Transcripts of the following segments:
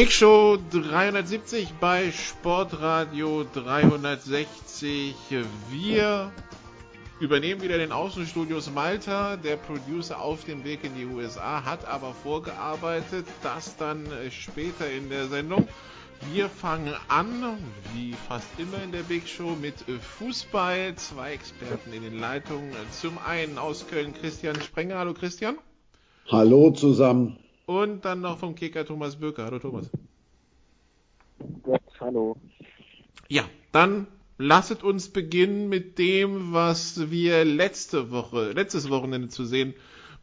Big Show 370 bei Sportradio 360. Wir übernehmen wieder den Außenstudios Malta. Der Producer auf dem Weg in die USA hat aber vorgearbeitet. Das dann später in der Sendung. Wir fangen an, wie fast immer in der Big Show, mit Fußball. Zwei Experten in den Leitungen. Zum einen aus Köln Christian Sprenger. Hallo Christian. Hallo zusammen. Und dann noch vom Kicker Thomas Böker. Hallo Thomas. Gott, hallo. Ja, dann lasset uns beginnen mit dem, was wir letzte Woche, letztes Wochenende zu sehen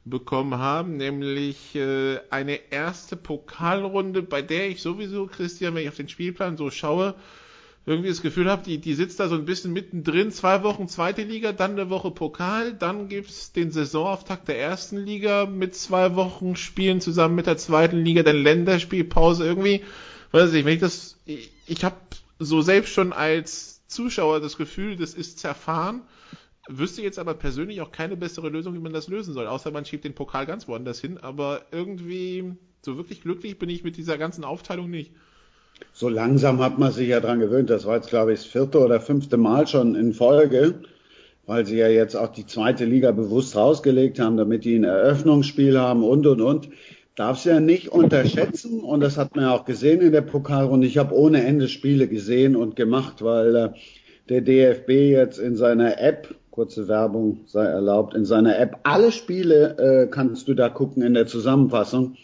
bekommen haben, nämlich äh, eine erste Pokalrunde, bei der ich sowieso, Christian, wenn ich auf den Spielplan so schaue, irgendwie das Gefühl habe, die, die sitzt da so ein bisschen mittendrin, zwei Wochen zweite Liga, dann eine Woche Pokal, dann gibt's den Saisonauftakt der ersten Liga mit zwei Wochen Spielen zusammen mit der zweiten Liga, dann Länderspielpause irgendwie, weiß ich, wenn ich das, ich, ich habe so selbst schon als Zuschauer das Gefühl, das ist zerfahren, wüsste jetzt aber persönlich auch keine bessere Lösung, wie man das lösen soll, außer man schiebt den Pokal ganz woanders hin, aber irgendwie so wirklich glücklich bin ich mit dieser ganzen Aufteilung nicht. So langsam hat man sich ja dran gewöhnt. Das war jetzt, glaube ich, das vierte oder fünfte Mal schon in Folge, weil sie ja jetzt auch die zweite Liga bewusst rausgelegt haben, damit die ein Eröffnungsspiel haben und, und, und. Darf sie ja nicht unterschätzen und das hat man ja auch gesehen in der Pokalrunde. Ich habe ohne Ende Spiele gesehen und gemacht, weil äh, der DFB jetzt in seiner App, kurze Werbung sei erlaubt, in seiner App alle Spiele äh, kannst du da gucken in der Zusammenfassung.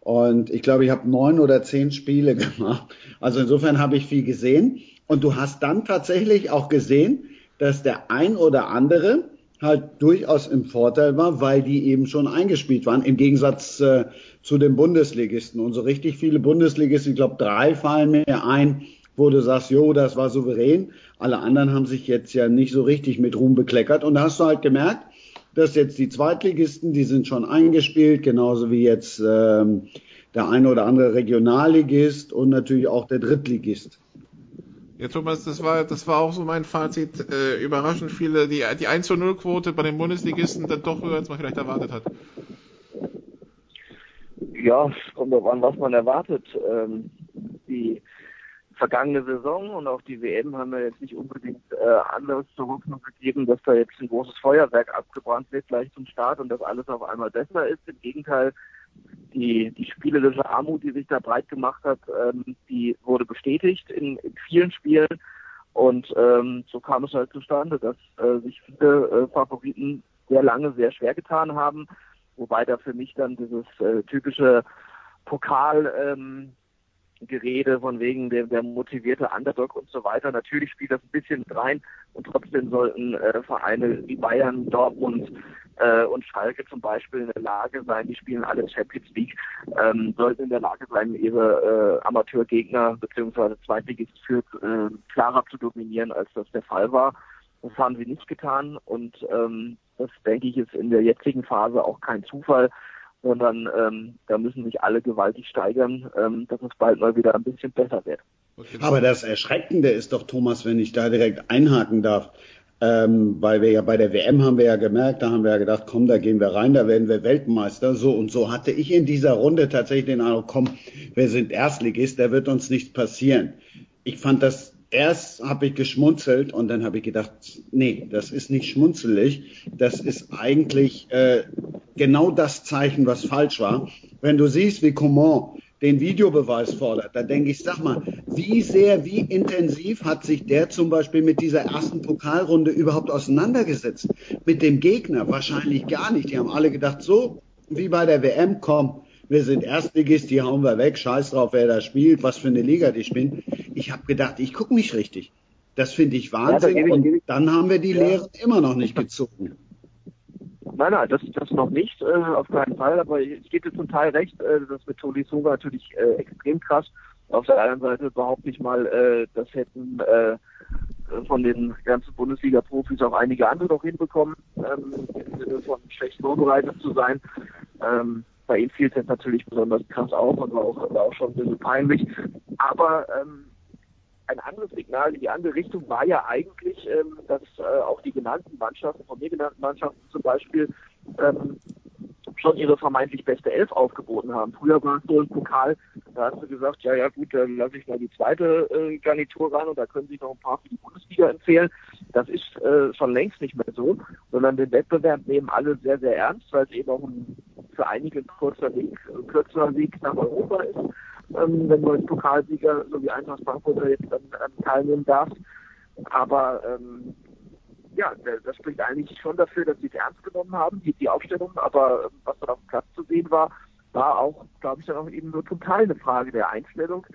Und ich glaube, ich habe neun oder zehn Spiele gemacht. Also insofern habe ich viel gesehen. Und du hast dann tatsächlich auch gesehen, dass der ein oder andere halt durchaus im Vorteil war, weil die eben schon eingespielt waren, im Gegensatz äh, zu den Bundesligisten. Und so richtig viele Bundesligisten, ich glaube drei fallen mir ein, wo du sagst, jo, das war souverän. Alle anderen haben sich jetzt ja nicht so richtig mit Ruhm bekleckert. Und da hast du halt gemerkt, dass jetzt die Zweitligisten, die sind schon eingespielt, genauso wie jetzt ähm, der eine oder andere Regionalligist und natürlich auch der Drittligist. Ja, Thomas, das war, das war auch so mein Fazit. Äh, überraschend viele, die, die 1 zu 0 Quote bei den Bundesligisten dann doch höher, als man vielleicht erwartet hat. Ja, es kommt darauf an, was man erwartet. Ähm, die vergangene Saison und auch die WM haben wir jetzt nicht unbedingt äh, anderes zur Hoffnung gegeben, dass da jetzt ein großes Feuerwerk abgebrannt wird gleich zum Start und dass alles auf einmal besser ist. Im Gegenteil, die, die spielerische Armut, die sich da breit gemacht hat, ähm, die wurde bestätigt in, in vielen Spielen. Und ähm, so kam es halt zustande, dass äh, sich viele äh, Favoriten sehr lange sehr schwer getan haben, wobei da für mich dann dieses äh, typische Pokal ähm, Gerede von wegen der, der motivierte Underdog und so weiter. Natürlich spielt das ein bisschen rein und trotzdem sollten äh, Vereine wie Bayern, Dortmund äh, und Schalke zum Beispiel in der Lage sein, die spielen alle Champions League, ähm, sollten in der Lage sein, ihre äh, Amateurgegner bzw. Zweitligist für äh, klarer zu dominieren, als das der Fall war. Das haben sie nicht getan und ähm, das denke ich ist in der jetzigen Phase auch kein Zufall sondern ähm, da müssen sich alle gewaltig steigern, ähm, dass es bald mal wieder ein bisschen besser wird. Aber das Erschreckende ist doch, Thomas, wenn ich da direkt einhaken darf, ähm, weil wir ja bei der WM haben wir ja gemerkt, da haben wir ja gedacht, komm, da gehen wir rein, da werden wir Weltmeister. So und so hatte ich in dieser Runde tatsächlich den Eindruck, komm, wir sind Erstligist, da wird uns nichts passieren. Ich fand das erst habe ich geschmunzelt und dann habe ich gedacht, nee, das ist nicht schmunzelig, das ist eigentlich äh, genau das Zeichen, was falsch war. Wenn du siehst, wie Coman den Videobeweis fordert, dann denke ich, sag mal, wie sehr, wie intensiv hat sich der zum Beispiel mit dieser ersten Pokalrunde überhaupt auseinandergesetzt? Mit dem Gegner? Wahrscheinlich gar nicht. Die haben alle gedacht, so wie bei der WM, komm, wir sind Erstligist, die hauen wir weg, scheiß drauf, wer da spielt, was für eine Liga die spielen. Ich habe gedacht, ich gucke nicht richtig. Das finde ich Wahnsinn. Ja, und dann haben wir die ja. Lehre immer noch nicht gezogen. Nein, nein, das, das noch nicht, äh, auf keinen Fall. Aber ich gebe dir zum Teil recht, äh, das mit Tolisso war natürlich äh, extrem krass. Auf der anderen Seite behaupte ich mal, äh, das hätten äh, von den ganzen Bundesliga-Profis auch einige andere noch hinbekommen, ähm, im Sinne von schlecht vorbereitet zu sein. Ähm, bei ihm fiel es natürlich besonders krass auf und war auch, war auch schon ein bisschen peinlich. Aber ähm, ein anderes Signal in die andere Richtung war ja eigentlich, ähm, dass äh, auch die genannten Mannschaften, von mir genannten Mannschaften zum Beispiel, ähm, schon ihre vermeintlich beste Elf aufgeboten haben. Früher war es so im Pokal, da hast du gesagt, ja, ja gut, dann lasse ich mal die zweite äh, Garnitur ran und da können sich noch ein paar für die Bundesliga empfehlen. Das ist äh, schon längst nicht mehr so, sondern den Wettbewerb nehmen alle sehr, sehr ernst, weil es eben auch ein, für einige ein kurzer Weg, ein kürzerer Weg nach Europa ist ähm, wenn du als Pokalsieger, so wie Eintracht Frankfurt jetzt dann ähm, teilnehmen darfst. Aber ähm, ja, das spricht eigentlich schon dafür, dass sie es ernst genommen haben, die, die Aufstellung. Aber ähm, was dann auf dem Platz zu sehen war, war auch, glaube ich, dann auch eben nur zum Teil eine Frage der Einstellung,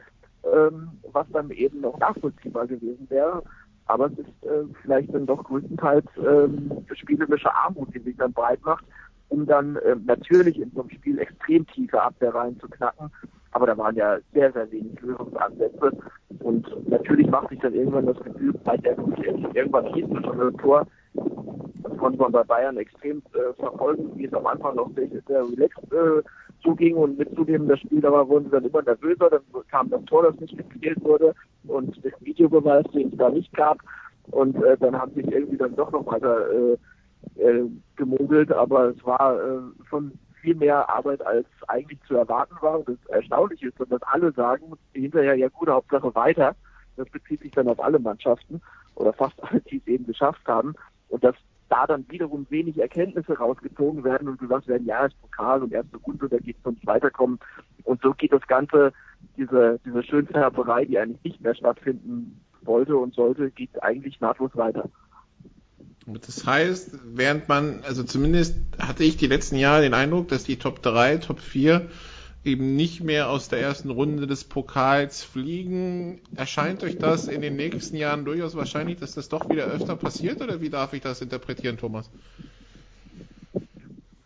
ähm, was dann eben noch nachvollziehbar gewesen wäre. Aber es ist äh, vielleicht dann doch größtenteils ähm, spielerische Armut, die sich dann breit macht, um dann äh, natürlich in so einem Spiel extrem tiefe Abwehrreihen zu knacken aber da waren ja sehr, sehr wenig Lösungsansätze. Und natürlich macht sich dann irgendwann das Gefühl, bei der irgendwann hieß es schon ein Tor, das konnte man bei Bayern extrem äh, verfolgen, wie es am Anfang noch sehr, sehr relaxed äh, zuging. Und mit zunehmendem das Spiel, aber wurden sie dann immer nervöser, dann kam das Tor, das nicht gespielt wurde. Und der Videobeweis, den es da nicht gab. Und äh, dann haben sich irgendwie dann doch noch weiter äh, äh, gemogelt, aber es war äh, schon viel mehr Arbeit als eigentlich zu erwarten war. Und das Erstaunliche ist, dass alle sagen hinterher, ja gut, Hauptsache weiter. Das bezieht sich dann auf alle Mannschaften oder fast alle, die es eben geschafft haben. Und dass da dann wiederum wenig Erkenntnisse rausgezogen werden und gesagt werden, ja, ist Pokal und erste Runde, da geht es uns weiterkommen. Und so geht das Ganze, diese, diese Schönfärberei, die eigentlich nicht mehr stattfinden wollte und sollte, geht eigentlich nahtlos weiter. Das heißt, während man, also zumindest hatte ich die letzten Jahre den Eindruck, dass die Top 3, Top 4 eben nicht mehr aus der ersten Runde des Pokals fliegen. Erscheint euch das in den nächsten Jahren durchaus wahrscheinlich, dass das doch wieder öfter passiert oder wie darf ich das interpretieren, Thomas?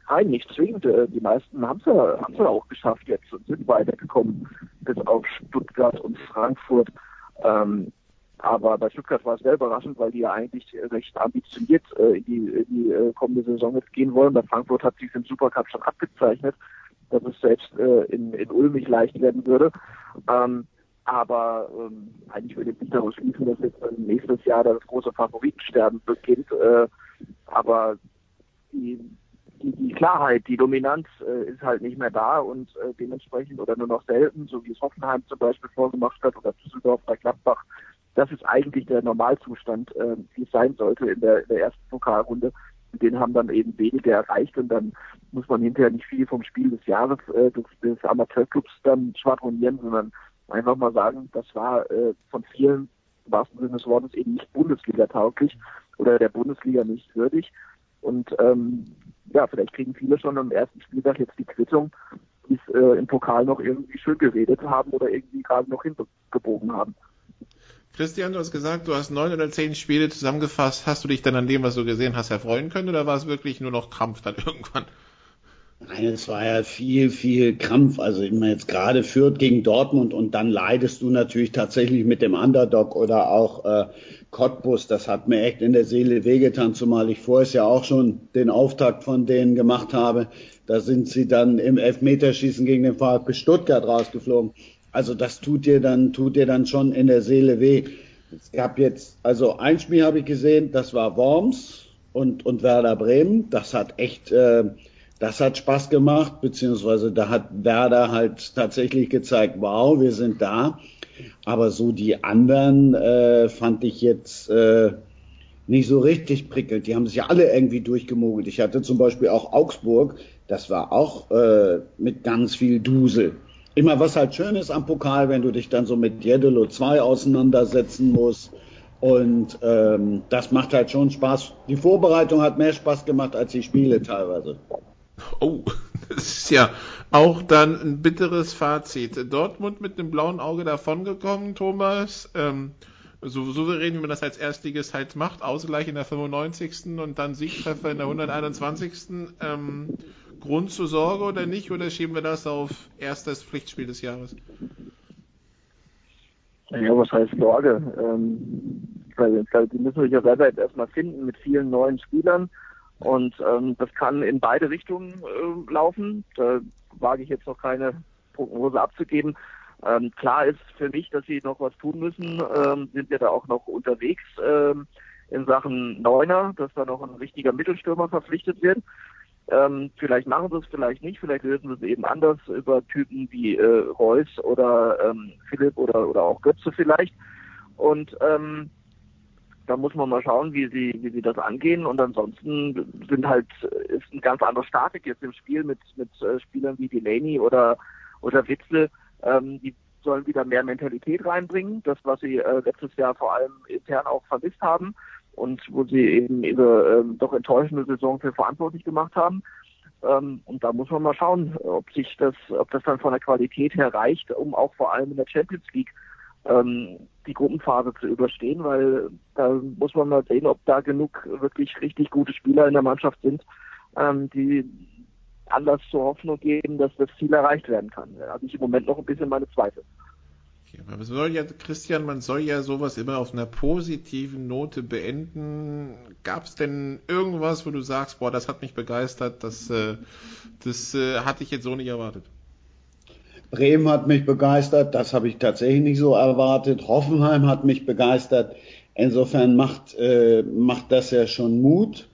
Nein, nicht zwingend. Äh, die meisten haben es ja, ja auch geschafft jetzt und sind weitergekommen bis auf Stuttgart und Frankfurt. Ähm, aber bei Stuttgart war es sehr überraschend, weil die ja eigentlich recht ambitioniert äh, in die, in die äh, kommende Saison jetzt gehen wollen. Bei Frankfurt hat sich im Supercup schon abgezeichnet, dass es selbst äh, in, in Ulm nicht leicht werden würde. Ähm, aber ähm, eigentlich würde ich nicht daraus schließen, dass jetzt nächstes Jahr das große Favoritensterben beginnt. Äh, aber die, die, die Klarheit, die Dominanz äh, ist halt nicht mehr da und äh, dementsprechend oder nur noch selten, so wie es Hoffenheim zum Beispiel vorgemacht hat oder Düsseldorf bei Gladbach, das ist eigentlich der Normalzustand, äh, wie es sein sollte in der, in der ersten Pokalrunde. Und den haben dann eben wenige erreicht und dann muss man hinterher nicht viel vom Spiel des Jahres äh, des, des Amateurclubs dann schwadronieren, sondern einfach mal sagen, das war äh, von vielen im wahrsten Sinne des Wortes eben nicht Bundesliga tauglich oder der Bundesliga nicht würdig. Und ähm, ja, vielleicht kriegen viele schon am ersten Spieltag jetzt die Quittung, die es äh, im Pokal noch irgendwie schön geredet haben oder irgendwie gerade noch hingebogen haben. Christian, du hast gesagt, du hast neun oder zehn Spiele zusammengefasst. Hast du dich dann an dem, was du gesehen hast, erfreuen können oder war es wirklich nur noch Krampf dann irgendwann? Nein, es war ja viel, viel Krampf. Also immer jetzt gerade führt gegen Dortmund und dann leidest du natürlich tatsächlich mit dem Underdog oder auch äh, Cottbus. Das hat mir echt in der Seele wehgetan, zumal ich vorher ja auch schon den Auftakt von denen gemacht habe. Da sind sie dann im Elfmeterschießen gegen den VfB Stuttgart rausgeflogen. Also das tut dir dann, tut dir dann schon in der Seele weh. Es gab jetzt, also ein Spiel habe ich gesehen, das war Worms und, und Werder Bremen. Das hat echt, äh, das hat Spaß gemacht, beziehungsweise da hat Werder halt tatsächlich gezeigt, wow, wir sind da. Aber so die anderen äh, fand ich jetzt äh, nicht so richtig prickelnd. Die haben sich ja alle irgendwie durchgemogelt. Ich hatte zum Beispiel auch Augsburg, das war auch äh, mit ganz viel Dusel. Immer was halt schön ist am Pokal, wenn du dich dann so mit Jedelo 2 auseinandersetzen musst. Und ähm, das macht halt schon Spaß. Die Vorbereitung hat mehr Spaß gemacht als die Spiele teilweise. Oh, das ist ja auch dann ein bitteres Fazit. Dortmund mit einem blauen Auge davongekommen, Thomas. Ähm, so souverän, wie man das als Erstliges halt macht, Ausgleich in der 95. und dann Siegtreffer in der 121. Ähm, Grund zur Sorge oder nicht? Oder schieben wir das auf erstes Pflichtspiel des Jahres? Ja, was heißt Sorge? Ähm, weil, weil die müssen sich ja selber jetzt erstmal finden mit vielen neuen Spielern. Und ähm, das kann in beide Richtungen äh, laufen. Da wage ich jetzt noch keine Prognose abzugeben. Ähm, klar ist für mich, dass sie noch was tun müssen. Ähm, sind wir da auch noch unterwegs ähm, in Sachen Neuner, dass da noch ein richtiger Mittelstürmer verpflichtet wird. Ähm, vielleicht machen sie es, vielleicht nicht, vielleicht lösen sie es eben anders über Typen wie äh, Reus oder ähm, Philipp oder, oder auch Götze vielleicht. Und ähm, da muss man mal schauen, wie sie, wie sie das angehen. Und ansonsten sind halt, ist ein ganz anderer Statik jetzt im Spiel mit, mit äh, Spielern wie Delaney oder, oder Witzel. Ähm, die sollen wieder mehr Mentalität reinbringen. Das, was sie äh, letztes Jahr vor allem intern auch vermisst haben und wo sie eben ihre ähm, doch enttäuschende Saison für verantwortlich gemacht haben. Ähm, und da muss man mal schauen, ob sich das, ob das dann von der Qualität her reicht, um auch vor allem in der Champions League ähm, die Gruppenphase zu überstehen, weil da muss man mal sehen, ob da genug wirklich richtig gute Spieler in der Mannschaft sind, ähm, die Anlass zur Hoffnung geben, dass das Ziel erreicht werden kann. Da habe ich im Moment noch ein bisschen meine Zweifel. Okay, man soll ja, Christian, man soll ja sowas immer auf einer positiven Note beenden. Gab es denn irgendwas, wo du sagst, boah, das hat mich begeistert, das, äh, das äh, hatte ich jetzt so nicht erwartet? Bremen hat mich begeistert, das habe ich tatsächlich nicht so erwartet. Hoffenheim hat mich begeistert. Insofern macht, äh, macht das ja schon Mut,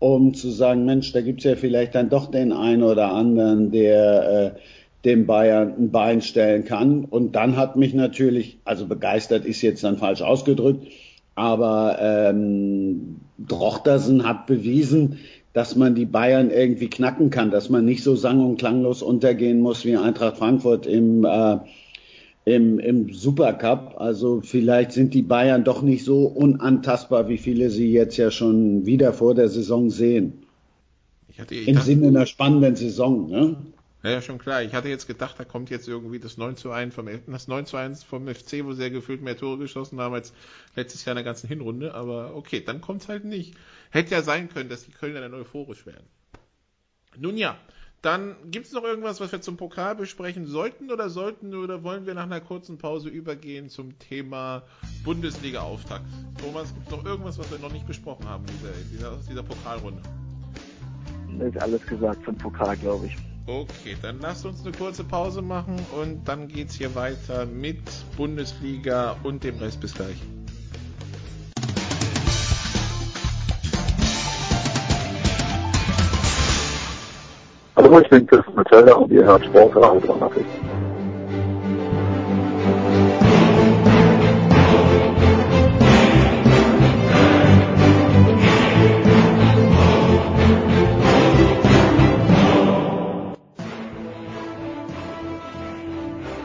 um zu sagen, Mensch, da gibt's ja vielleicht dann doch den einen oder anderen, der äh, dem Bayern ein Bein stellen kann. Und dann hat mich natürlich, also begeistert ist jetzt dann falsch ausgedrückt, aber ähm, Drochtersen hat bewiesen, dass man die Bayern irgendwie knacken kann, dass man nicht so sang- und klanglos untergehen muss wie Eintracht Frankfurt im, äh, im, im Supercup. Also vielleicht sind die Bayern doch nicht so unantastbar, wie viele sie jetzt ja schon wieder vor der Saison sehen. Hatte, Im Sinne einer spannenden Saison. Ne? Ja, schon klar. Ich hatte jetzt gedacht, da kommt jetzt irgendwie das 9 zu 1 vom, das 9 zu 1 vom FC, wo ja gefühlt mehr Tore geschossen haben als letztes Jahr in der ganzen Hinrunde. Aber okay, dann kommt's halt nicht. Hätte ja sein können, dass die Kölner dann euphorisch werden. Nun ja, dann gibt's noch irgendwas, was wir zum Pokal besprechen sollten oder sollten oder wollen wir nach einer kurzen Pause übergehen zum Thema Bundesliga-Auftakt? Thomas, gibt's noch irgendwas, was wir noch nicht besprochen haben dieser, dieser, dieser Pokalrunde? Ist alles gesagt zum Pokal, glaube ich. Okay, dann lasst uns eine kurze Pause machen und dann geht's hier weiter mit Bundesliga und dem Rest. Bis gleich. Hallo, ich bin Chris Metella und ihr hört Sportradio.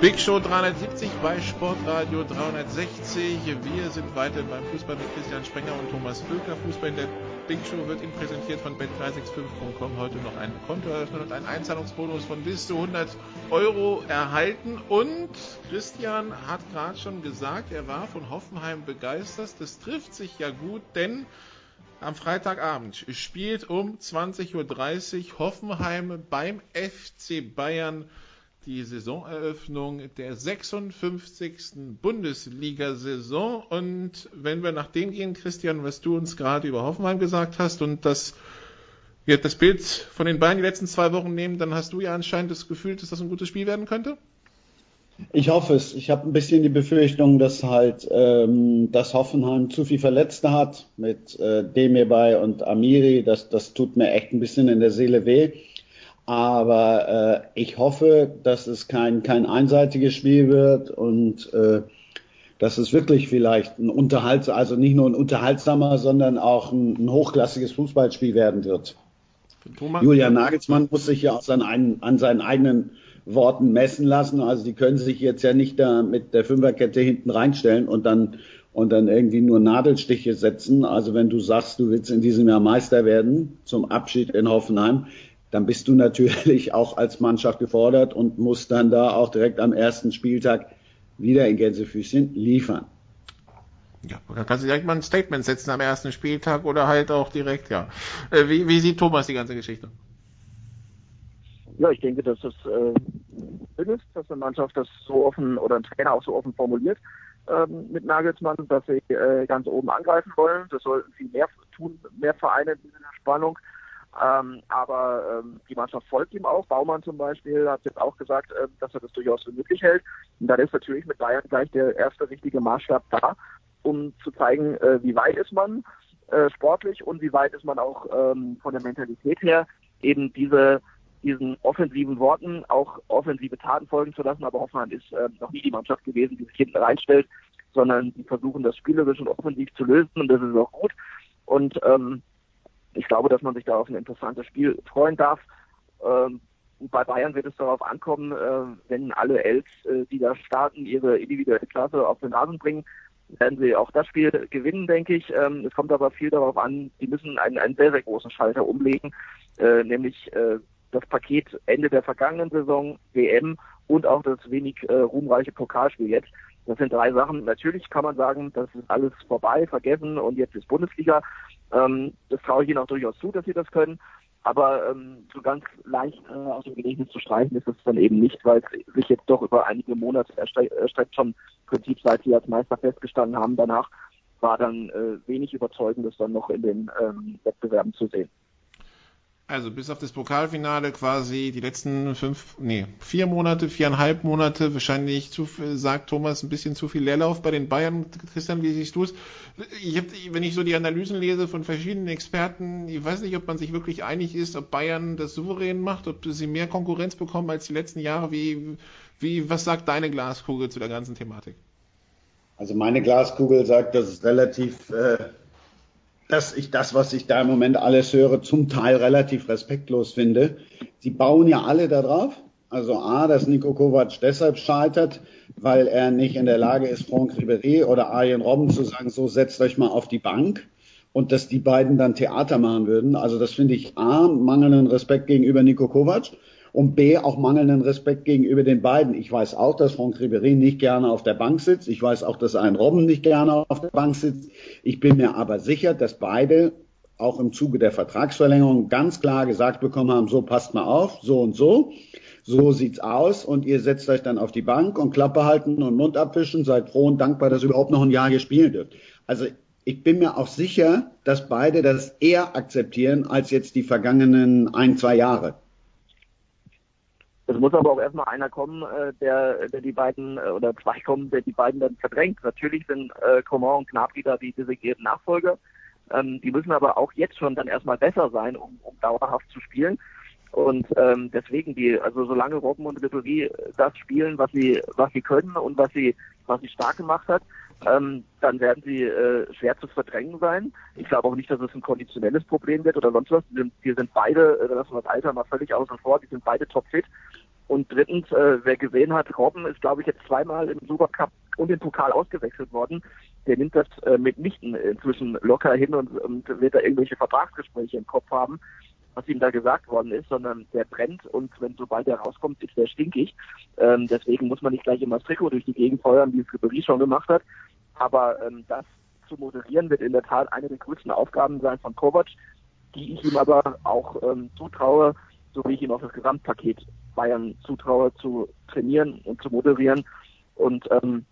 Big Show 370 bei Sportradio 360. Wir sind weiter beim Fußball mit Christian Sprenger und Thomas Völker. Fußball in der Big Show wird Ihnen präsentiert von bet365.com. Heute noch ein Konto eröffnen und einen Einzahlungsbonus von bis zu 100 Euro erhalten. Und Christian hat gerade schon gesagt, er war von Hoffenheim begeistert. Das trifft sich ja gut, denn am Freitagabend spielt um 20.30 Uhr Hoffenheim beim FC Bayern die Saisoneröffnung der 56. Bundesliga-Saison. Und wenn wir nach dem gehen, Christian, was du uns gerade über Hoffenheim gesagt hast und das, ja, das Bild von den beiden die letzten zwei Wochen nehmen, dann hast du ja anscheinend das Gefühl, dass das ein gutes Spiel werden könnte? Ich hoffe es. Ich habe ein bisschen die Befürchtung, dass halt ähm, dass Hoffenheim zu viel Verletzte hat mit äh, Demirbay und Amiri. Das, das tut mir echt ein bisschen in der Seele weh. Aber äh, ich hoffe, dass es kein, kein einseitiges Spiel wird und äh, dass es wirklich vielleicht ein Unterhalt, also nicht nur ein unterhaltsamer, sondern auch ein, ein hochklassiges Fußballspiel werden wird. Julian Nagelsmann muss sich ja auch seinen, an seinen eigenen Worten messen lassen. Also die können sich jetzt ja nicht da mit der Fünferkette hinten reinstellen und dann und dann irgendwie nur Nadelstiche setzen. Also wenn du sagst, du willst in diesem Jahr Meister werden zum Abschied in Hoffenheim, dann bist du natürlich auch als Mannschaft gefordert und musst dann da auch direkt am ersten Spieltag wieder in Gänsefüßchen liefern. Ja, dann kannst du direkt mal ein Statement setzen am ersten Spieltag oder halt auch direkt, ja. Äh, wie, wie sieht Thomas die ganze Geschichte? Ja, ich denke, dass es äh, schön ist, dass eine Mannschaft das so offen oder ein Trainer auch so offen formuliert ähm, mit Nagelsmann, dass sie äh, ganz oben angreifen wollen. Das sollten sie mehr tun, mehr Vereine in dieser Spannung. Ähm, aber ähm, die Mannschaft folgt ihm auch. Baumann zum Beispiel hat jetzt auch gesagt, äh, dass er das durchaus für möglich hält. Und dann ist natürlich mit Bayern gleich der erste richtige Maßstab da, um zu zeigen, äh, wie weit ist man äh, sportlich und wie weit ist man auch ähm, von der Mentalität her, eben diese diesen offensiven Worten auch offensive Taten folgen zu lassen. Aber Hoffenheim ist äh, noch nie die Mannschaft gewesen, die sich hinten reinstellt, sondern die versuchen das spielerisch und offensiv zu lösen und das ist auch gut. Und ähm, ich glaube, dass man sich da auf ein interessantes Spiel freuen darf. Ähm, bei Bayern wird es darauf ankommen, äh, wenn alle Elf, äh, die da starten, ihre individuelle Klasse auf den Rasen bringen, werden sie auch das Spiel gewinnen, denke ich. Ähm, es kommt aber viel darauf an, die müssen einen, einen sehr, sehr großen Schalter umlegen, äh, nämlich äh, das Paket Ende der vergangenen Saison, WM und auch das wenig äh, ruhmreiche Pokalspiel jetzt. Das sind drei Sachen. Natürlich kann man sagen, das ist alles vorbei, vergessen und jetzt ist Bundesliga. Ähm, das traue ich Ihnen auch durchaus zu, dass Sie das können. Aber ähm, so ganz leicht äh, aus dem Gedächtnis zu streichen ist es dann eben nicht, weil es sich jetzt doch über einige Monate erstreckt, schon im Prinzip seit sie als Meister festgestanden haben. Danach war dann äh, wenig Überzeugendes dann noch in den ähm, Wettbewerben zu sehen. Also bis auf das Pokalfinale quasi die letzten fünf, nee, vier Monate, viereinhalb Monate, wahrscheinlich zu, sagt Thomas, ein bisschen zu viel Leerlauf bei den Bayern. Christian, wie siehst du es? Wenn ich so die Analysen lese von verschiedenen Experten, ich weiß nicht, ob man sich wirklich einig ist, ob Bayern das souverän macht, ob sie mehr Konkurrenz bekommen als die letzten Jahre. Wie, wie, was sagt deine Glaskugel zu der ganzen Thematik? Also meine Glaskugel sagt, dass es relativ äh dass ich das, was ich da im Moment alles höre, zum Teil relativ respektlos finde. Sie bauen ja alle darauf. Also A, dass Nico Kovac deshalb scheitert, weil er nicht in der Lage ist, Franck Ribéry oder Arjen Robben zu sagen, so setzt euch mal auf die Bank und dass die beiden dann Theater machen würden. Also das finde ich A, mangelnden Respekt gegenüber Nico Kovac und B, auch mangelnden Respekt gegenüber den beiden. Ich weiß auch, dass Franck Ribéry nicht gerne auf der Bank sitzt. Ich weiß auch, dass ein Robben nicht gerne auf der Bank sitzt. Ich bin mir aber sicher, dass beide auch im Zuge der Vertragsverlängerung ganz klar gesagt bekommen haben, so passt mal auf, so und so. So sieht's aus und ihr setzt euch dann auf die Bank und Klappe halten und Mund abwischen, seid froh und dankbar, dass überhaupt noch ein Jahr gespielt wird. Also ich bin mir auch sicher, dass beide das eher akzeptieren als jetzt die vergangenen ein, zwei Jahre. Es muss aber auch erstmal einer kommen, äh, der, der die beiden, äh, oder zwei kommen, der die beiden dann verdrängt. Natürlich sind äh, Coman und Gnabry da die designierten Nachfolger. Ähm, die müssen aber auch jetzt schon dann erstmal besser sein, um, um dauerhaft zu spielen. Und ähm, deswegen die, also solange Robben und Ribéry das spielen, was sie, was sie können und was sie, was sie stark gemacht hat, ähm, dann werden sie äh, schwer zu verdrängen sein. Ich glaube auch nicht, dass es ein konditionelles Problem wird oder sonst was. Die sind, beide, äh, das das Alter mal völlig außen vor, die sind beide topfit. Und drittens, äh, wer gesehen hat, Robben ist, glaube ich, jetzt zweimal im Supercup und im Pokal ausgewechselt worden. Der nimmt das äh, mitnichten inzwischen locker hin und, und wird da irgendwelche Vertragsgespräche im Kopf haben, was ihm da gesagt worden ist, sondern der brennt und wenn sobald er rauskommt, ist der stinkig. Ähm, deswegen muss man nicht gleich immer das Trikot durch die Gegend feuern, wie es Ribéry schon gemacht hat. Aber ähm, das zu moderieren wird in der Tat eine der größten Aufgaben sein von Kovac, die ich ihm aber auch ähm, zutraue, so wie ich ihm auch das Gesamtpaket Bayern zutraue, zu trainieren und zu moderieren und ähm,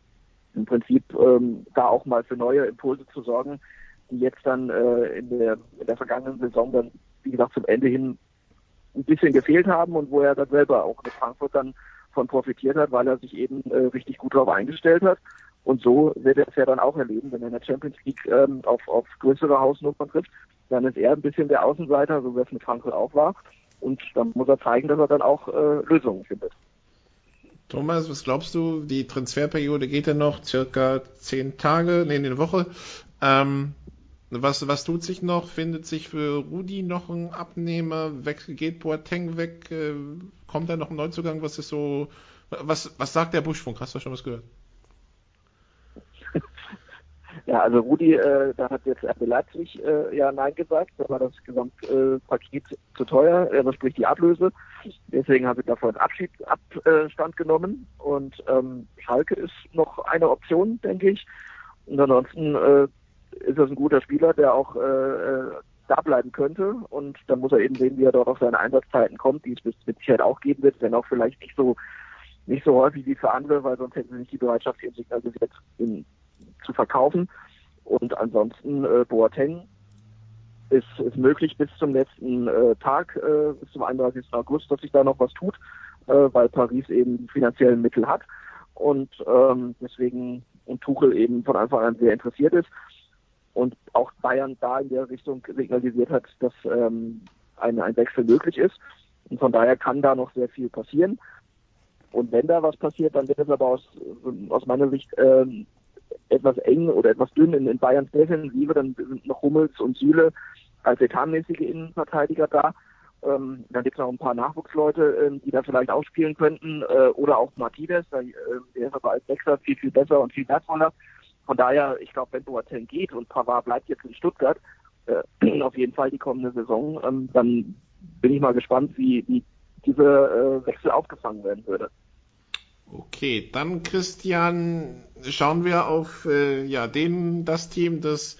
im Prinzip ähm, da auch mal für neue Impulse zu sorgen, die jetzt dann äh, in, der, in der vergangenen Saison dann, wie gesagt, zum Ende hin ein bisschen gefehlt haben und wo er dann selber auch mit Frankfurt dann von profitiert hat, weil er sich eben äh, richtig gut darauf eingestellt hat. Und so wird er es ja dann auch erleben, wenn er in der Champions League ähm, auf, auf größere Hausnummern trifft, dann ist er ein bisschen der Außenseiter, so wie es mit Frankfurt auch war. Und dann muss er zeigen, dass er dann auch äh, Lösungen findet. Thomas, was glaubst du? Die Transferperiode geht ja noch circa zehn Tage, nee, eine Woche. Ähm, was, was tut sich noch? Findet sich für Rudi noch ein Abnehmer? Weg, geht Boateng weg? Äh, kommt da noch ein Neuzugang? Was ist so, was, was sagt der Buschfunk? Hast du schon was gehört? Ja, also Rudi, äh, da hat jetzt RB Leipzig äh, ja Nein gesagt, da war das Gesamtpaket äh, zu teuer, also sprich die Ablöse. Deswegen habe ich davon Abschied, Abstand genommen und ähm, Schalke ist noch eine Option, denke ich. Und ansonsten äh, ist das ein guter Spieler, der auch äh, äh, da bleiben könnte und dann muss er eben sehen, wie er dort auf seine Einsatzzeiten kommt, die es mit Sicherheit auch geben wird, wenn auch vielleicht nicht so nicht so häufig wie für andere, weil sonst hätten sie nicht die Bereitschaft eben signalisiert, ihn zu verkaufen. Und ansonsten äh, Boateng ist, ist möglich bis zum letzten äh, Tag, äh, bis zum 31. August, dass sich da noch was tut, äh, weil Paris eben finanzielle Mittel hat und ähm, deswegen und Tuchel eben von Anfang an sehr interessiert ist und auch Bayern da in der Richtung signalisiert hat, dass ähm, ein, ein Wechsel möglich ist. Und von daher kann da noch sehr viel passieren. Und wenn da was passiert, dann wird es aber aus, aus meiner Sicht ähm, etwas eng oder etwas dünn in, in Bayerns Defensive. Dann sind noch Hummels und Süle als etatmäßige Innenverteidiger da. Ähm, dann gibt es noch ein paar Nachwuchsleute, ähm, die da vielleicht ausspielen könnten. Äh, oder auch Martinez, der, äh, der ist aber als Sechser viel, viel besser und viel wertvoller. Von daher, ich glaube, wenn Boateng geht und Pavard bleibt jetzt in Stuttgart, äh, auf jeden Fall die kommende Saison, ähm, dann bin ich mal gespannt, wie, wie diese äh, Wechsel aufgefangen werden würde. Okay, dann Christian, schauen wir auf äh, ja den das Team, das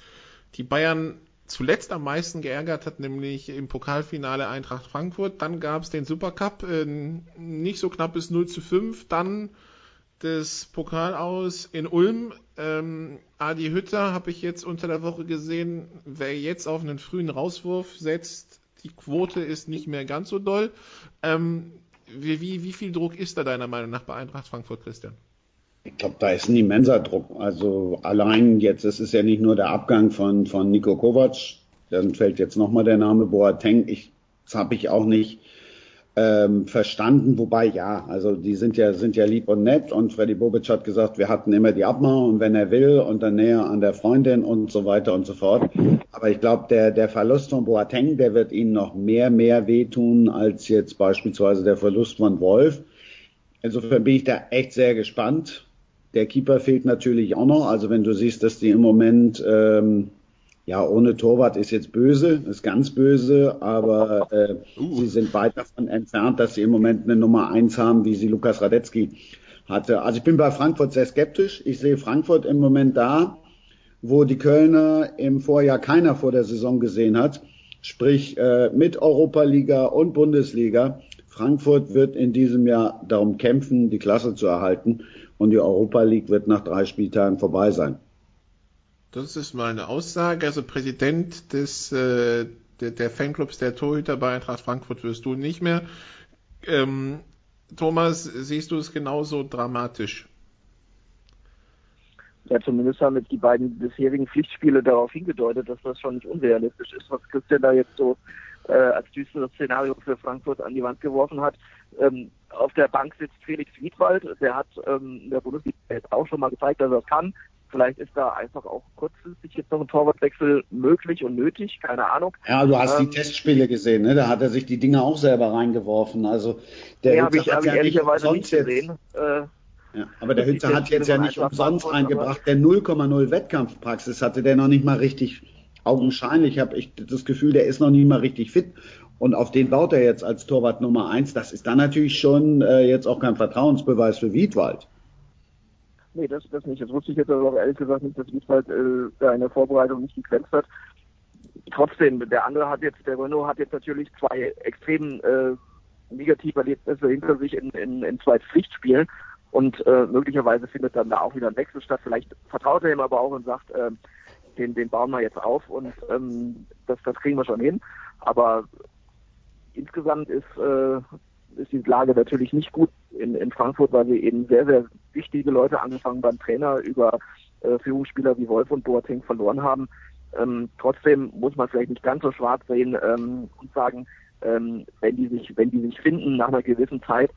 die Bayern zuletzt am meisten geärgert hat, nämlich im Pokalfinale Eintracht Frankfurt. Dann gab es den Supercup, äh, nicht so knappes 0 zu 5. Dann das Pokal aus in Ulm. Ähm, Adi Hütter habe ich jetzt unter der Woche gesehen, wer jetzt auf einen frühen Rauswurf setzt, die Quote ist nicht mehr ganz so doll. Ähm, wie, wie, wie viel Druck ist da deiner Meinung nach bei Eintracht Frankfurt, Christian? Ich glaube, da ist ein immenser Druck. Also allein jetzt, es ist ja nicht nur der Abgang von, von Nico Kovac, dann fällt jetzt nochmal der Name Boateng. Ich, das habe ich auch nicht ähm, verstanden, wobei ja, also die sind ja sind ja lieb und nett und Freddy Bobic hat gesagt, wir hatten immer die Abmachung wenn er will und dann näher an der Freundin und so weiter und so fort. Aber ich glaube, der der Verlust von Boateng, der wird ihnen noch mehr mehr wehtun als jetzt beispielsweise der Verlust von Wolf. Insofern bin ich da echt sehr gespannt. Der Keeper fehlt natürlich auch noch. Also wenn du siehst, dass die im Moment ähm, ja, ohne Torwart ist jetzt böse, ist ganz böse, aber äh, uh. sie sind weit davon entfernt, dass sie im Moment eine Nummer eins haben, wie sie Lukas Radetzky hatte. Also ich bin bei Frankfurt sehr skeptisch. Ich sehe Frankfurt im Moment da, wo die Kölner im Vorjahr keiner vor der Saison gesehen hat, sprich äh, mit Europa-Liga und Bundesliga. Frankfurt wird in diesem Jahr darum kämpfen, die Klasse zu erhalten und die Europa League wird nach drei Spieltagen vorbei sein. Das ist mal eine Aussage. Also Präsident des äh, der, der Fanclubs der Torhüter bei Eintracht Frankfurt wirst du nicht mehr. Ähm, Thomas, siehst du es genauso dramatisch? Ja, zumindest haben jetzt die beiden bisherigen Pflichtspiele darauf hingedeutet, dass das schon nicht unrealistisch ist, was Christian da jetzt so äh, als düsteres Szenario für Frankfurt an die Wand geworfen hat. Ähm, auf der Bank sitzt Felix Wiedwald, der hat ähm, in der Bundesliga jetzt auch schon mal gezeigt, dass er es kann. Vielleicht ist da einfach auch kurzfristig jetzt noch ein Torwartwechsel möglich und nötig, keine Ahnung. Ja, du hast ähm, die Testspiele gesehen, ne? Da hat er sich die Dinge auch selber reingeworfen. Also der nee, habe ich, hab ich ehrlicherweise nicht gesehen. Äh, ja, aber der Hützer hat jetzt ja nicht umsonst reingebracht. Der 0,0 Wettkampfpraxis hatte der noch nicht mal richtig augenscheinlich. Habe ich das Gefühl, der ist noch nicht mal richtig fit. Und auf den baut er jetzt als Torwart Nummer eins. Das ist dann natürlich schon äh, jetzt auch kein Vertrauensbeweis für Wiedwald. Nee, das, das nicht. Das wusste ich jetzt aber auch ehrlich gesagt nicht, dass Wiesbaden äh, da in der Vorbereitung nicht geglänzt hat. Trotzdem, der andere hat jetzt, der Renault hat jetzt natürlich zwei extrem äh, negative Erlebnisse hinter sich in, in, in zwei Pflichtspielen und äh, möglicherweise findet dann da auch wieder ein Wechsel statt. Vielleicht vertraut er ihm aber auch und sagt, äh, den, den bauen wir jetzt auf und ähm, das, das kriegen wir schon hin. Aber insgesamt ist äh, ist die Lage natürlich nicht gut in, in Frankfurt, weil wir eben sehr, sehr wichtige Leute, angefangen beim Trainer über äh, Führungsspieler wie Wolf und Boateng verloren haben. Ähm, trotzdem muss man vielleicht nicht ganz so schwarz sehen ähm, und sagen, ähm, wenn die sich, wenn die sich finden nach einer gewissen Zeit,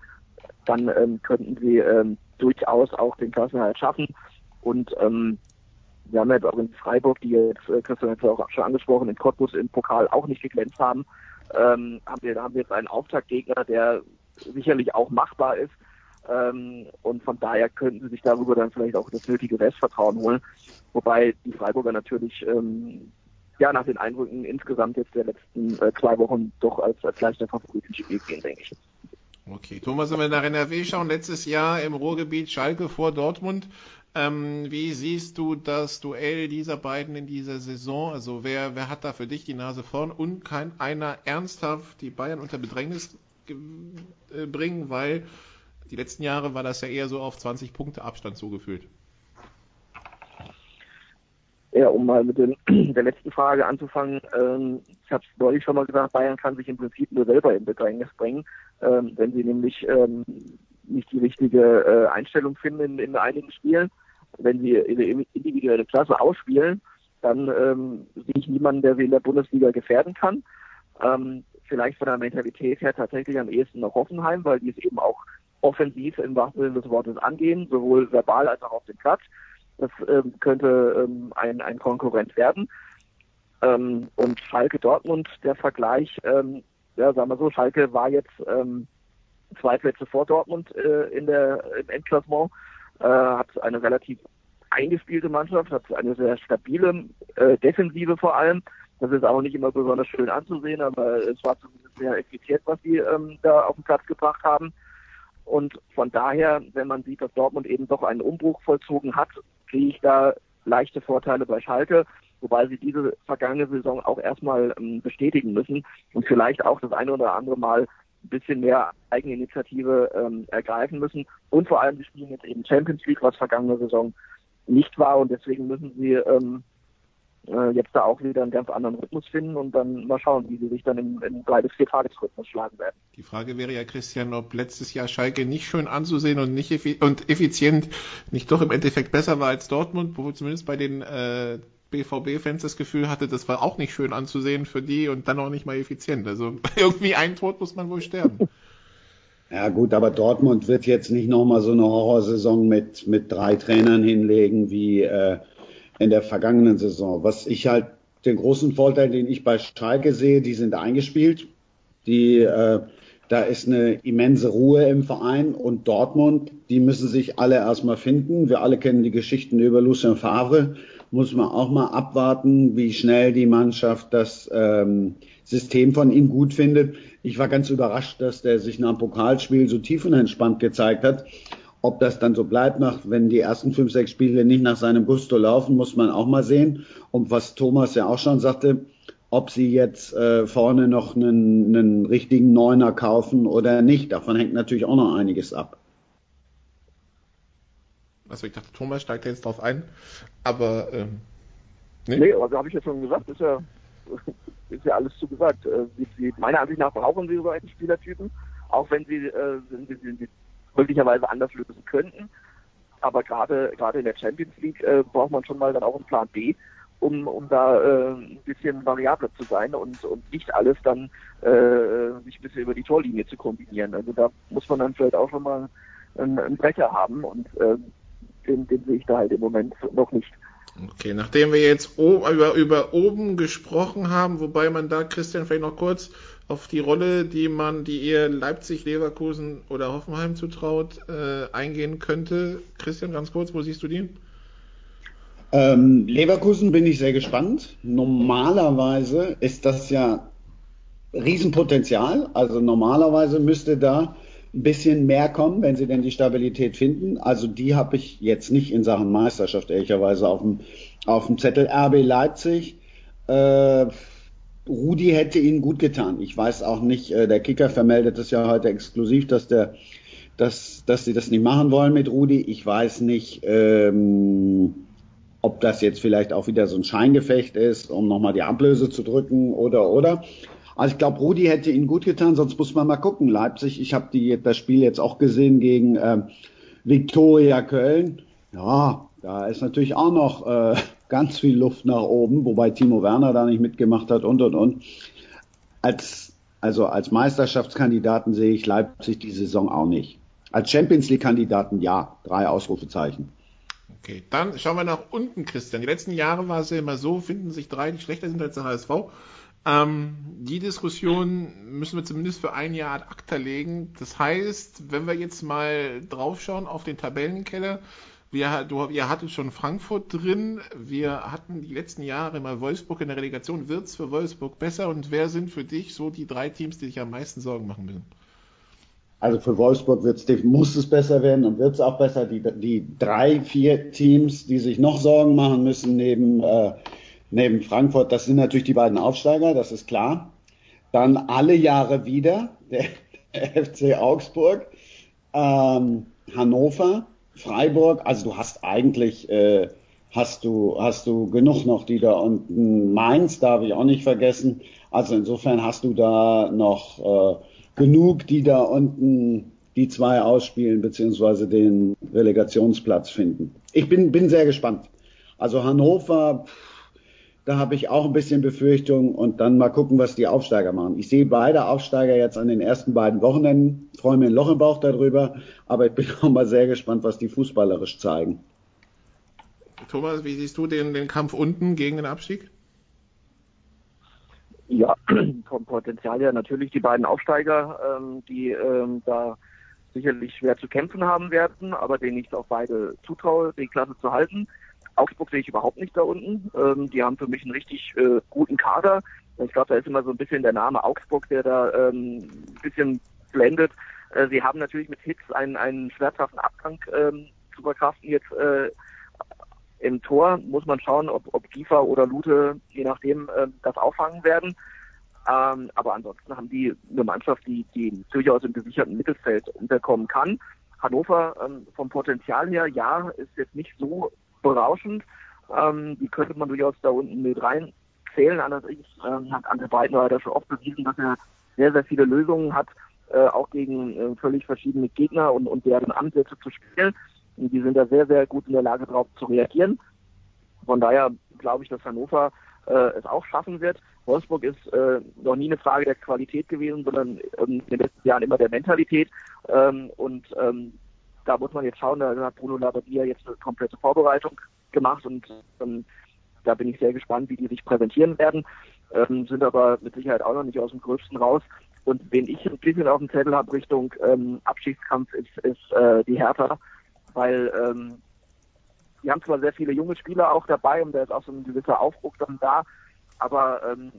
dann ähm, könnten sie ähm, durchaus auch den Klassenerhalt schaffen. Und ähm, wir haben jetzt auch in Freiburg, die jetzt, äh, Christian hat es auch schon angesprochen, in Cottbus im Pokal auch nicht geglänzt haben, ähm, haben wir, da haben wir jetzt einen Auftaktgegner, der sicherlich auch machbar ist. Ähm, und von daher könnten sie sich darüber dann vielleicht auch das nötige Restvertrauen holen. Wobei die Freiburger natürlich ähm, ja nach den Eindrücken insgesamt jetzt der letzten äh, zwei Wochen doch als, als leichter Favorit ins Spiel gehen, denke ich. Okay, Thomas, wenn wir nach NRW schauen, letztes Jahr im Ruhrgebiet Schalke vor Dortmund. Ähm, wie siehst du das Duell dieser beiden in dieser Saison? Also wer, wer hat da für dich die Nase vorn und kann einer ernsthaft die Bayern unter Bedrängnis äh, bringen, weil die letzten Jahre war das ja eher so auf 20 Punkte Abstand zugefühlt. Ja, um mal mit den, der letzten Frage anzufangen. Ähm, ich habe es neulich schon mal gesagt, Bayern kann sich im Prinzip nur selber in Bedrängnis bringen, ähm, wenn sie nämlich ähm, nicht die richtige äh, Einstellung finden in, in einigen Spielen. Wenn sie ihre individuelle Klasse ausspielen, dann ähm, sehe ich niemanden, der sie in der Bundesliga gefährden kann. Ähm, vielleicht von der Mentalität her tatsächlich am ehesten noch Hoffenheim, weil die es eben auch offensiv im wahrsten Sinne des Wortes angehen, sowohl verbal als auch auf dem Platz. Das ähm, könnte ähm, ein, ein Konkurrent werden. Ähm, und Schalke Dortmund, der Vergleich, ähm, ja, sagen wir so, Schalke war jetzt ähm, zwei Plätze vor Dortmund äh, in der im Endklassement, äh, hat eine relativ eingespielte Mannschaft, hat eine sehr stabile äh, Defensive vor allem. Das ist auch nicht immer besonders schön anzusehen, aber es war zumindest sehr effizient, was sie ähm, da auf den Platz gebracht haben. Und von daher, wenn man sieht, dass Dortmund eben doch einen Umbruch vollzogen hat, sehe ich da leichte Vorteile bei Schalke, wobei sie diese vergangene Saison auch erstmal ähm, bestätigen müssen und vielleicht auch das eine oder andere Mal ein bisschen mehr Eigeninitiative ähm, ergreifen müssen. Und vor allem, sie spielen jetzt eben Champions League, was vergangene Saison nicht war und deswegen müssen sie ähm, äh, jetzt da auch wieder einen ganz anderen Rhythmus finden und dann mal schauen, wie sie sich dann im, im drei bis vier Tagesrhythmus schlagen werden. Die Frage wäre ja, Christian, ob letztes Jahr Schalke nicht schön anzusehen und nicht effi und effizient nicht doch im Endeffekt besser war als Dortmund, wo zumindest bei den äh, BVB-Fans das Gefühl hatte, das war auch nicht schön anzusehen für die und dann auch nicht mal effizient. Also irgendwie ein Tod muss man wohl sterben. Ja gut, aber Dortmund wird jetzt nicht nochmal so eine Horrorsaison mit, mit drei Trainern hinlegen wie äh, in der vergangenen Saison. Was ich halt den großen Vorteil, den ich bei Schalke sehe, die sind eingespielt. Die, äh, da ist eine immense Ruhe im Verein und Dortmund, die müssen sich alle erstmal finden. Wir alle kennen die Geschichten über Lucien Favre. Muss man auch mal abwarten, wie schnell die Mannschaft das ähm, System von ihm gut findet. Ich war ganz überrascht, dass der sich nach dem Pokalspiel so tief und entspannt gezeigt hat. Ob das dann so bleibt, nach, wenn die ersten fünf, sechs Spiele nicht nach seinem Gusto laufen, muss man auch mal sehen. Und was Thomas ja auch schon sagte, ob sie jetzt äh, vorne noch einen, einen richtigen Neuner kaufen oder nicht, davon hängt natürlich auch noch einiges ab. Also ich dachte, Thomas steigt jetzt drauf ein, aber ähm, nee. nee, also habe ich ja schon gesagt, ist ja, ist ja alles zu gesagt. Äh, sie, sie, meiner Ansicht nach brauchen sie so einen Spielertypen, auch wenn sie, äh, wenn sie, sie möglicherweise anders lösen könnten. Aber gerade gerade in der Champions League äh, braucht man schon mal dann auch einen Plan B, um, um da äh, ein bisschen variabler zu sein und, und nicht alles dann äh, sich ein bisschen über die Torlinie zu kombinieren. Also da muss man dann vielleicht auch schon mal einen, einen Brecher haben und äh, den, den sehe ich da halt im Moment noch nicht. Okay, nachdem wir jetzt über, über oben gesprochen haben, wobei man da, Christian, vielleicht noch kurz auf die Rolle, die man, die ihr Leipzig, Leverkusen oder Hoffenheim zutraut, äh, eingehen könnte. Christian, ganz kurz, wo siehst du die? Ähm, Leverkusen bin ich sehr gespannt. Normalerweise ist das ja Riesenpotenzial. Also normalerweise müsste da ein bisschen mehr kommen, wenn sie denn die Stabilität finden. Also die habe ich jetzt nicht in Sachen Meisterschaft ehrlicherweise auf dem, auf dem Zettel. RB Leipzig, äh, Rudi hätte ihnen gut getan. Ich weiß auch nicht, äh, der Kicker vermeldet es ja heute exklusiv, dass der, dass, dass sie das nicht machen wollen mit Rudi. Ich weiß nicht, ähm, ob das jetzt vielleicht auch wieder so ein Scheingefecht ist, um nochmal die Ablöse zu drücken oder oder. Also ich glaube, Rudi hätte ihn gut getan, sonst muss man mal gucken. Leipzig, ich habe das Spiel jetzt auch gesehen gegen äh, Viktoria Köln. Ja, da ist natürlich auch noch äh, ganz viel Luft nach oben, wobei Timo Werner da nicht mitgemacht hat und und und. Als, also als Meisterschaftskandidaten sehe ich Leipzig die Saison auch nicht. Als Champions League-Kandidaten ja, drei Ausrufezeichen. Okay, dann schauen wir nach unten, Christian. Die letzten Jahre war es ja immer so, finden sich drei, die schlechter sind als der HSV. Ähm, die Diskussion müssen wir zumindest für ein Jahr ad acta legen. Das heißt, wenn wir jetzt mal draufschauen auf den Tabellenkeller, wir, du, ihr hattet schon Frankfurt drin, wir hatten die letzten Jahre immer Wolfsburg in der Relegation. Wird es für Wolfsburg besser und wer sind für dich so die drei Teams, die dich am meisten Sorgen machen müssen? Also für Wolfsburg wird's, muss es besser werden und wird es auch besser. Die, die drei, vier Teams, die sich noch Sorgen machen müssen neben, äh, neben Frankfurt, das sind natürlich die beiden Aufsteiger, das ist klar. Dann alle Jahre wieder der, der FC Augsburg, ähm, Hannover, Freiburg. Also du hast eigentlich äh, hast du hast du genug noch, die da unten Mainz darf ich auch nicht vergessen. Also insofern hast du da noch äh, genug, die da unten die zwei ausspielen, beziehungsweise den Relegationsplatz finden. Ich bin, bin sehr gespannt. Also Hannover, da habe ich auch ein bisschen Befürchtung und dann mal gucken, was die Aufsteiger machen. Ich sehe beide Aufsteiger jetzt an den ersten beiden Wochenenden, freue mir ein Loch im Bauch darüber, aber ich bin auch mal sehr gespannt, was die fußballerisch zeigen. Thomas, wie siehst du den, den Kampf unten gegen den Abstieg? Ja, vom Potenzial her natürlich die beiden Aufsteiger, ähm, die ähm, da sicherlich schwer zu kämpfen haben werden, aber denen ich auch beide zutraue, die Klasse zu halten. Augsburg sehe ich überhaupt nicht da unten. Ähm, die haben für mich einen richtig äh, guten Kader. Ich glaube, da ist immer so ein bisschen der Name Augsburg, der da ähm, ein bisschen blendet. Äh, sie haben natürlich mit Hits einen, einen schmerzhaften Abgang ähm, zu verkraften jetzt äh, im Tor muss man schauen, ob, ob Kiefer oder Lute, je nachdem, äh, das auffangen werden. Ähm, aber ansonsten haben die eine Mannschaft, die, die durchaus im gesicherten Mittelfeld unterkommen kann. Hannover ähm, vom Potenzial her, ja, ist jetzt nicht so berauschend. Ähm, die könnte man durchaus da unten mit reinzählen. Allerdings ähm, hat Ante Breitenreiter schon oft bewiesen, dass er sehr, sehr viele Lösungen hat, äh, auch gegen äh, völlig verschiedene Gegner und, und deren Ansätze zu spielen. Und die sind da sehr, sehr gut in der Lage, darauf zu reagieren. Von daher glaube ich, dass Hannover äh, es auch schaffen wird. Wolfsburg ist äh, noch nie eine Frage der Qualität gewesen, sondern ähm, in den letzten Jahren immer der Mentalität. Ähm, und ähm, da muss man jetzt schauen, da hat Bruno Labbadia jetzt eine komplette Vorbereitung gemacht und ähm, da bin ich sehr gespannt, wie die sich präsentieren werden. Ähm, sind aber mit Sicherheit auch noch nicht aus dem Gröbsten raus. Und wen ich ein bisschen auf dem Zettel habe Richtung ähm, Abschiedskampf ist, ist äh, die Hertha weil ähm, die haben zwar sehr viele junge Spieler auch dabei und da ist auch so ein gewisser Aufbruch dann da, aber ähm,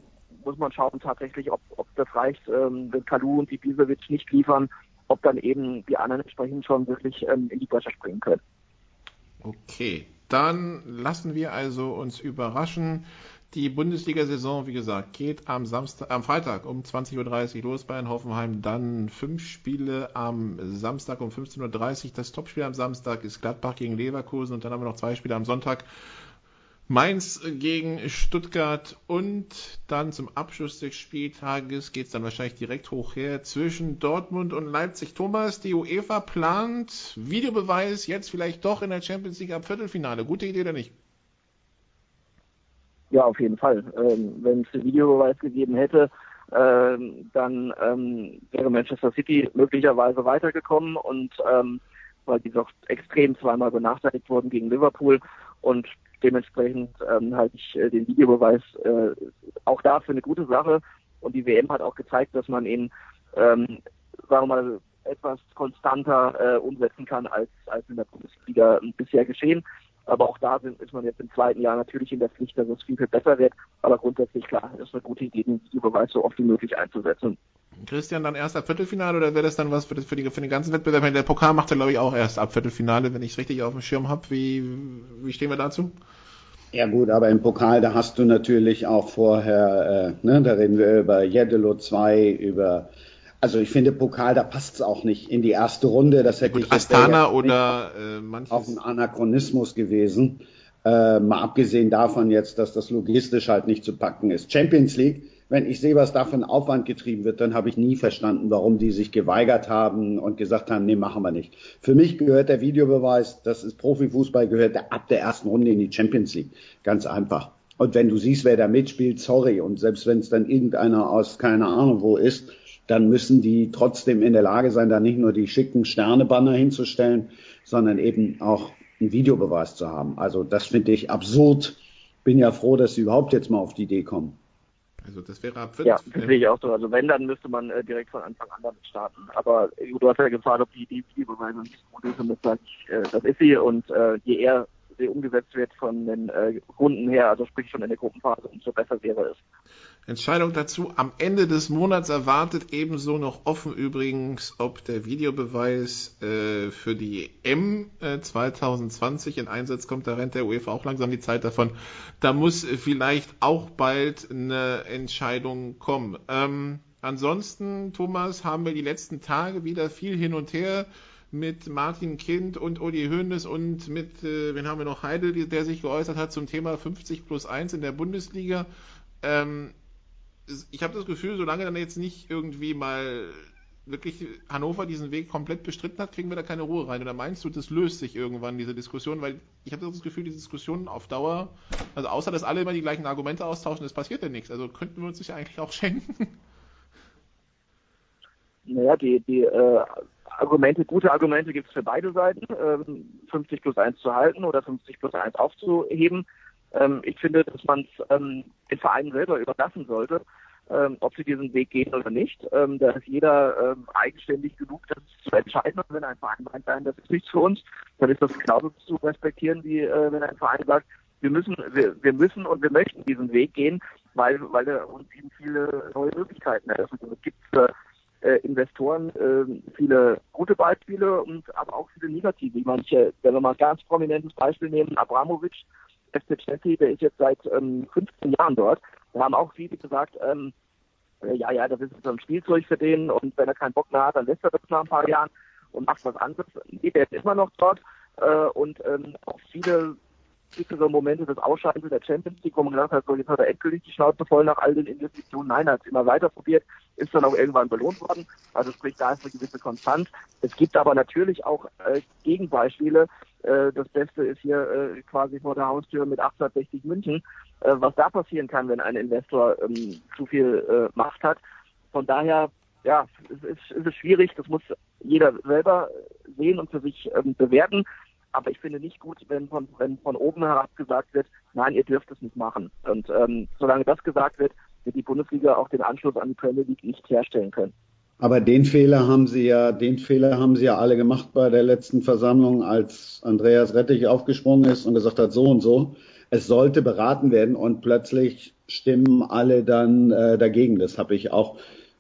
muss man schauen tatsächlich, ob, ob das reicht, ähm, wenn Kalu und die Ibisevic nicht liefern, ob dann eben die anderen entsprechend schon wirklich ähm, in die Bresche springen können. Okay, dann lassen wir also uns überraschen. Die Bundesliga-Saison, wie gesagt, geht am Samstag, am Freitag um 20.30 Uhr los bei Hoffenheim. Dann fünf Spiele am Samstag um 15.30 Uhr. Das Topspiel am Samstag ist Gladbach gegen Leverkusen und dann haben wir noch zwei Spiele am Sonntag. Mainz gegen Stuttgart und dann zum Abschluss des Spieltages geht es dann wahrscheinlich direkt hoch her zwischen Dortmund und Leipzig. Thomas, die UEFA plant Videobeweis jetzt vielleicht doch in der Champions League ab Viertelfinale. Gute Idee oder nicht? Ja, auf jeden Fall. Ähm, Wenn es Videobeweis gegeben hätte, ähm, dann ähm, wäre Manchester City möglicherweise weitergekommen und ähm, weil die doch extrem zweimal benachteiligt wurden gegen Liverpool und dementsprechend ähm, halte ich äh, den Videobeweis äh, auch da für eine gute Sache und die WM hat auch gezeigt, dass man ihn, ähm, sagen wir mal, etwas konstanter äh, umsetzen kann als, als in der Bundesliga bisher geschehen. Aber auch da sind, ist man jetzt im zweiten Jahr natürlich in der Pflicht, dass es viel, viel besser wird. Aber grundsätzlich klar, ist eine gute Idee, den Videobeweis so oft wie möglich einzusetzen. Christian, dann erst ab Viertelfinale oder wäre das dann was für, das, für, die, für den ganzen Wettbewerb? Der Pokal macht er, glaube ich, auch erst ab Viertelfinale, wenn ich es richtig auf dem Schirm habe. Wie, wie stehen wir dazu? Ja gut, aber im Pokal, da hast du natürlich auch vorher, äh, ne, da reden wir über Jedelo 2, über also ich finde Pokal, da passt es auch nicht in die erste Runde. Das hätte Gut, ich Astana oder äh, manches. Auch ein Anachronismus gewesen. Äh, mal abgesehen davon jetzt, dass das logistisch halt nicht zu packen ist. Champions League wenn ich sehe, was da für ein Aufwand getrieben wird, dann habe ich nie verstanden, warum die sich geweigert haben und gesagt haben, nee, machen wir nicht. Für mich gehört der Videobeweis, das ist Profifußball, gehört der ab der ersten Runde in die Champions League. Ganz einfach. Und wenn du siehst, wer da mitspielt, sorry. Und selbst wenn es dann irgendeiner aus keine Ahnung wo ist, dann müssen die trotzdem in der Lage sein, da nicht nur die schicken Sternebanner hinzustellen, sondern eben auch einen Videobeweis zu haben. Also das finde ich absurd. Bin ja froh, dass sie überhaupt jetzt mal auf die Idee kommen. Also das wäre ab 5. Ja, das sehe ich auch so. Also wenn, dann müsste man äh, direkt von Anfang an damit starten. Aber äh, du hast ja gefragt, ob die Idee Videobeweise nicht gut ist und das sage ich, äh, das ist sie. Und äh, je eher sie umgesetzt wird von den äh, Runden her, also sprich schon in der Gruppenphase, umso besser wäre es. Entscheidung dazu am Ende des Monats erwartet ebenso noch offen übrigens, ob der Videobeweis äh, für die M äh, 2020 in Einsatz kommt. Da rennt der UEFA auch langsam die Zeit davon. Da muss vielleicht auch bald eine Entscheidung kommen. Ähm, ansonsten, Thomas, haben wir die letzten Tage wieder viel hin und her mit Martin Kind und Uli Hoeneß und mit, äh, wen haben wir noch, Heidel, der sich geäußert hat zum Thema 50 plus 1 in der Bundesliga. Ähm, ich habe das Gefühl, solange dann jetzt nicht irgendwie mal wirklich Hannover diesen Weg komplett bestritten hat, kriegen wir da keine Ruhe rein. Oder meinst du, das löst sich irgendwann, diese Diskussion? Weil ich habe das Gefühl, diese Diskussion auf Dauer, also außer dass alle immer die gleichen Argumente austauschen, es passiert ja nichts. Also könnten wir uns das ja eigentlich auch schenken. Naja, die, die äh, Argumente, gute Argumente gibt es für beide Seiten, ähm, 50 plus 1 zu halten oder 50 plus 1 aufzuheben. Ähm, ich finde, dass man es ähm, den Vereinen selber überlassen sollte, ähm, ob sie diesen Weg gehen oder nicht. Ähm, da ist jeder ähm, eigenständig genug, das zu entscheiden. Und wenn ein Verein meint, nein, das ist nichts für uns, dann ist das genauso zu respektieren, wie äh, wenn ein Verein sagt, wir müssen, wir, wir müssen und wir möchten diesen Weg gehen, weil, weil er uns eben viele neue Möglichkeiten eröffnet. Es gibt äh, äh, Investoren äh, viele gute Beispiele und aber auch viele negative. Manche, wenn wir mal ein ganz prominentes Beispiel nehmen, Abramovic, FC Chelsea, der ist jetzt seit ähm, 15 Jahren dort. Da haben auch viele gesagt, ähm, äh, ja, ja, das ist so ein Spielzeug für den und wenn er keinen Bock mehr hat, dann lässt er das nach ein paar Jahren und macht was anderes. Nee, der ist immer noch dort äh, und ähm, auch viele so Momente des Ausscheidens der Champions League, wo man gedacht hat, so jetzt hat er endgültig die Schnauze voll nach all den Investitionen. Nein, er hat es immer weiter probiert, ist dann auch irgendwann belohnt worden. Also sprich, da ist eine gewisse Konstanz. Es gibt aber natürlich auch äh, Gegenbeispiele. Äh, das Beste ist hier äh, quasi vor der Haustür mit 860 München, äh, was da passieren kann, wenn ein Investor ähm, zu viel äh, Macht hat. Von daher, ja, es ist, es ist schwierig. Das muss jeder selber sehen und für sich ähm, bewerten. Aber ich finde nicht gut, wenn von, wenn von oben herab gesagt wird, nein, ihr dürft es nicht machen. Und ähm, solange das gesagt wird, wird die Bundesliga auch den Anschluss an die Premier League nicht herstellen können. Aber den Fehler haben sie ja, den Fehler haben sie ja alle gemacht bei der letzten Versammlung, als Andreas Rettich aufgesprungen ist und gesagt hat, so und so. Es sollte beraten werden und plötzlich stimmen alle dann äh, dagegen. Das habe ich auch,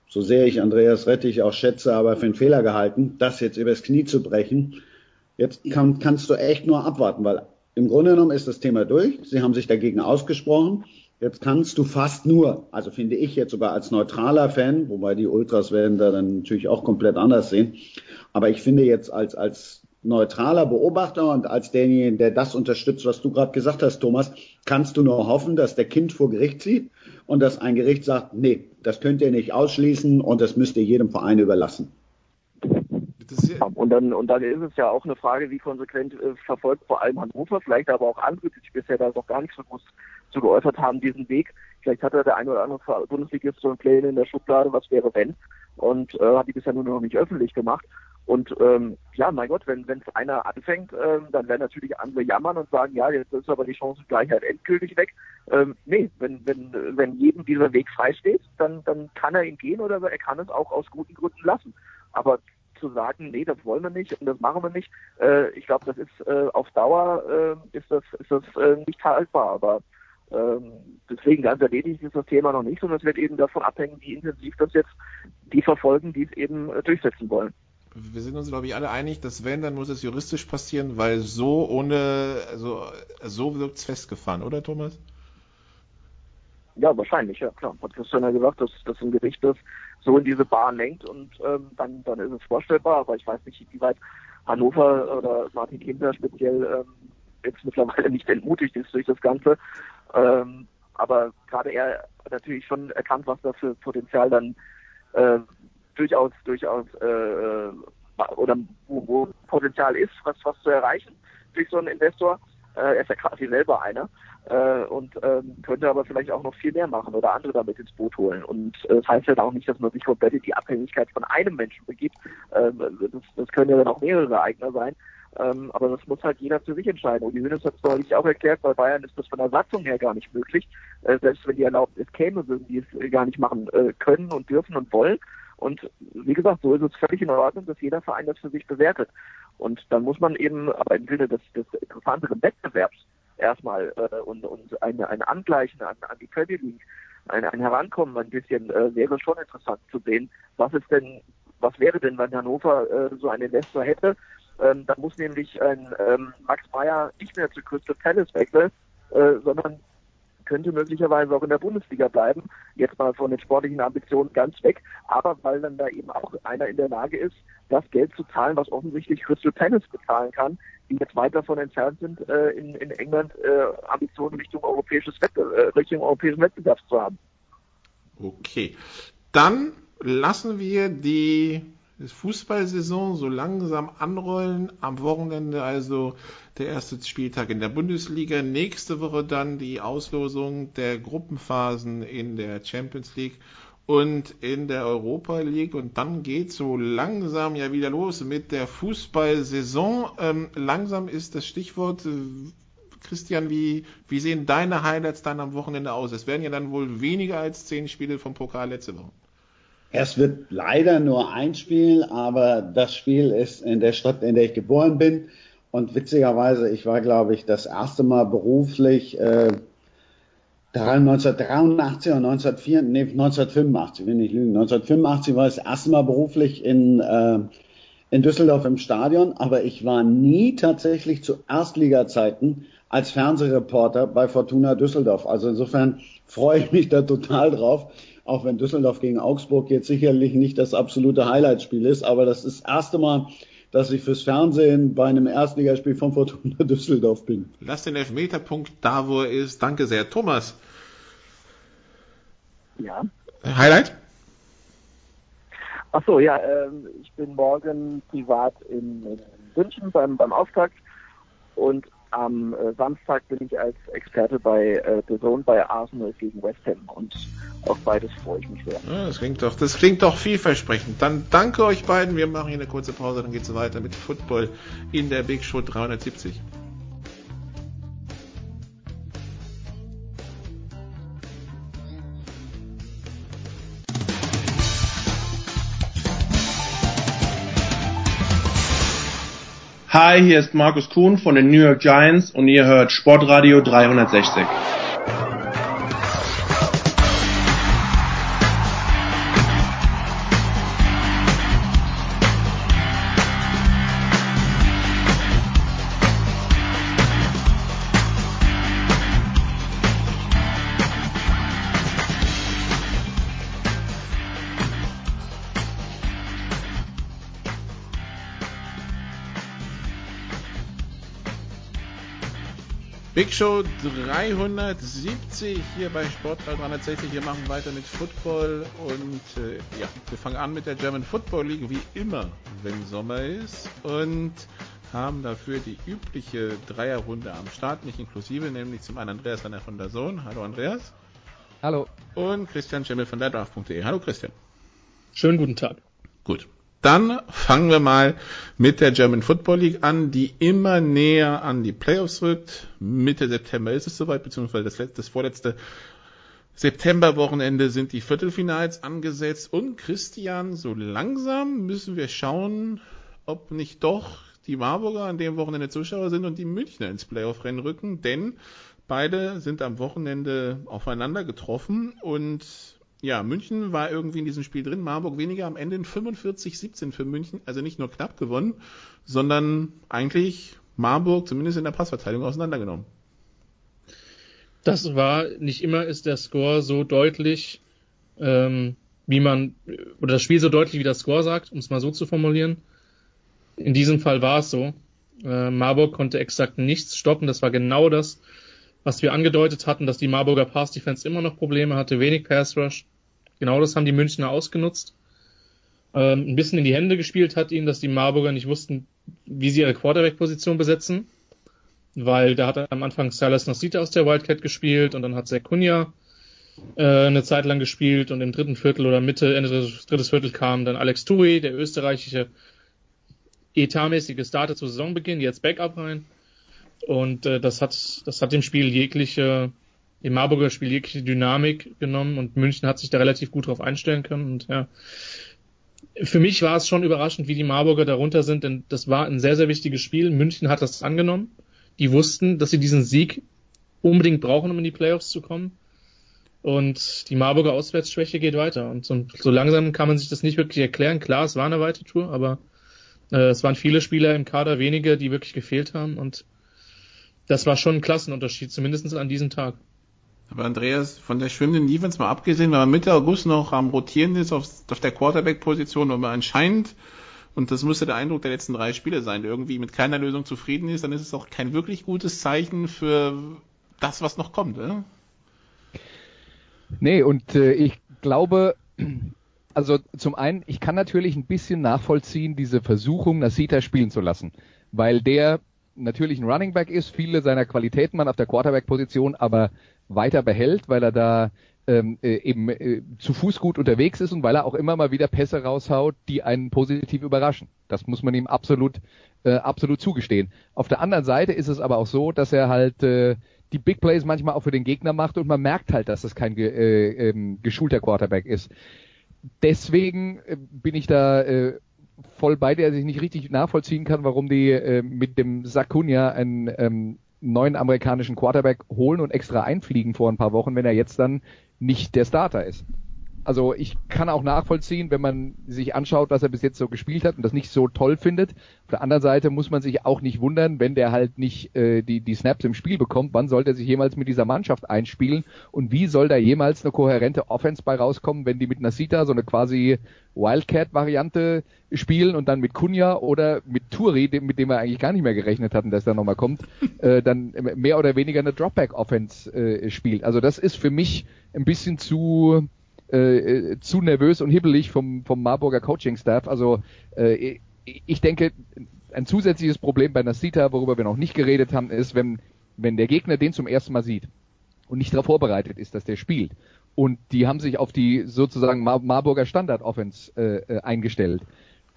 so sehr ich Andreas Rettich auch schätze, aber für einen Fehler gehalten, das jetzt übers Knie zu brechen Jetzt kann, kannst du echt nur abwarten, weil im Grunde genommen ist das Thema durch. Sie haben sich dagegen ausgesprochen. Jetzt kannst du fast nur, also finde ich jetzt sogar als neutraler Fan, wobei die Ultras werden da dann natürlich auch komplett anders sehen, aber ich finde jetzt als, als neutraler Beobachter und als derjenige, der das unterstützt, was du gerade gesagt hast, Thomas, kannst du nur hoffen, dass der Kind vor Gericht zieht und dass ein Gericht sagt, nee, das könnt ihr nicht ausschließen und das müsst ihr jedem Verein überlassen. Und dann, und dann ist es ja auch eine Frage, wie konsequent äh, verfolgt vor allem Hannover, vielleicht aber auch andere, die sich bisher da noch gar nicht so groß zu geäußert haben, diesen Weg. Vielleicht hat er der eine oder andere Bundesligist so ein Pläne in der Schublade, was wäre wenn, und äh, hat die bisher nur noch nicht öffentlich gemacht. Und ähm, ja, mein Gott, wenn es einer anfängt, ähm, dann werden natürlich andere jammern und sagen, ja, jetzt ist aber die Chancengleichheit endgültig weg. Ähm, nee, wenn wenn wenn jedem dieser Weg frei steht, dann dann kann er ihn gehen oder er kann es auch aus guten Gründen lassen. Aber zu sagen, nee, das wollen wir nicht und das machen wir nicht. Äh, ich glaube, das ist äh, auf Dauer äh, ist das, ist das äh, nicht haltbar. Aber ähm, deswegen ganz erledigt ist das Thema noch nicht, sondern es wird eben davon abhängen, wie intensiv das jetzt die verfolgen, die es eben äh, durchsetzen wollen. Wir sind uns, glaube ich, alle einig, dass wenn, dann muss es juristisch passieren, weil so ohne, also so wirkt es festgefahren, oder Thomas? Ja, wahrscheinlich, ja klar. Hat Christian ja gesagt, dass das ein Gericht ist, so in diese Bahn lenkt und ähm, dann, dann ist es vorstellbar, aber ich weiß nicht, wie weit Hannover oder Martin Kinder speziell ähm, jetzt mittlerweile nicht entmutigt ist durch das Ganze. Ähm, aber gerade er natürlich schon erkannt, was da für Potenzial dann äh, durchaus, durchaus äh, oder wo, wo Potenzial ist, was, was zu erreichen durch so einen Investor. Äh, er ist ja quasi selber einer äh, und ähm, könnte aber vielleicht auch noch viel mehr machen oder andere damit ins Boot holen. Und äh, das heißt ja auch nicht, dass man sich komplett in die Abhängigkeit von einem Menschen begibt. Ähm, das, das können ja dann auch mehrere Eigner sein. Ähm, aber das muss halt jeder für sich entscheiden. Und die Hönes hat es neulich auch erklärt, bei Bayern ist das von der Satzung her gar nicht möglich. Äh, selbst wenn die Erlaubnis käme, würden die es gar nicht machen äh, können und dürfen und wollen. Und wie gesagt, so ist es völlig in Ordnung, dass jeder Verein das für sich bewertet. Und dann muss man eben aber im Sinne des, des interessanteren Wettbewerbs erstmal äh, und, und ein, ein Angleichen an, an die Premier League, ein, ein Herankommen ein bisschen, äh, wäre schon interessant zu sehen, was ist denn, was wäre denn, wenn Hannover äh, so einen Investor hätte, ähm, dann muss nämlich ein ähm, Max Meyer nicht mehr zu Crystal Palace wechseln, äh, sondern könnte möglicherweise auch in der Bundesliga bleiben. Jetzt mal von den sportlichen Ambitionen ganz weg, aber weil dann da eben auch einer in der Lage ist, das Geld zu zahlen, was offensichtlich Crystal Palace bezahlen kann, die jetzt weit davon entfernt sind, äh, in, in England äh, Ambitionen Richtung europäisches Wettbewerb, äh, Richtung europäischen Wettbewerb zu haben. Okay. Dann lassen wir die Fußballsaison so langsam anrollen. Am Wochenende also der erste Spieltag in der Bundesliga. Nächste Woche dann die Auslosung der Gruppenphasen in der Champions League und in der Europa League. Und dann geht so langsam ja wieder los mit der Fußballsaison. Ähm, langsam ist das Stichwort. Christian, wie, wie sehen deine Highlights dann am Wochenende aus? Es werden ja dann wohl weniger als zehn Spiele vom Pokal letzte Woche. Es wird leider nur ein Spiel, aber das Spiel ist in der Stadt, in der ich geboren bin. Und witzigerweise, ich war, glaube ich, das erste Mal beruflich äh, 1983 oder 1984, nee, 1985, will nicht lügen. 1985 war ich das erste Mal beruflich in, äh, in Düsseldorf im Stadion, aber ich war nie tatsächlich zu Erstliga-Zeiten als Fernsehreporter bei Fortuna Düsseldorf. Also insofern freue ich mich da total drauf auch wenn Düsseldorf gegen Augsburg jetzt sicherlich nicht das absolute Highlightspiel ist, aber das ist das erste Mal, dass ich fürs Fernsehen bei einem Erstligaspiel von Fortuna Düsseldorf bin. Lass den Elfmeterpunkt da, wo er ist. Danke sehr. Thomas. Ja. Highlight? Achso, ja, äh, ich bin morgen privat in, in München beim, beim Auftakt und am äh, Samstag bin ich als Experte bei äh, The Zone bei Arsenal gegen West Ham und auf beides freue ich mich sehr. Ja, das klingt doch, das klingt doch vielversprechend. Dann danke euch beiden. Wir machen hier eine kurze Pause, dann geht es weiter mit Football in der Big Show 370. Hi, hier ist Markus Kuhn von den New York Giants und ihr hört Sportradio 360. Big Show 370 hier bei Sportball 360. Wir machen weiter mit Football und äh, ja, wir fangen an mit der German Football League wie immer, wenn Sommer ist und haben dafür die übliche Dreierrunde am Start, nicht inklusive, nämlich zum einen Andreas Renner von der Sohn. Hallo Andreas. Hallo. Und Christian Schimmel von der Draft.de. Hallo Christian. Schönen guten Tag. Gut. Dann fangen wir mal mit der German Football League an, die immer näher an die Playoffs rückt. Mitte September ist es soweit, beziehungsweise das, letzte, das vorletzte Septemberwochenende sind die Viertelfinals angesetzt. Und Christian, so langsam müssen wir schauen, ob nicht doch die Marburger an dem Wochenende Zuschauer sind und die Münchner ins Playoff-Rennen rücken, denn beide sind am Wochenende aufeinander getroffen und ja, München war irgendwie in diesem Spiel drin, Marburg weniger, am Ende in 45-17 für München, also nicht nur knapp gewonnen, sondern eigentlich Marburg zumindest in der Passverteidigung auseinandergenommen. Das war, nicht immer ist der Score so deutlich, ähm, wie man, oder das Spiel so deutlich, wie der Score sagt, um es mal so zu formulieren. In diesem Fall war es so. Äh, Marburg konnte exakt nichts stoppen, das war genau das, was wir angedeutet hatten, dass die Marburger Pass Defense immer noch Probleme hatte, wenig Pass Rush. Genau das haben die Münchner ausgenutzt. Ähm, ein bisschen in die Hände gespielt hat ihnen, dass die Marburger nicht wussten, wie sie ihre Quarterback-Position besetzen. Weil da hat am Anfang Silas Nasita aus der Wildcat gespielt und dann hat Kunja äh, eine Zeit lang gespielt und im dritten Viertel oder Mitte, Ende des drittes Viertel kam dann Alex Turi, der österreichische etatmäßige Starter zu Saisonbeginn, jetzt Backup rein. Und äh, das hat das hat dem Spiel jegliche im Marburger Spiel jegliche Dynamik genommen und München hat sich da relativ gut drauf einstellen können und ja für mich war es schon überraschend, wie die Marburger darunter sind, denn das war ein sehr, sehr wichtiges Spiel. München hat das angenommen. Die wussten, dass sie diesen Sieg unbedingt brauchen, um in die Playoffs zu kommen. Und die Marburger Auswärtsschwäche geht weiter. Und so, so langsam kann man sich das nicht wirklich erklären. Klar, es war eine weite Tour, aber äh, es waren viele Spieler im Kader, wenige, die wirklich gefehlt haben. Und das war schon ein Klassenunterschied, zumindest an diesem Tag. Aber Andreas, von der schwimmenden Defense mal abgesehen, wenn man Mitte August noch am Rotieren ist auf, auf der Quarterback-Position, wo man anscheinend, und das müsste der Eindruck der letzten drei Spiele sein, irgendwie mit keiner Lösung zufrieden ist, dann ist es auch kein wirklich gutes Zeichen für das, was noch kommt. Oder? Nee, und äh, ich glaube, also zum einen, ich kann natürlich ein bisschen nachvollziehen, diese Versuchung, Nasita spielen zu lassen, weil der natürlich ein Running Back ist, viele seiner Qualitäten man auf der Quarterback-Position aber weiter behält, weil er da ähm, äh, eben äh, zu Fuß gut unterwegs ist und weil er auch immer mal wieder Pässe raushaut, die einen positiv überraschen. Das muss man ihm absolut äh, absolut zugestehen. Auf der anderen Seite ist es aber auch so, dass er halt äh, die Big Plays manchmal auch für den Gegner macht und man merkt halt, dass es kein ge äh, ähm, geschulter Quarterback ist. Deswegen äh, bin ich da äh, voll bei der, dass ich nicht richtig nachvollziehen kann, warum die äh, mit dem Sakunia einen ähm, neuen amerikanischen Quarterback holen und extra einfliegen vor ein paar Wochen, wenn er jetzt dann nicht der Starter ist. Also ich kann auch nachvollziehen, wenn man sich anschaut, was er bis jetzt so gespielt hat und das nicht so toll findet. Auf der anderen Seite muss man sich auch nicht wundern, wenn der halt nicht äh, die, die Snaps im Spiel bekommt. Wann soll der sich jemals mit dieser Mannschaft einspielen? Und wie soll da jemals eine kohärente Offense bei rauskommen, wenn die mit Nasita so eine quasi Wildcat-Variante spielen und dann mit Kunja oder mit Turi, mit dem wir eigentlich gar nicht mehr gerechnet hatten, dass der nochmal kommt, äh, dann mehr oder weniger eine Dropback-Offense äh, spielt. Also das ist für mich ein bisschen zu äh, zu nervös und hibbelig vom, vom Marburger Coaching-Staff. Also äh, ich denke, ein zusätzliches Problem bei Nasita, worüber wir noch nicht geredet haben, ist, wenn, wenn der Gegner den zum ersten Mal sieht und nicht darauf vorbereitet ist, dass der spielt. Und die haben sich auf die sozusagen Mar Marburger Standard-Offense äh, äh eingestellt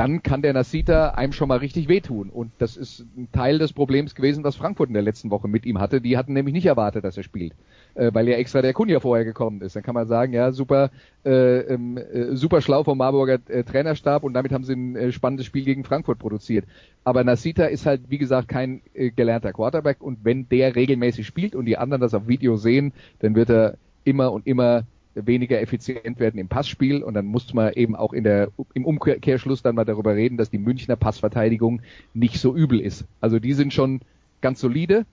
dann kann der Nasita einem schon mal richtig wehtun. Und das ist ein Teil des Problems gewesen, was Frankfurt in der letzten Woche mit ihm hatte. Die hatten nämlich nicht erwartet, dass er spielt, äh, weil ja extra der Kunja vorher gekommen ist. Dann kann man sagen, ja, super, äh, ähm, äh, super schlau vom Marburger äh, Trainerstab und damit haben sie ein äh, spannendes Spiel gegen Frankfurt produziert. Aber Nasita ist halt, wie gesagt, kein äh, gelernter Quarterback und wenn der regelmäßig spielt und die anderen das auf Video sehen, dann wird er immer und immer weniger effizient werden im Passspiel und dann muss man eben auch in der, im Umkehrschluss dann mal darüber reden, dass die Münchner Passverteidigung nicht so übel ist. Also die sind schon ganz solide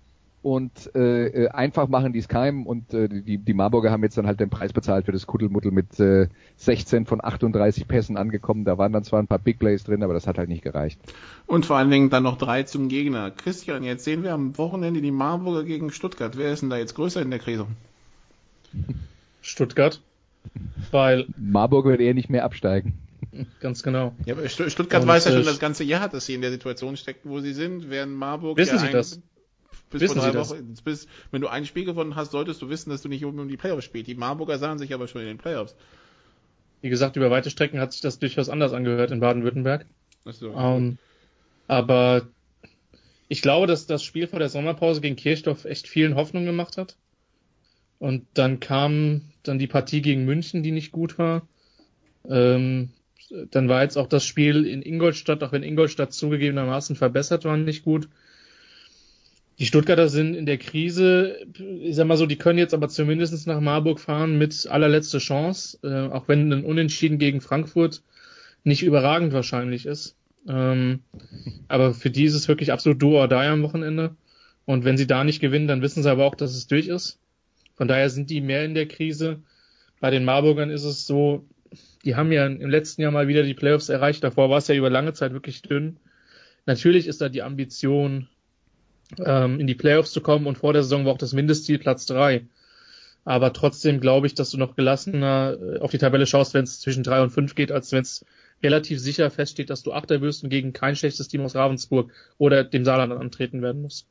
und äh, äh einfach machen die es keinem und äh, die, die Marburger haben jetzt dann halt den Preis bezahlt für das Kuddelmuddel mit äh, 16 von 38 Pässen angekommen. Da waren dann zwar ein paar Big Plays drin, aber das hat halt nicht gereicht. Und vor allen Dingen dann noch drei zum Gegner. Christian, jetzt sehen wir am Wochenende die Marburger gegen Stuttgart. Wer ist denn da jetzt größer in der Krise? Stuttgart. Weil. Marburg wird eher nicht mehr absteigen. Ganz genau. Ja, aber Stuttgart und weiß ja schon das ganze Jahr, dass sie in der Situation stecken, wo sie sind, während Marburg wissen ja sie das? Bis wissen vor drei sie Wochen, das? Bis, wenn du ein Spiel gewonnen hast, solltest du wissen, dass du nicht oben um die Playoffs spielst. Die Marburger sahen sich aber schon in den Playoffs. Wie gesagt, über weite Strecken hat sich das durchaus anders angehört in Baden-Württemberg. So, ähm, aber ich glaube, dass das Spiel vor der Sommerpause gegen Kirchdorf echt vielen Hoffnung gemacht hat. Und dann kam dann die Partie gegen München, die nicht gut war. Ähm, dann war jetzt auch das Spiel in Ingolstadt, auch wenn Ingolstadt zugegebenermaßen verbessert war, nicht gut. Die Stuttgarter sind in der Krise. Ich sag mal so, die können jetzt aber zumindest nach Marburg fahren mit allerletzte Chance, äh, auch wenn ein Unentschieden gegen Frankfurt nicht überragend wahrscheinlich ist. Ähm, aber für die ist es wirklich absolut do or die am Wochenende. Und wenn sie da nicht gewinnen, dann wissen sie aber auch, dass es durch ist. Von daher sind die mehr in der Krise. Bei den Marburgern ist es so, die haben ja im letzten Jahr mal wieder die Playoffs erreicht. Davor war es ja über lange Zeit wirklich dünn. Natürlich ist da die Ambition, ähm, in die Playoffs zu kommen und vor der Saison war auch das Mindestziel Platz drei. Aber trotzdem glaube ich, dass du noch gelassener äh, auf die Tabelle schaust, wenn es zwischen drei und fünf geht, als wenn es relativ sicher feststeht, dass du Achter wirst und gegen kein schlechtes Team aus Ravensburg oder dem Saarland antreten werden musst.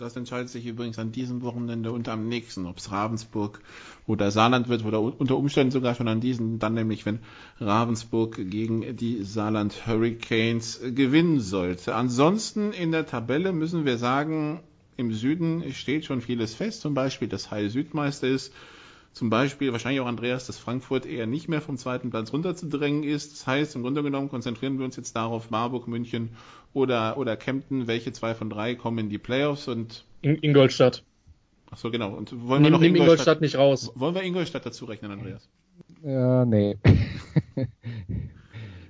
Das entscheidet sich übrigens an diesem Wochenende und am nächsten, ob es Ravensburg oder Saarland wird, oder unter Umständen sogar schon an diesem, dann nämlich, wenn Ravensburg gegen die Saarland Hurricanes gewinnen sollte. Ansonsten in der Tabelle müssen wir sagen, im Süden steht schon vieles fest, zum Beispiel, dass Heil Südmeister ist, zum Beispiel wahrscheinlich auch Andreas, dass Frankfurt eher nicht mehr vom zweiten Platz runterzudrängen ist. Das heißt, im Grunde genommen konzentrieren wir uns jetzt darauf, Marburg, München oder, oder Kempten, welche zwei von drei kommen in die Playoffs und in Ingolstadt. Ach so, genau. Und wollen wir noch Ingolstadt, Ingolstadt nicht raus? Wollen wir Ingolstadt dazu rechnen, Andreas? Ja, nee.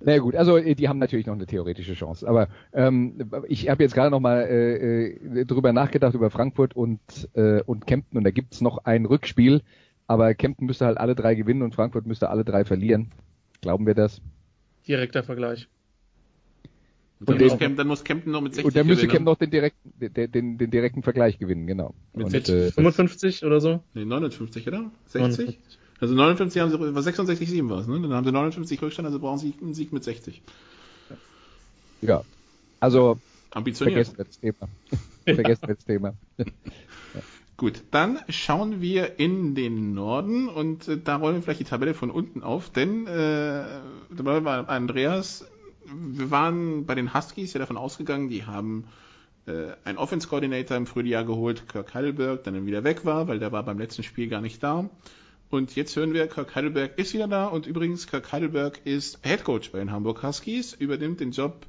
Na naja, gut, also die haben natürlich noch eine theoretische Chance. Aber ähm, ich habe jetzt gerade noch mal äh, äh, drüber nachgedacht über Frankfurt und äh, und Kempten und da gibt's noch ein Rückspiel aber Kempten müsste halt alle drei gewinnen und Frankfurt müsste alle drei verlieren. Glauben wir das? Direkter Vergleich. Und dann, muss Kempten, dann muss Kempten noch mit 60 Und dann müsste Kempten noch den direkten, den, den, den direkten Vergleich gewinnen, genau. Mit und, äh, 55 oder so? Nee, 59, oder? 60? 59. Also 59 haben sie, was 66, 7 war es, ne? Dann haben sie 59 Rückstand, also brauchen sie einen Sieg mit 60. Ja. Also, Ambitioniert. vergessen wir das Thema. vergessen wir das Thema. Gut, dann schauen wir in den Norden und äh, da rollen wir vielleicht die Tabelle von unten auf, denn äh, da war Andreas, wir waren bei den Huskies ja davon ausgegangen, die haben äh, einen Offense-Coordinator im Frühjahr geholt, Kirk Heidelberg, dann wieder weg war, weil der war beim letzten Spiel gar nicht da. Und jetzt hören wir, Kirk Heidelberg ist wieder da und übrigens, Kirk Heidelberg ist Head Coach bei den Hamburg Huskies, übernimmt den Job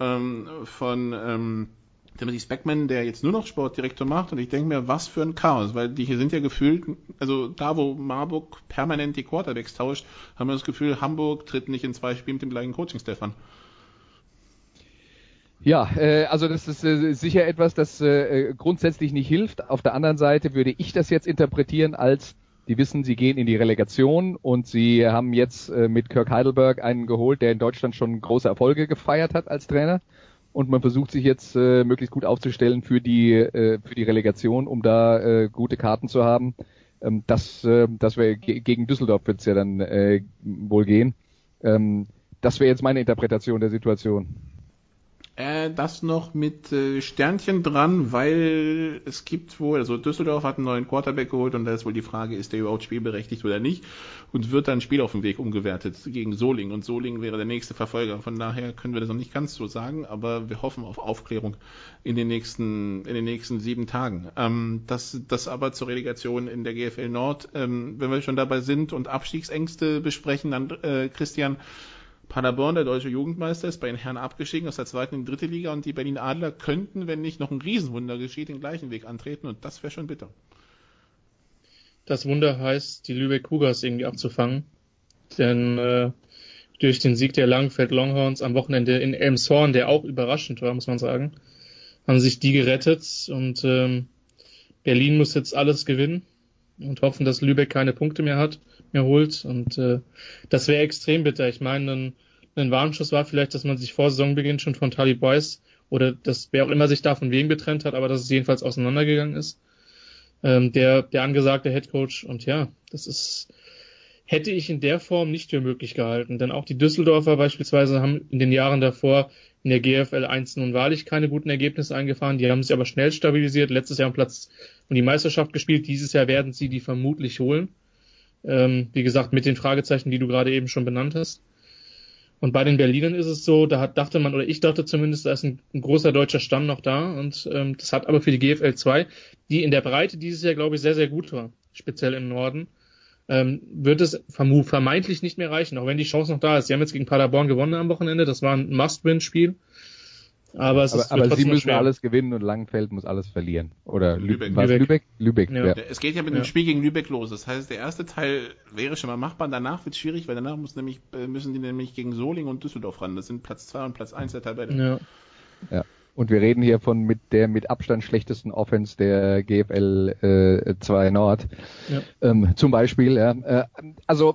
ähm, von ähm, Timothy Speckman, der jetzt nur noch Sportdirektor macht und ich denke mir, was für ein Chaos, weil die hier sind ja gefühlt, also da wo Marburg permanent die Quarterbacks tauscht, haben wir das Gefühl, Hamburg tritt nicht in zwei Spielen mit dem gleichen Coaching-Staff an. Ja, äh, also das ist äh, sicher etwas, das äh, grundsätzlich nicht hilft. Auf der anderen Seite würde ich das jetzt interpretieren als, die wissen, sie gehen in die Relegation und sie haben jetzt äh, mit Kirk Heidelberg einen geholt, der in Deutschland schon große Erfolge gefeiert hat als Trainer und man versucht sich jetzt äh, möglichst gut aufzustellen für die äh, für die Relegation, um da äh, gute Karten zu haben. Ähm, das äh, das wäre gegen Düsseldorf wird es ja dann äh, wohl gehen. Ähm, das wäre jetzt meine Interpretation der Situation. Äh, das noch mit äh, Sternchen dran, weil es gibt wohl, also Düsseldorf hat einen neuen Quarterback geholt und da ist wohl die Frage, ist der überhaupt spielberechtigt oder nicht und wird dann Spiel auf dem Weg umgewertet gegen Soling und Soling wäre der nächste Verfolger. Von daher können wir das noch nicht ganz so sagen, aber wir hoffen auf Aufklärung in den nächsten, in den nächsten sieben Tagen. Ähm, das, das aber zur Relegation in der GFL Nord, ähm, wenn wir schon dabei sind und Abstiegsängste besprechen, dann äh, Christian, Paderborn, der deutsche Jugendmeister, ist bei den Herren abgestiegen aus der zweiten in die dritte Liga und die Berlin Adler könnten, wenn nicht noch ein Riesenwunder geschieht, den gleichen Weg antreten und das wäre schon bitter. Das Wunder heißt, die Lübeck Cougars irgendwie abzufangen, denn äh, durch den Sieg der Langenfeld Longhorns am Wochenende in Elmshorn, der auch überraschend war, muss man sagen, haben sich die gerettet und ähm, Berlin muss jetzt alles gewinnen und hoffen, dass Lübeck keine Punkte mehr hat mehr holt. Und äh, das wäre extrem bitter. Ich meine, ein, ein Warnschuss war vielleicht, dass man sich vor Saisonbeginn schon von Tali Boys oder dass wer auch immer sich da von wem getrennt hat, aber dass es jedenfalls auseinandergegangen ist. Ähm, der, der angesagte Head Coach. Und ja, das ist, hätte ich in der Form nicht für möglich gehalten. Denn auch die Düsseldorfer beispielsweise haben in den Jahren davor in der GFL 1 nun wahrlich keine guten Ergebnisse eingefahren. Die haben sich aber schnell stabilisiert, letztes Jahr am Platz und die Meisterschaft gespielt. Dieses Jahr werden sie die vermutlich holen. Ähm, wie gesagt, mit den Fragezeichen, die du gerade eben schon benannt hast. Und bei den Berlinern ist es so, da hat, dachte man, oder ich dachte zumindest, da ist ein, ein großer deutscher Stamm noch da. Und ähm, das hat aber für die GFL 2, die in der Breite dieses Jahr, glaube ich, sehr, sehr gut war, speziell im Norden, ähm, wird es vermeintlich nicht mehr reichen, auch wenn die Chance noch da ist. Sie haben jetzt gegen Paderborn gewonnen am Wochenende, das war ein Must-Win-Spiel. Aber, es aber, ist aber sie müssen schwer. alles gewinnen und Langenfeld muss alles verlieren. Oder Lübeck. Lübeck? Lübeck? Lübeck ja. Ja. Es geht ja mit dem Spiel gegen Lübeck los. Das heißt, der erste Teil wäre schon mal machbar. Danach wird es schwierig, weil danach muss nämlich, äh, müssen die nämlich gegen Soling und Düsseldorf ran. Das sind Platz 2 und Platz 1 der Tabelle. Ja. Und wir reden hier von mit der mit Abstand schlechtesten Offense der GFL 2 äh, Nord. Ja. Ähm, zum Beispiel. Ja. Äh, also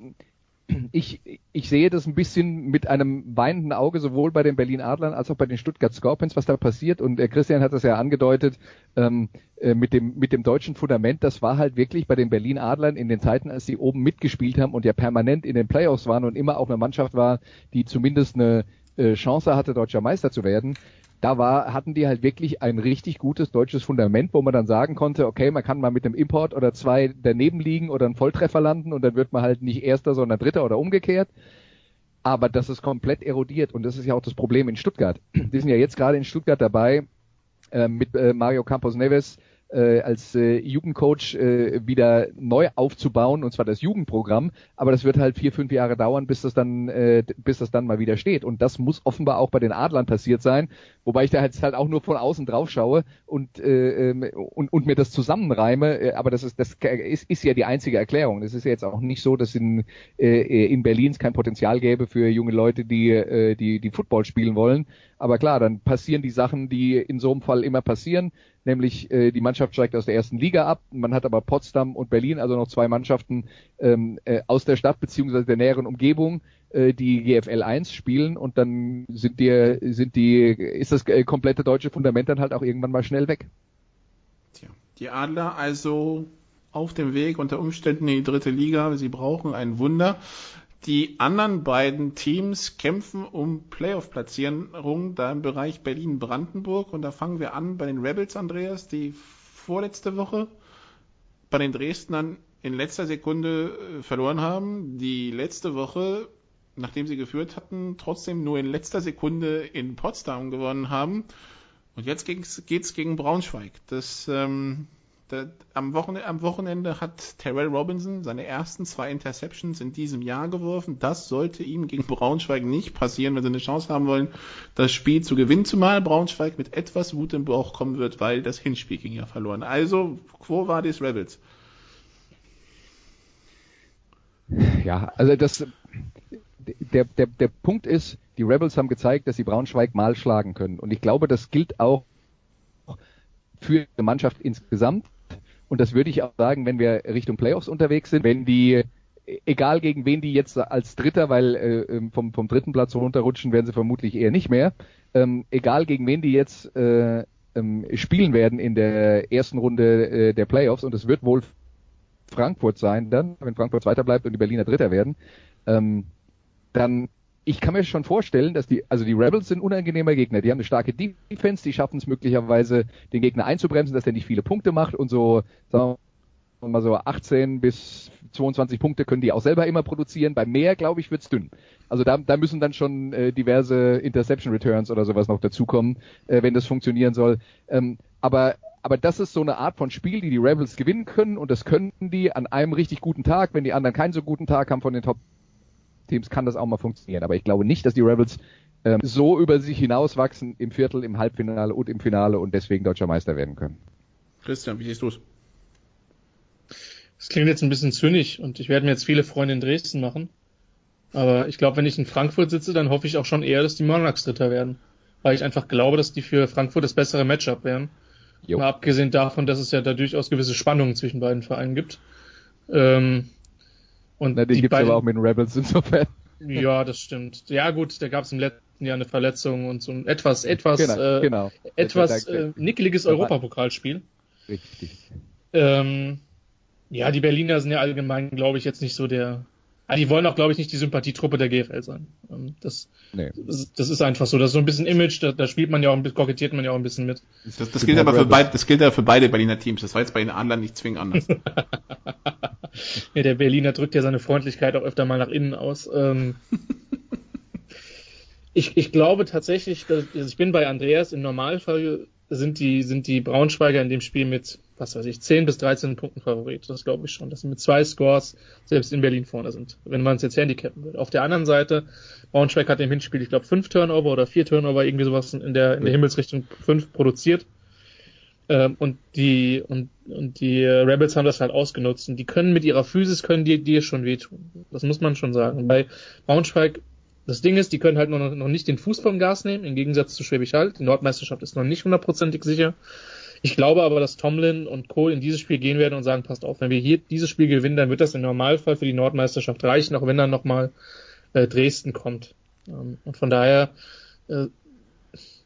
ich, ich sehe das ein bisschen mit einem weinenden Auge, sowohl bei den Berlin Adlern als auch bei den Stuttgart Scorpions, was da passiert. Und äh, Christian hat das ja angedeutet, ähm, äh, mit, dem, mit dem deutschen Fundament, das war halt wirklich bei den Berlin Adlern in den Zeiten, als sie oben mitgespielt haben und ja permanent in den Playoffs waren und immer auch eine Mannschaft war, die zumindest eine äh, Chance hatte, deutscher Meister zu werden da war, hatten die halt wirklich ein richtig gutes deutsches Fundament, wo man dann sagen konnte, okay, man kann mal mit einem Import oder zwei daneben liegen oder einen Volltreffer landen und dann wird man halt nicht Erster, sondern Dritter oder umgekehrt. Aber das ist komplett erodiert und das ist ja auch das Problem in Stuttgart. Die sind ja jetzt gerade in Stuttgart dabei, äh, mit äh, Mario Campos Neves äh, als äh, Jugendcoach äh, wieder neu aufzubauen und zwar das Jugendprogramm, aber das wird halt vier, fünf Jahre dauern, bis das dann, äh, bis das dann mal wieder steht. Und das muss offenbar auch bei den Adlern passiert sein, wobei ich da jetzt halt auch nur von außen drauf schaue und, äh, ähm, und, und mir das zusammenreime, äh, aber das ist, das ist, ist ja die einzige Erklärung. Es ist ja jetzt auch nicht so, dass in, äh, in Berlin es kein Potenzial gäbe für junge Leute, die, äh, die, die Football spielen wollen. Aber klar, dann passieren die Sachen, die in so einem Fall immer passieren nämlich äh, die Mannschaft steigt aus der ersten Liga ab. Man hat aber Potsdam und Berlin, also noch zwei Mannschaften ähm, äh, aus der Stadt beziehungsweise der näheren Umgebung, äh, die GFL 1 spielen und dann sind die, sind die, ist das äh, komplette deutsche Fundament dann halt auch irgendwann mal schnell weg. Tja, die Adler also auf dem Weg unter Umständen in die dritte Liga. Sie brauchen ein Wunder. Die anderen beiden Teams kämpfen um Playoff-Platzierungen da im Bereich Berlin-Brandenburg. Und da fangen wir an bei den Rebels, Andreas, die vorletzte Woche bei den Dresdnern in letzter Sekunde äh, verloren haben. Die letzte Woche, nachdem sie geführt hatten, trotzdem nur in letzter Sekunde in Potsdam gewonnen haben. Und jetzt geht's gegen Braunschweig. Das ähm, da, am, Wochenende, am, Wochenende, hat Terrell Robinson seine ersten zwei Interceptions in diesem Jahr geworfen. Das sollte ihm gegen Braunschweig nicht passieren, wenn sie eine Chance haben wollen, das Spiel zu gewinnen, zumal Braunschweig mit etwas Wut im Bauch kommen wird, weil das Hinspiel ging ja verloren. Also, war das Rebels? Ja, also das, der, der, der Punkt ist, die Rebels haben gezeigt, dass sie Braunschweig mal schlagen können. Und ich glaube, das gilt auch für die Mannschaft insgesamt. Und das würde ich auch sagen, wenn wir Richtung Playoffs unterwegs sind, wenn die, egal gegen wen die jetzt als Dritter, weil äh, ähm, vom, vom dritten Platz runterrutschen, werden sie vermutlich eher nicht mehr. Ähm, egal gegen wen die jetzt äh, ähm, spielen werden in der ersten Runde äh, der Playoffs, und es wird wohl Frankfurt sein dann, wenn Frankfurt Zweiter bleibt und die Berliner Dritter werden, ähm, dann ich kann mir schon vorstellen, dass die, also die Rebels sind unangenehmer Gegner. Die haben eine starke Defense, die schaffen es möglicherweise, den Gegner einzubremsen, dass der nicht viele Punkte macht und so, sagen wir mal so 18 bis 22 Punkte können die auch selber immer produzieren. Bei mehr, glaube ich, wird's dünn. Also da, da müssen dann schon äh, diverse Interception Returns oder sowas noch dazukommen, äh, wenn das funktionieren soll. Ähm, aber aber das ist so eine Art von Spiel, die die Rebels gewinnen können und das können die an einem richtig guten Tag, wenn die anderen keinen so guten Tag haben von den Top Teams kann das auch mal funktionieren. Aber ich glaube nicht, dass die Rebels ähm, so über sich hinauswachsen im Viertel, im Halbfinale und im Finale und deswegen deutscher Meister werden können. Christian, wie siehst du es? Das klingt jetzt ein bisschen zynisch und ich werde mir jetzt viele Freunde in Dresden machen. Aber ich glaube, wenn ich in Frankfurt sitze, dann hoffe ich auch schon eher, dass die Monarchs Dritter werden. Weil ich einfach glaube, dass die für Frankfurt das bessere Matchup wären. Jo. Mal abgesehen davon, dass es ja da durchaus gewisse Spannungen zwischen beiden Vereinen gibt. Ähm, und Na, die, die es aber auch mit den Rebels insofern. Ja, das stimmt. Ja gut, da gab es im letzten Jahr eine Verletzung und so ein etwas, etwas, genau, äh, genau. etwas äh, nickeliges Europapokalspiel. Richtig. Ähm, ja, die Berliner sind ja allgemein, glaube ich, jetzt nicht so der. Ah, die wollen auch, glaube ich, nicht die Sympathietruppe der GFL sein. Ähm, das, nee. das, das, ist einfach so. Das ist so ein bisschen Image, da, da spielt man ja auch, ein bisschen, kokettiert man ja auch ein bisschen mit. Das, das gilt aber für beide, das gilt ja für beide Berliner Teams. Das war jetzt bei den Adlern nicht zwingend anders. ja, der Berliner drückt ja seine Freundlichkeit auch öfter mal nach innen aus. Ähm, ich, ich glaube tatsächlich, dass, also ich bin bei Andreas, im Normalfall sind die, sind die Braunschweiger in dem Spiel mit, was weiß ich, 10 bis 13 Punkten Favorit. Das glaube ich schon, dass sie mit zwei Scores selbst in Berlin vorne sind, wenn man es jetzt handicappen will. Auf der anderen Seite, Braunschweig hat im Hinspiel, ich glaube, fünf Turnover oder vier Turnover, irgendwie sowas in der, in der Himmelsrichtung fünf produziert. Ähm, und die und, und die Rebels haben das halt ausgenutzt und die können mit ihrer Physis können die dir schon wehtun. Das muss man schon sagen. Bei Braunschweig das Ding ist, die können halt noch, noch nicht den Fuß vom Gas nehmen, im Gegensatz zu Schwäbisch Hall. Die Nordmeisterschaft ist noch nicht hundertprozentig sicher. Ich glaube aber, dass Tomlin und Cole in dieses Spiel gehen werden und sagen, passt auf, wenn wir hier dieses Spiel gewinnen, dann wird das im Normalfall für die Nordmeisterschaft reichen, auch wenn dann nochmal äh, Dresden kommt. Ähm, und von daher, äh,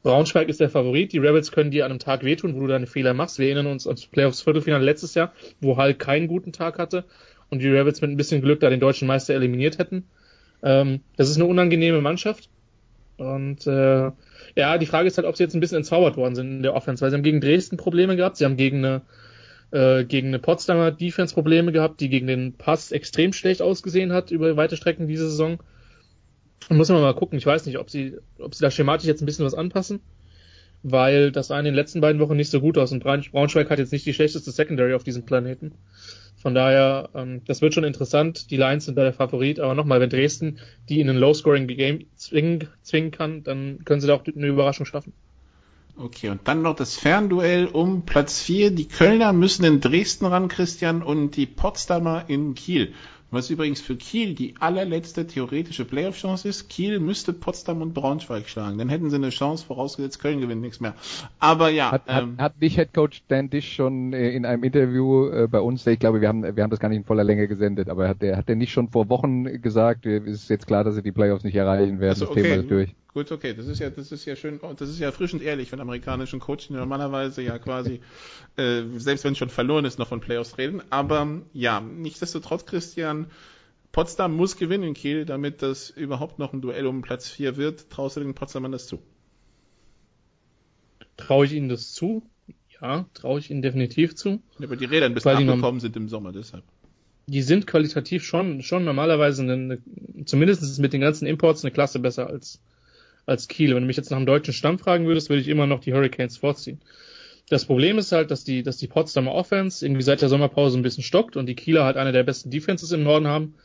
Braunschweig ist der Favorit. Die Rebels können dir an einem Tag wehtun, wo du deine Fehler machst. Wir erinnern uns ans Playoffs Viertelfinale letztes Jahr, wo Hall keinen guten Tag hatte und die Rebels mit ein bisschen Glück da den deutschen Meister eliminiert hätten. Ähm, das ist eine unangenehme Mannschaft. Und äh, ja, die Frage ist halt, ob sie jetzt ein bisschen entzaubert worden sind in der Offense, weil sie haben gegen Dresden Probleme gehabt, sie haben gegen eine äh, gegen eine Potsdamer Defense Probleme gehabt, die gegen den Pass extrem schlecht ausgesehen hat über weite Strecken diese Saison. Und muss man mal gucken. Ich weiß nicht, ob sie, ob sie da schematisch jetzt ein bisschen was anpassen, weil das sah in den letzten beiden Wochen nicht so gut aus und Braunschweig hat jetzt nicht die schlechteste Secondary auf diesem Planeten. Von daher, ähm, das wird schon interessant. Die Lions sind da der Favorit, aber nochmal, wenn Dresden die in ein Low-Scoring-Game zwingen, zwingen kann, dann können sie da auch eine Überraschung schaffen. Okay, und dann noch das Fernduell um Platz 4. Die Kölner müssen in Dresden ran, Christian, und die Potsdamer in Kiel. Was übrigens für Kiel die allerletzte theoretische Playoff-Chance ist. Kiel müsste Potsdam und Braunschweig schlagen. Dann hätten sie eine Chance, vorausgesetzt Köln gewinnt nichts mehr. Aber ja. Hat, ähm, hat, hat nicht Headcoach Dan Dish schon äh, in einem Interview äh, bei uns, ich glaube, wir haben, wir haben das gar nicht in voller Länge gesendet, aber hat der, hat der nicht schon vor Wochen gesagt, äh, ist jetzt klar, dass sie die Playoffs nicht erreichen werden, also, das okay. Thema ist durch. Gut, okay, das ist ja, das ist ja schön, das ist ja erfrischend ehrlich von amerikanischen Coaches, die normalerweise ja quasi, äh, selbst wenn es schon verloren ist, noch von Playoffs reden. Aber ja, nichtsdestotrotz, Christian, Potsdam muss gewinnen in Kiel, damit das überhaupt noch ein Duell um Platz 4 wird. Traust du den Potsdamern das zu? Traue ich ihnen das zu? Ja, traue ich ihnen definitiv zu. Ja, aber die Räder ein bisschen abgekommen sind im Sommer, deshalb die sind qualitativ schon, schon normalerweise eine, zumindest mit den ganzen Imports eine Klasse besser als, als Kiel. Wenn du mich jetzt nach einem deutschen Stamm fragen würdest, würde ich immer noch die Hurricanes vorziehen. Das Problem ist halt, dass die, dass die Potsdamer Offense irgendwie seit der Sommerpause ein bisschen stockt und die Kieler halt eine der besten Defenses im Norden haben.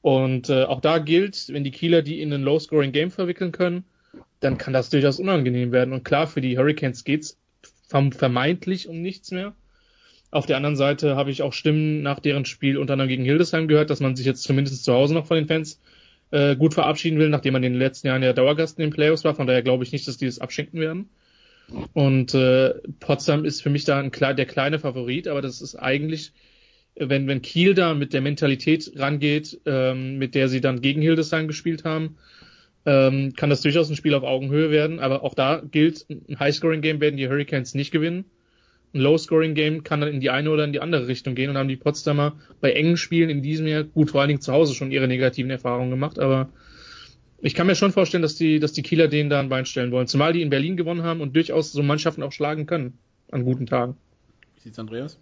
Und äh, auch da gilt, wenn die Kieler die in ein Low-Scoring-Game verwickeln können, dann kann das durchaus unangenehm werden. Und klar, für die Hurricanes geht's vermeintlich um nichts mehr. Auf der anderen Seite habe ich auch Stimmen nach deren Spiel unter anderem gegen Hildesheim gehört, dass man sich jetzt zumindest zu Hause noch von den Fans äh, gut verabschieden will, nachdem man in den letzten Jahren ja Dauergast in den Playoffs war. Von daher glaube ich nicht, dass die das abschenken werden. Und äh, Potsdam ist für mich da ein, der kleine Favorit, aber das ist eigentlich, wenn, wenn Kiel da mit der Mentalität rangeht, ähm, mit der sie dann gegen Hildesheim gespielt haben, ähm, kann das durchaus ein Spiel auf Augenhöhe werden. Aber auch da gilt, ein High-Scoring-Game werden die Hurricanes nicht gewinnen ein Low-Scoring-Game kann dann in die eine oder in die andere Richtung gehen und haben die Potsdamer bei engen Spielen in diesem Jahr, gut, vor allen Dingen zu Hause schon ihre negativen Erfahrungen gemacht, aber ich kann mir schon vorstellen, dass die, dass die Kieler denen da ein Bein stellen wollen, zumal die in Berlin gewonnen haben und durchaus so Mannschaften auch schlagen können an guten Tagen. Wie sieht's Andreas?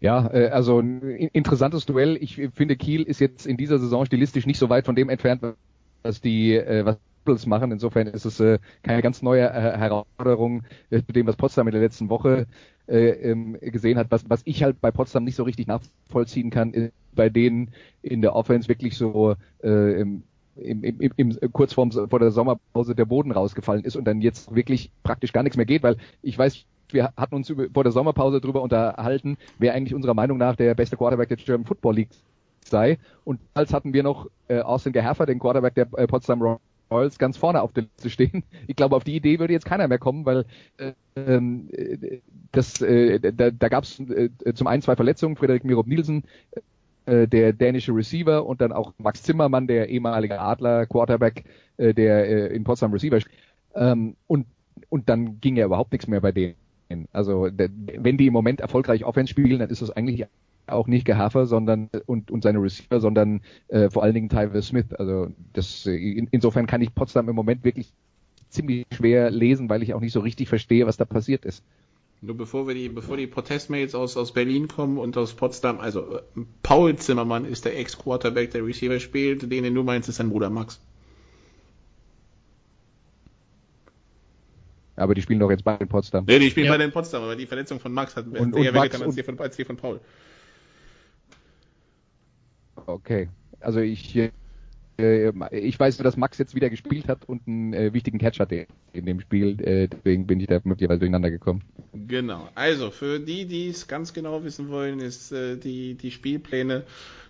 Ja, äh, also ein interessantes Duell. Ich finde, Kiel ist jetzt in dieser Saison stilistisch nicht so weit von dem entfernt, was die, äh, was Doppels machen. Insofern ist es äh, keine ganz neue äh, Herausforderung äh, zu dem, was Potsdam in der letzten Woche äh, ähm, gesehen hat. Was, was ich halt bei Potsdam nicht so richtig nachvollziehen kann, ist bei denen in der Offense wirklich so äh, im, im, im, im, kurz vorm, vor der Sommerpause der Boden rausgefallen ist und dann jetzt wirklich praktisch gar nichts mehr geht, weil ich weiß, wir hatten uns über, vor der Sommerpause darüber unterhalten, wer eigentlich unserer Meinung nach der beste Quarterback der German Football League sei. Und als hatten wir noch äh, Austin Geherfer, den Quarterback der äh, Potsdam Royals ganz vorne auf der Liste stehen. Ich glaube, auf die Idee würde jetzt keiner mehr kommen, weil ähm, das, äh, da, da gab es äh, zum einen zwei Verletzungen, Frederik Mirob Nielsen, äh, der dänische Receiver und dann auch Max Zimmermann, der ehemalige Adler Quarterback, äh, der äh, in Potsdam Receiver ähm, und und dann ging ja überhaupt nichts mehr bei denen. Also wenn die im Moment erfolgreich Offense spielen, dann ist das eigentlich auch nicht Gehafer, sondern und, und seine Receiver, sondern äh, vor allen Dingen Tyler Smith. Also das in, insofern kann ich Potsdam im Moment wirklich ziemlich schwer lesen, weil ich auch nicht so richtig verstehe, was da passiert ist. Nur bevor wir die, bevor die Protestmails aus, aus Berlin kommen und aus Potsdam, also äh, Paul Zimmermann ist der Ex-Quarterback, der Receiver spielt, den, den du meinst, ist sein Bruder Max. Aber die spielen doch jetzt beide in Potsdam. Nee, die spielen ja. beide in Potsdam, aber die Verletzung von Max hat und, und Max weggetan als die von, als die von Paul. Okay. Also ich, äh, ich weiß nur, dass Max jetzt wieder gespielt hat und einen äh, wichtigen Catch hatte in dem Spiel. Äh, deswegen bin ich da möglicherweise durcheinander gekommen. Genau. Also für die, die es ganz genau wissen wollen, ist äh, die, die Spielpläne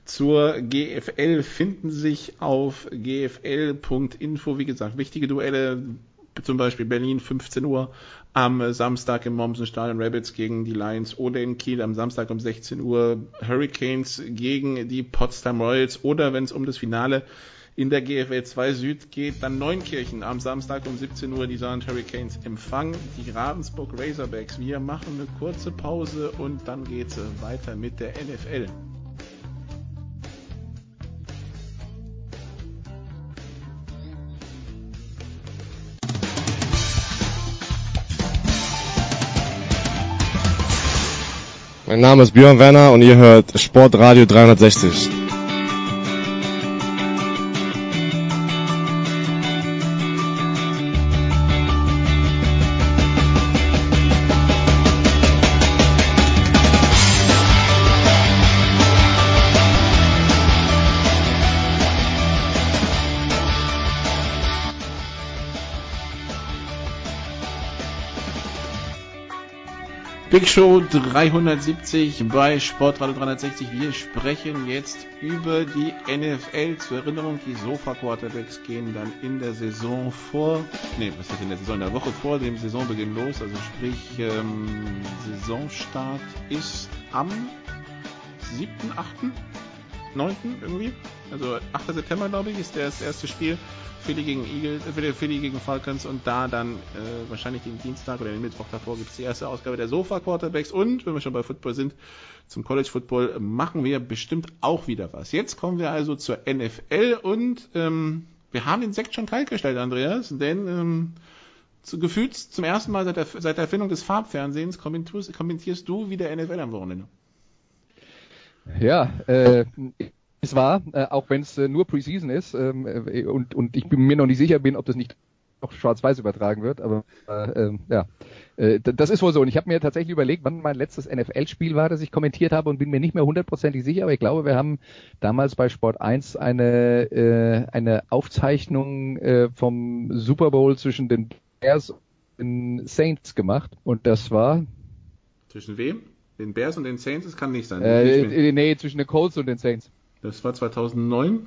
zur GFL finden sich auf gfl.info. Wie gesagt, wichtige Duelle zum Beispiel Berlin 15 Uhr am Samstag im Mommsen Stadion Rabbits gegen die Lions oder in Kiel am Samstag um 16 Uhr Hurricanes gegen die Potsdam Royals oder wenn es um das Finale in der GFL 2 Süd geht dann Neunkirchen am Samstag um 17 Uhr die Saarland Hurricanes empfangen die Ravensburg Razorbacks. Wir machen eine kurze Pause und dann geht's weiter mit der NFL. Mein Name ist Björn Werner und ihr hört Sportradio 360. Show 370 bei Sportradio 360. Wir sprechen jetzt über die NFL. Zur Erinnerung, die Sofa Quarterbacks gehen dann in der Saison vor, nee, was ist in der Saison, in der Woche vor dem Saisonbeginn los. Also sprich, ähm, Saisonstart ist am 7., 8., 9. irgendwie. Also 8. September, glaube ich, ist das erste Spiel. Philly gegen Eagles, äh, Philly gegen Falcons und da dann äh, wahrscheinlich den Dienstag oder den Mittwoch davor gibt es die erste Ausgabe der Sofa Quarterbacks und wenn wir schon bei Football sind, zum College Football machen wir bestimmt auch wieder was. Jetzt kommen wir also zur NFL und ähm, wir haben den Sekt schon kaltgestellt, Andreas, denn ähm, zu, gefühlt zum ersten Mal seit der, seit der Erfindung des Farbfernsehens kommentierst, kommentierst du wieder NFL am Wochenende. Ja, äh, es war, äh, auch wenn es äh, nur Preseason ist ähm, äh, und, und ich bin mir noch nicht sicher bin, ob das nicht auch schwarz-weiß übertragen wird, aber äh, ähm, ja, äh, das ist wohl so. Und ich habe mir tatsächlich überlegt, wann mein letztes NFL-Spiel war, das ich kommentiert habe und bin mir nicht mehr hundertprozentig sicher, aber ich glaube, wir haben damals bei Sport 1 eine, äh, eine Aufzeichnung äh, vom Super Bowl zwischen den Bears und den Saints gemacht und das war... Zwischen wem? Den Bears und den Saints? Das kann nicht sein. Äh, nee, zwischen den Colts und den Saints. Das war 2009.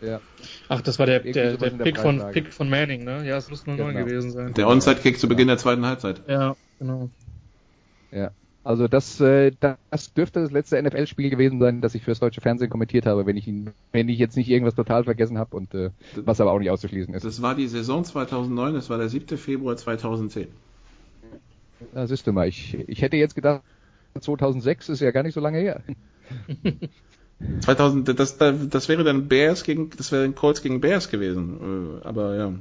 Ja. Ach, das war der, der, der, Pick, von, Pick von Manning, ne? Ja, es muss 09 genau. gewesen sein. Der Onside-Kick zu Beginn der zweiten Halbzeit. Ja, genau. Ja. Also das, äh, das dürfte das letzte NFL-Spiel gewesen sein, das ich fürs deutsche Fernsehen kommentiert habe, wenn ich ihn, wenn ich jetzt nicht irgendwas total vergessen habe und äh, was aber auch nicht auszuschließen ist. Das war die Saison 2009, das war der 7. Februar 2010. Da siehst du mal, ich, ich hätte jetzt gedacht, 2006 ist ja gar nicht so lange her. 2000, das, das wäre dann Bears gegen, das wäre dann Colts gegen Bears gewesen. Äh, aber ja,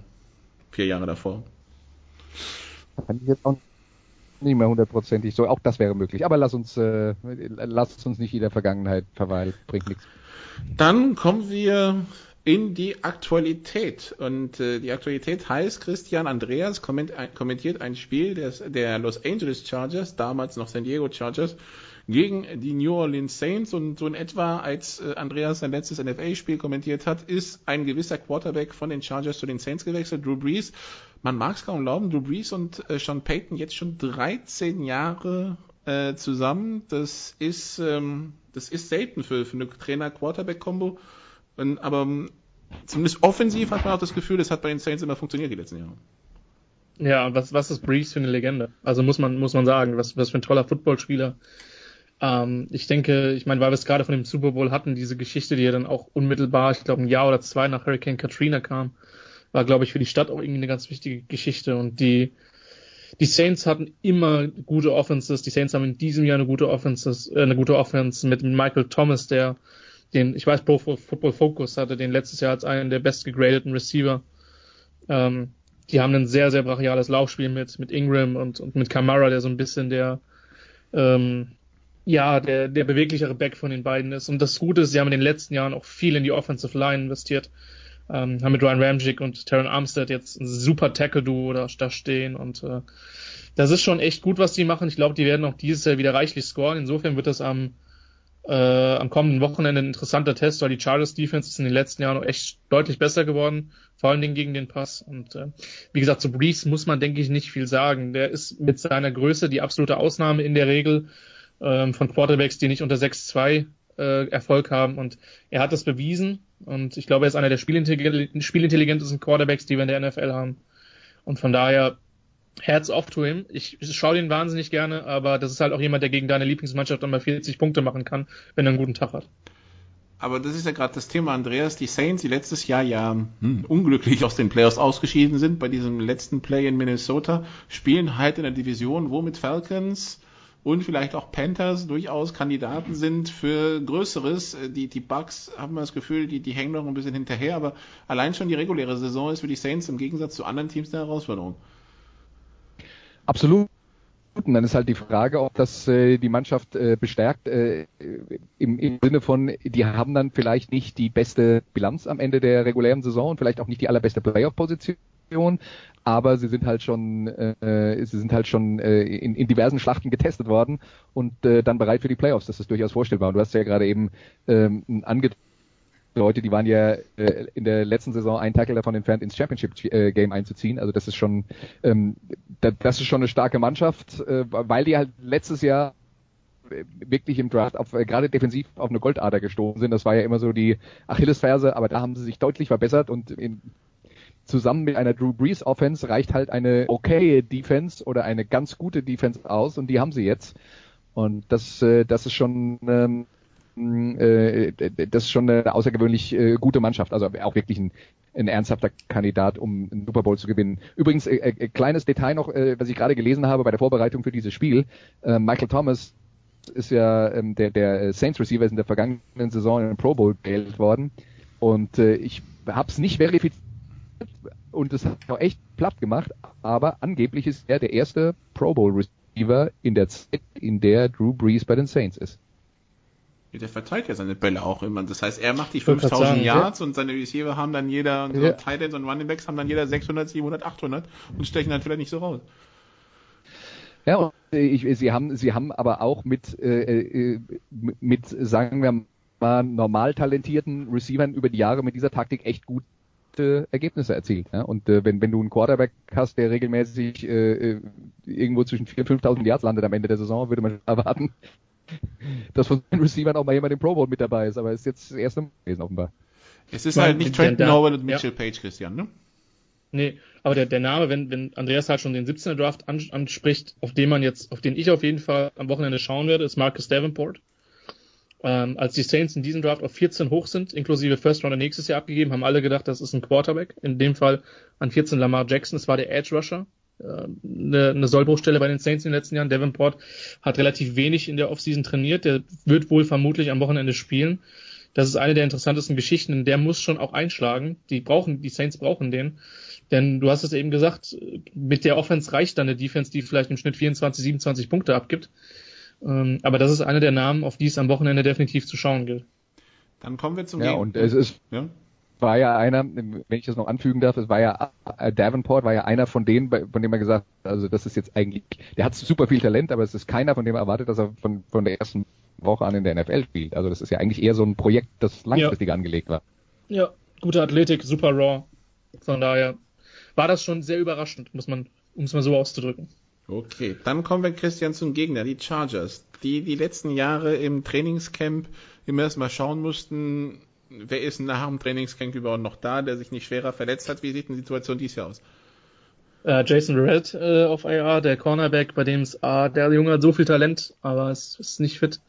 vier Jahre davor. Kann ich jetzt auch nicht mehr hundertprozentig so. Auch das wäre möglich. Aber lass uns, äh, lass uns nicht in der Vergangenheit verweilen. Bringt nichts. Dann kommen wir in die Aktualität. Und äh, die Aktualität heißt, Christian Andreas kommentiert ein Spiel des, der Los Angeles Chargers, damals noch San Diego Chargers, gegen die New Orleans Saints und so in etwa, als äh, Andreas sein letztes NFL-Spiel kommentiert hat, ist ein gewisser Quarterback von den Chargers zu den Saints gewechselt, Drew Brees. Man mag es kaum glauben, Drew Brees und äh, Sean Payton jetzt schon 13 Jahre äh, zusammen. Das ist, ähm, das ist selten für, für eine Trainer-Quarterback-Kombo. Aber ähm, zumindest offensiv hat man auch das Gefühl, das hat bei den Saints immer funktioniert die letzten Jahre. Ja, und was, was ist Brees für eine Legende? Also muss man, muss man sagen, was, was für ein toller Footballspieler. Ähm, ich denke, ich meine, weil wir es gerade von dem Super Bowl hatten, diese Geschichte, die ja dann auch unmittelbar, ich glaube, ein Jahr oder zwei nach Hurricane Katrina kam, war, glaube ich, für die Stadt auch irgendwie eine ganz wichtige Geschichte. Und die, die Saints hatten immer gute Offenses. Die Saints haben in diesem Jahr eine gute Offenses, äh, eine gute Offense mit Michael Thomas, der den, ich weiß, Pro Football Focus hatte den letztes Jahr als einen der bestgegradeten Receiver. Ähm, die haben ein sehr, sehr brachiales Laufspiel mit, mit Ingram und, und mit Kamara, der so ein bisschen der, ähm, ja, der, der beweglichere Back von den beiden ist. Und das Gute ist, sie haben in den letzten Jahren auch viel in die Offensive Line investiert. Ähm, haben mit Ryan Ramjic und Taron Armstead jetzt ein super Tackle-Duo da, da stehen und äh, das ist schon echt gut, was die machen. Ich glaube, die werden auch dieses Jahr wieder reichlich scoren. Insofern wird das am, äh, am kommenden Wochenende ein interessanter Test, weil die Chargers Defense ist in den letzten Jahren echt deutlich besser geworden, vor allen Dingen gegen den Pass. Und äh, wie gesagt, zu Brees muss man, denke ich, nicht viel sagen. Der ist mit seiner Größe die absolute Ausnahme in der Regel ähm, von Quarterbacks, die nicht unter 6-2 äh, Erfolg haben. Und er hat das bewiesen. Und ich glaube, er ist einer der spielintelligentesten Quarterbacks, die wir in der NFL haben. Und von daher, Herz off to him. Ich, schaue den wahnsinnig gerne, aber das ist halt auch jemand, der gegen deine Lieblingsmannschaft dann mal 40 Punkte machen kann, wenn er einen guten Tag hat. Aber das ist ja gerade das Thema, Andreas. Die Saints, die letztes Jahr ja hm, unglücklich aus den Playoffs ausgeschieden sind, bei diesem letzten Play in Minnesota, spielen halt in der Division, wo mit Falcons und vielleicht auch Panthers durchaus Kandidaten sind für Größeres. Die, die Bucks haben wir das Gefühl, die, die hängen noch ein bisschen hinterher, aber allein schon die reguläre Saison ist für die Saints im Gegensatz zu anderen Teams eine Herausforderung. Absolut. Und dann ist halt die Frage, ob das äh, die Mannschaft äh, bestärkt, äh, im, im Sinne von, die haben dann vielleicht nicht die beste Bilanz am Ende der regulären Saison und vielleicht auch nicht die allerbeste Playoff-Position, aber sie sind halt schon, äh, sie sind halt schon äh, in, in diversen Schlachten getestet worden und äh, dann bereit für die Playoffs. Das ist durchaus vorstellbar. Und du hast ja gerade eben ähm, ange Leute, die waren ja äh, in der letzten Saison einen Tackle davon entfernt, ins Championship-Game äh, einzuziehen. Also das ist schon, ähm, das ist schon eine starke Mannschaft, äh, weil die halt letztes Jahr äh, wirklich im Draft auf, äh, gerade defensiv auf eine Goldader gestoßen sind. Das war ja immer so die Achillesferse, aber da haben sie sich deutlich verbessert und in, zusammen mit einer Drew Brees Offense reicht halt eine okay Defense oder eine ganz gute Defense aus und die haben sie jetzt. Und das, äh, das ist schon ähm, äh, das ist schon eine außergewöhnlich äh, gute Mannschaft, also auch wirklich ein, ein ernsthafter Kandidat, um einen Super Bowl zu gewinnen. Übrigens, äh, äh, kleines Detail noch, äh, was ich gerade gelesen habe bei der Vorbereitung für dieses Spiel. Äh, Michael Thomas ist ja ähm, der, der Saints Receiver ist in der vergangenen Saison in den Pro Bowl gewählt worden und äh, ich habe es nicht verifiziert und es hat auch echt platt gemacht, aber angeblich ist er der erste Pro Bowl Receiver in der Zeit, in der Drew Brees bei den Saints ist. Der verteilt ja seine Bälle auch immer. Das heißt, er macht die 5000 sagen, Yards ja. und seine Receiver haben dann jeder, und so ja. Titans und Running Backs haben dann jeder 600, 700, 800 und stechen dann vielleicht nicht so raus. Ja, und ich, sie haben, sie haben aber auch mit, äh, äh mit, sagen wir mal, normal talentierten Receivern über die Jahre mit dieser Taktik echt gute Ergebnisse erzielt. Ja? Und äh, wenn, wenn du einen Quarterback hast, der regelmäßig äh, äh irgendwo zwischen 4.000 und 5.000 Yards landet am Ende der Saison, würde man erwarten, dass von den Receivern auch mal jemand im Pro Bowl mit dabei ist, aber ist jetzt das erste Mal gewesen offenbar. Es ist halt nicht Trenton Howard und Mitchell ja. Page, Christian, ne? Nee, aber der, der Name, wenn, wenn Andreas halt schon den 17er Draft anspricht, auf den man jetzt, auf den ich auf jeden Fall am Wochenende schauen werde, ist Marcus Davenport. Ähm, als die Saints in diesem Draft auf 14 hoch sind, inklusive First Rounder nächstes Jahr abgegeben, haben alle gedacht, das ist ein Quarterback. In dem Fall an 14 Lamar Jackson, das war der Edge Rusher eine, eine Sollbruchstelle bei den Saints in den letzten Jahren. Davenport hat relativ wenig in der Offseason trainiert. Der wird wohl vermutlich am Wochenende spielen. Das ist eine der interessantesten Geschichten. Der muss schon auch einschlagen. Die brauchen, die Saints brauchen den. Denn du hast es eben gesagt, mit der Offense reicht dann eine Defense, die vielleicht im Schnitt 24, 27 Punkte abgibt. Ähm, aber das ist einer der Namen, auf die es am Wochenende definitiv zu schauen gilt. Dann kommen wir zum Ja, Gegen und es ist, ja? War ja einer, wenn ich das noch anfügen darf, es war ja äh, Davenport war ja einer von denen, von dem er gesagt, also das ist jetzt eigentlich, der hat super viel Talent, aber es ist keiner, von dem er erwartet, dass er von, von der ersten Woche an in der NFL spielt. Also das ist ja eigentlich eher so ein Projekt, das langfristig ja. angelegt war. Ja, gute Athletik, super raw. Von daher war das schon sehr überraschend, muss man, um es mal so auszudrücken. Okay, dann kommen wir Christian zum Gegner, die Chargers, die die letzten Jahre im Trainingscamp immer erstmal schauen mussten, wer ist nach dem Trainingscamp überhaupt noch da, der sich nicht schwerer verletzt hat? Wie sieht die Situation dies Jahr aus? Äh, Jason Red äh, auf IR, der Cornerback, bei dem es, ah, der Junge hat so viel Talent, aber es ist nicht fit.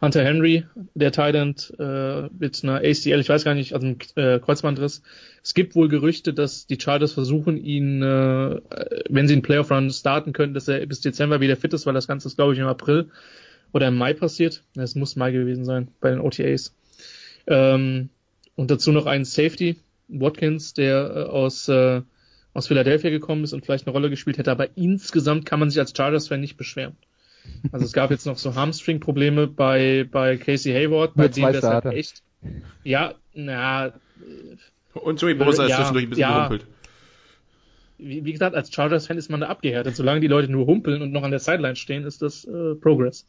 Hunter Henry, der Thailand äh, mit einer ACL, ich weiß gar nicht, also einem äh, Kreuzbandriss. Es gibt wohl Gerüchte, dass die Chargers versuchen, ihn, äh, wenn sie einen Playoff-Run starten können, dass er bis Dezember wieder fit ist, weil das Ganze ist, glaube ich, im April oder im Mai passiert. Es muss Mai gewesen sein bei den OTAs. Ähm, und dazu noch einen Safety, Watkins, der äh, aus, äh, aus Philadelphia gekommen ist und vielleicht eine Rolle gespielt hätte, aber insgesamt kann man sich als Chargers-Fan nicht beschweren. Also es gab jetzt noch so Hamstring-Probleme bei, bei Casey Hayward, bei dem das halt echt. Ja, na. Und Joey Bosa ist ja, zwischendurch ein bisschen ja, gehumpelt. Wie, wie, gesagt, als Chargers-Fan ist man da abgehärtet. Solange die Leute nur humpeln und noch an der Sideline stehen, ist das äh, Progress.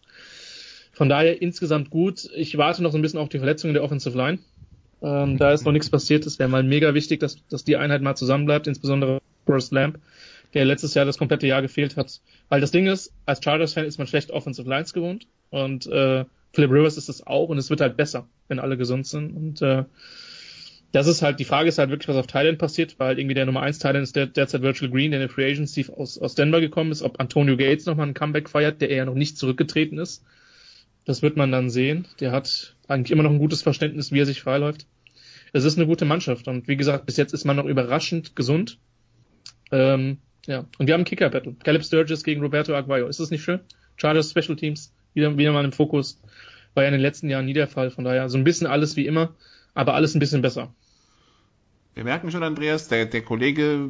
Von daher insgesamt gut. Ich warte noch so ein bisschen auf die Verletzungen der Offensive Line. Ähm, da ist noch nichts passiert. Es wäre mal mega wichtig, dass, dass die Einheit mal zusammenbleibt, insbesondere Forrest Lamp, der letztes Jahr das komplette Jahr gefehlt hat. Weil das Ding ist, als Chargers-Fan ist man schlecht Offensive Lines gewohnt und äh, Philip Rivers ist es auch und es wird halt besser, wenn alle gesund sind. Und äh, das ist halt, die Frage ist halt wirklich, was auf Thailand passiert, weil irgendwie der Nummer 1 Thailand ist der, derzeit Virtual Green, der in der Free Agency aus, aus Denver gekommen ist, ob Antonio Gates nochmal ein Comeback feiert, der eher noch nicht zurückgetreten ist. Das wird man dann sehen. Der hat eigentlich immer noch ein gutes Verständnis, wie er sich freiläuft. Es ist eine gute Mannschaft und wie gesagt, bis jetzt ist man noch überraschend gesund. Ähm, ja, und wir haben Kicker-Battle. Caleb Sturgis gegen Roberto Aguayo. Ist das nicht schön? Chargers Special Teams, wieder, wieder mal im Fokus. War ja in den letzten Jahren nie der Fall, von daher so ein bisschen alles wie immer, aber alles ein bisschen besser. Wir merken schon, Andreas, der, der Kollege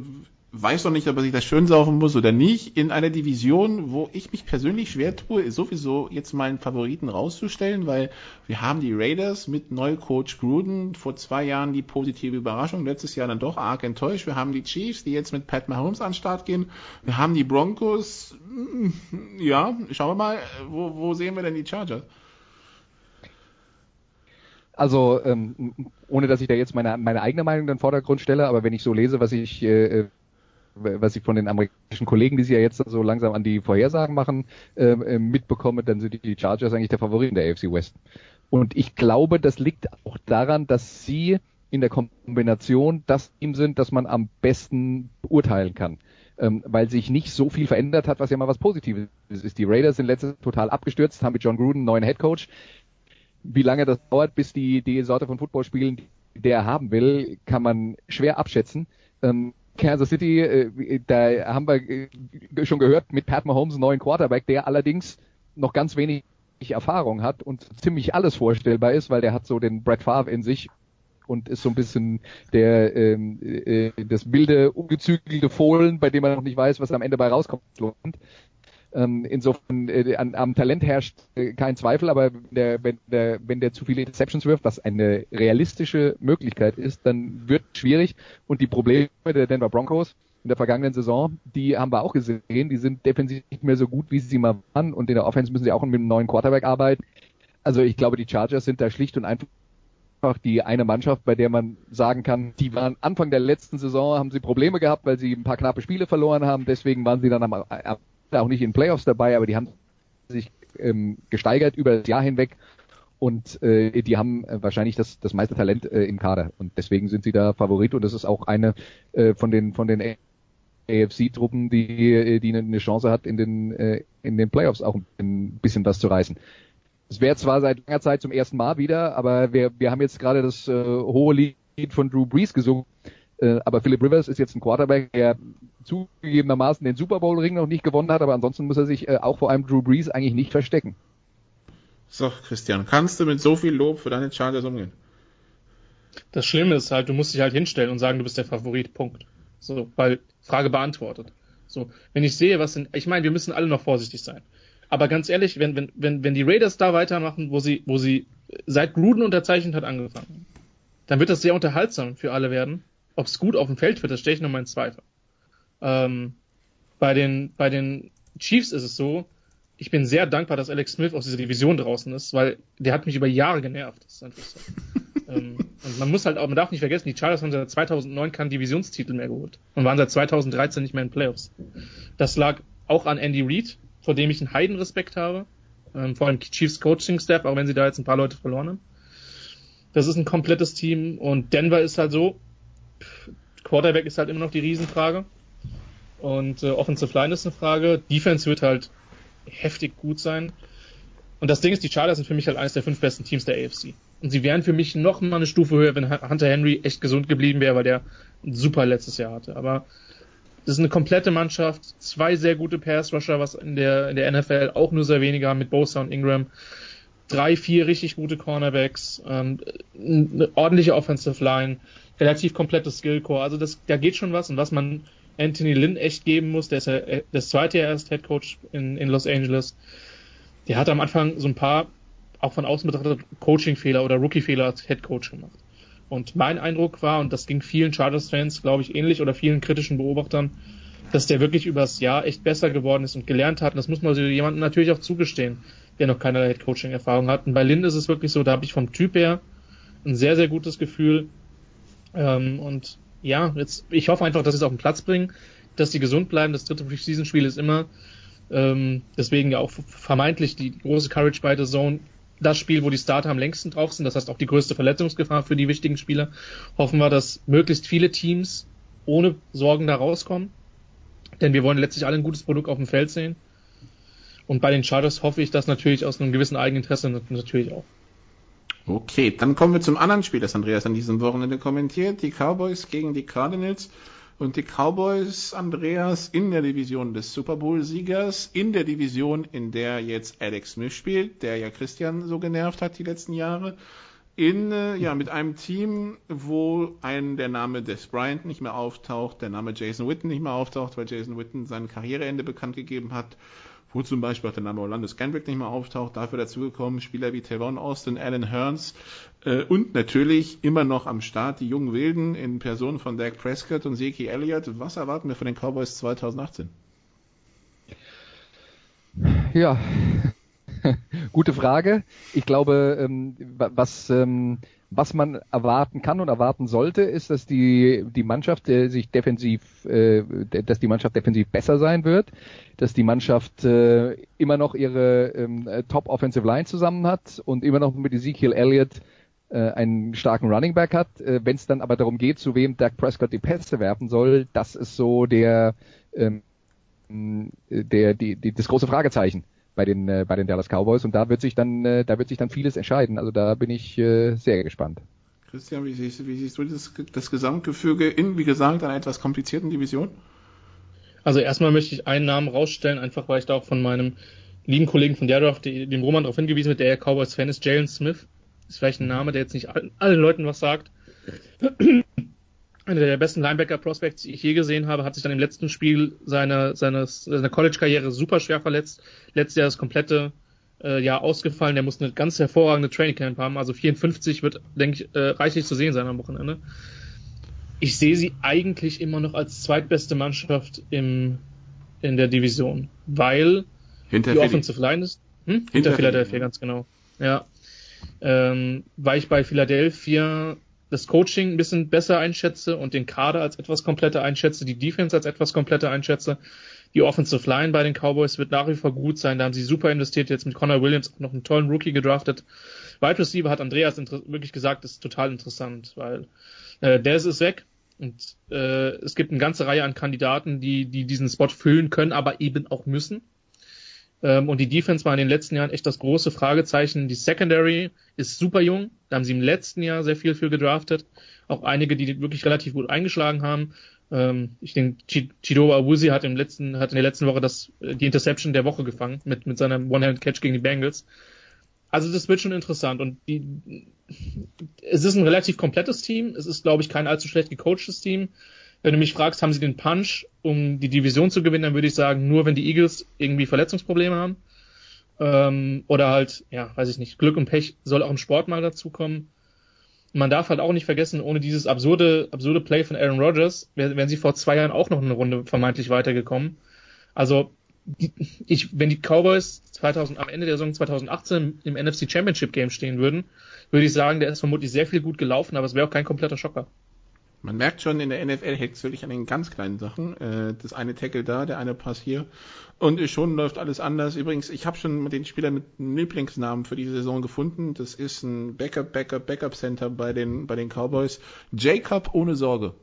weiß noch nicht, ob er sich das schön saufen muss oder nicht. In einer Division, wo ich mich persönlich schwer tue, ist sowieso jetzt meinen Favoriten rauszustellen, weil wir haben die Raiders mit Neucoach Gruden vor zwei Jahren die positive Überraschung, letztes Jahr dann doch arg enttäuscht. Wir haben die Chiefs, die jetzt mit Pat Mahomes an den Start gehen. Wir haben die Broncos. Ja, schauen wir mal, wo, wo sehen wir denn die Chargers? Also, ähm, ohne dass ich da jetzt meine, meine eigene Meinung in den Vordergrund stelle, aber wenn ich so lese, was ich, äh, was ich von den amerikanischen Kollegen, die sie ja jetzt so langsam an die Vorhersagen machen, äh, äh mitbekomme, dann sind die Chargers eigentlich der Favorit der AFC West. Und ich glaube, das liegt auch daran, dass sie in der Kombination das Team sind, das man am besten beurteilen kann. Ähm, weil sich nicht so viel verändert hat, was ja mal was Positives ist. Die Raiders sind letztes total abgestürzt, haben mit John Gruden einen neuen Head Coach wie lange das dauert, bis die, die Sorte von Football spielen, die der haben will, kann man schwer abschätzen. Ähm, Kansas City, äh, da haben wir äh, schon gehört, mit Pat Mahomes neuen Quarterback, der allerdings noch ganz wenig Erfahrung hat und ziemlich alles vorstellbar ist, weil der hat so den Brett Favre in sich und ist so ein bisschen der ähm, äh, das wilde, ungezügelte Fohlen, bei dem man noch nicht weiß, was am Ende bei rauskommt. Ähm, insofern äh, an, am Talent herrscht äh, kein Zweifel, aber wenn der, wenn, der, wenn der zu viele Interceptions wirft, was eine realistische Möglichkeit ist, dann wird schwierig. Und die Probleme der Denver Broncos in der vergangenen Saison, die haben wir auch gesehen, die sind defensiv nicht mehr so gut, wie sie mal waren. Und in der Offense müssen sie auch mit einem neuen Quarterback arbeiten. Also ich glaube, die Chargers sind da schlicht und einfach die eine Mannschaft, bei der man sagen kann, die waren Anfang der letzten Saison, haben sie Probleme gehabt, weil sie ein paar knappe Spiele verloren haben. Deswegen waren sie dann am, am auch nicht in Playoffs dabei, aber die haben sich ähm, gesteigert über das Jahr hinweg und äh, die haben äh, wahrscheinlich das, das meiste Talent äh, im Kader und deswegen sind sie da Favorit und das ist auch eine äh, von den von den AFC-Truppen, die äh, die eine Chance hat in den äh, in den Playoffs auch ein bisschen was zu reißen. Es wäre zwar seit langer Zeit zum ersten Mal wieder, aber wir wir haben jetzt gerade das äh, hohe Lied von Drew Brees gesungen. Äh, aber Philip Rivers ist jetzt ein Quarterback, der zugegebenermaßen den Super Bowl Ring noch nicht gewonnen hat, aber ansonsten muss er sich äh, auch vor einem Drew Brees eigentlich nicht verstecken. So, Christian, kannst du mit so viel Lob für deine Chargers umgehen? Das Schlimme ist halt, du musst dich halt hinstellen und sagen, du bist der Favorit, Punkt. So, weil Frage beantwortet. So, wenn ich sehe, was sind, ich meine, wir müssen alle noch vorsichtig sein. Aber ganz ehrlich, wenn, wenn, wenn, wenn die Raiders da weitermachen, wo sie, wo sie seit Gruden unterzeichnet hat angefangen, dann wird das sehr unterhaltsam für alle werden. Ob es gut auf dem Feld wird, das stelle ich nochmal in Zweifel. Ähm, bei den, bei den Chiefs ist es so, ich bin sehr dankbar, dass Alex Smith aus dieser Division draußen ist, weil der hat mich über Jahre genervt. Das ist einfach so. ähm, und man muss halt auch, man darf nicht vergessen, die Chargers haben seit 2009 keinen Divisionstitel mehr geholt und waren seit 2013 nicht mehr in Playoffs. Das lag auch an Andy Reid, vor dem ich einen Heidenrespekt habe, ähm, vor allem Chiefs Coaching Staff, auch wenn sie da jetzt ein paar Leute verloren haben. Das ist ein komplettes Team und Denver ist halt so, Quarterback ist halt immer noch die Riesenfrage. Und äh, Offensive Line ist eine Frage. Defense wird halt heftig gut sein. Und das Ding ist, die Chargers sind für mich halt eines der fünf besten Teams der AFC. Und sie wären für mich noch mal eine Stufe höher, wenn Hunter Henry echt gesund geblieben wäre, weil der ein super letztes Jahr hatte. Aber das ist eine komplette Mannschaft, zwei sehr gute Pass-Rusher, was in der, in der NFL auch nur sehr wenige haben mit Bosa und Ingram. Drei, vier richtig gute Cornerbacks, ähm, eine ordentliche Offensive Line, relativ komplettes Skillcore. Also das, da geht schon was. Und was man Anthony Lynn echt geben muss. Der ist ja äh, das zweite Jahr erst Head Coach in, in Los Angeles. Der hat am Anfang so ein paar, auch von außen betrachtet, Coaching-Fehler oder Rookie-Fehler als Head Coach gemacht. Und mein Eindruck war, und das ging vielen Chargers-Fans, glaube ich, ähnlich oder vielen kritischen Beobachtern, dass der wirklich übers Jahr echt besser geworden ist und gelernt hat. Und das muss man so jemandem natürlich auch zugestehen, der noch keine Head-Coaching-Erfahrung hat. Und bei Lynn ist es wirklich so, da habe ich vom Typ her ein sehr, sehr gutes Gefühl. Ähm, und ja, jetzt, ich hoffe einfach, dass sie es auf den Platz bringen, dass sie gesund bleiben. Das dritte Preseason-Spiel ist immer, ähm, deswegen ja auch vermeintlich die große Courage by the Zone. das Spiel, wo die Starter am längsten drauf sind. Das heißt auch die größte Verletzungsgefahr für die wichtigen Spieler. Hoffen wir, dass möglichst viele Teams ohne Sorgen da rauskommen. Denn wir wollen letztlich alle ein gutes Produkt auf dem Feld sehen. Und bei den Chargers hoffe ich das natürlich aus einem gewissen Eigeninteresse natürlich auch. Okay, dann kommen wir zum anderen Spiel, das Andreas an diesem Wochenende kommentiert. Die Cowboys gegen die Cardinals. Und die Cowboys, Andreas, in der Division des Super Bowl-Siegers, in der Division, in der jetzt Alex Smith spielt, der ja Christian so genervt hat die letzten Jahre, in, äh, ja, mit einem Team, wo ein, der Name Des Bryant nicht mehr auftaucht, der Name Jason Witten nicht mehr auftaucht, weil Jason Witten sein Karriereende bekannt gegeben hat, wo zum Beispiel auch der Name Orlando Scandrick nicht mehr auftaucht, dafür dazugekommen Spieler wie Tavon Austin, Alan Hearns äh, und natürlich immer noch am Start die jungen Wilden in Person von Dak Prescott und Zeke Elliott. Was erwarten wir von den Cowboys 2018? Ja, gute Frage. Ich glaube, ähm, was ähm, was man erwarten kann und erwarten sollte, ist, dass die, die Mannschaft äh, sich defensiv, äh, dass die Mannschaft defensiv besser sein wird, dass die Mannschaft äh, immer noch ihre ähm, Top Offensive Line zusammen hat und immer noch mit Ezekiel Elliott äh, einen starken Running Back hat. Äh, Wenn es dann aber darum geht, zu wem Dak Prescott die Pässe werfen soll, das ist so der, ähm, der die, die, das große Fragezeichen bei den äh, bei den Dallas Cowboys und da wird sich dann äh, da wird sich dann vieles entscheiden. Also da bin ich äh, sehr gespannt. Christian, wie siehst, wie siehst du das, das Gesamtgefüge in, wie gesagt, einer etwas komplizierten Division? Also erstmal möchte ich einen Namen rausstellen, einfach weil ich da auch von meinem lieben Kollegen von der Draft, dem Roman darauf hingewiesen wird, der ja Cowboys-Fan ist, Jalen Smith. Ist vielleicht ein Name, der jetzt nicht allen, allen Leuten was sagt einer der besten Linebacker-Prospects, die ich je gesehen habe, hat sich dann im letzten Spiel seiner seine, seine College-Karriere super schwer verletzt. Letztes Jahr das komplette äh, Jahr ausgefallen. Der muss eine ganz hervorragende Training Camp haben. Also 54 wird, denke ich, äh, reichlich zu sehen sein am Wochenende. Ich sehe sie eigentlich immer noch als zweitbeste Mannschaft im, in der Division, weil Hinter die Philly. Offensive Line ist. Hm? Hinter, Hinter Philadelphia, Philly, ganz genau. Ja. Ähm, weil ich bei Philadelphia das Coaching ein bisschen besser einschätze und den Kader als etwas kompletter einschätze, die Defense als etwas kompletter einschätze. Die Offensive Line bei den Cowboys wird nach wie vor gut sein. Da haben sie super investiert, jetzt mit Connor Williams auch noch einen tollen Rookie gedraftet. Wide Receiver hat Andreas wirklich gesagt, ist total interessant, weil äh, Dez ist weg und äh, es gibt eine ganze Reihe an Kandidaten, die, die diesen Spot füllen können, aber eben auch müssen. Ähm, und die Defense war in den letzten Jahren echt das große Fragezeichen. Die Secondary ist super jung. Da haben sie im letzten Jahr sehr viel für gedraftet. Auch einige, die wirklich relativ gut eingeschlagen haben. Ähm, ich denke, Chi- Chidoa Awuzi hat im letzten, hat in der letzten Woche das, äh, die Interception der Woche gefangen mit, mit seinem One-Hand-Catch gegen die Bengals. Also das wird schon interessant und die, es ist ein relativ komplettes Team. Es ist, glaube ich, kein allzu schlecht gecoachtes Team. Wenn du mich fragst, haben sie den Punch, um die Division zu gewinnen, dann würde ich sagen, nur wenn die Eagles irgendwie Verletzungsprobleme haben. Ähm, oder halt, ja, weiß ich nicht, Glück und Pech soll auch im Sport mal dazukommen. Man darf halt auch nicht vergessen, ohne dieses absurde, absurde Play von Aaron Rodgers wär- wären sie vor zwei Jahren auch noch eine Runde vermeintlich weitergekommen. Also, ich, wenn die Cowboys 2000, am Ende der Saison 2018 im NFC Championship Game stehen würden, würde ich sagen, der ist vermutlich sehr viel gut gelaufen, aber es wäre auch kein kompletter Schocker. Man merkt schon, in der NFL hängt es wirklich an den ganz kleinen Sachen. Äh, das eine Tackle da, der eine Pass hier. Und schon läuft alles anders. Übrigens, ich habe schon den Spieler mit einem Lieblingsnamen für diese Saison gefunden. Das ist ein Backup, Backup, Backup Center bei den, bei den Cowboys. Jacob ohne Sorge.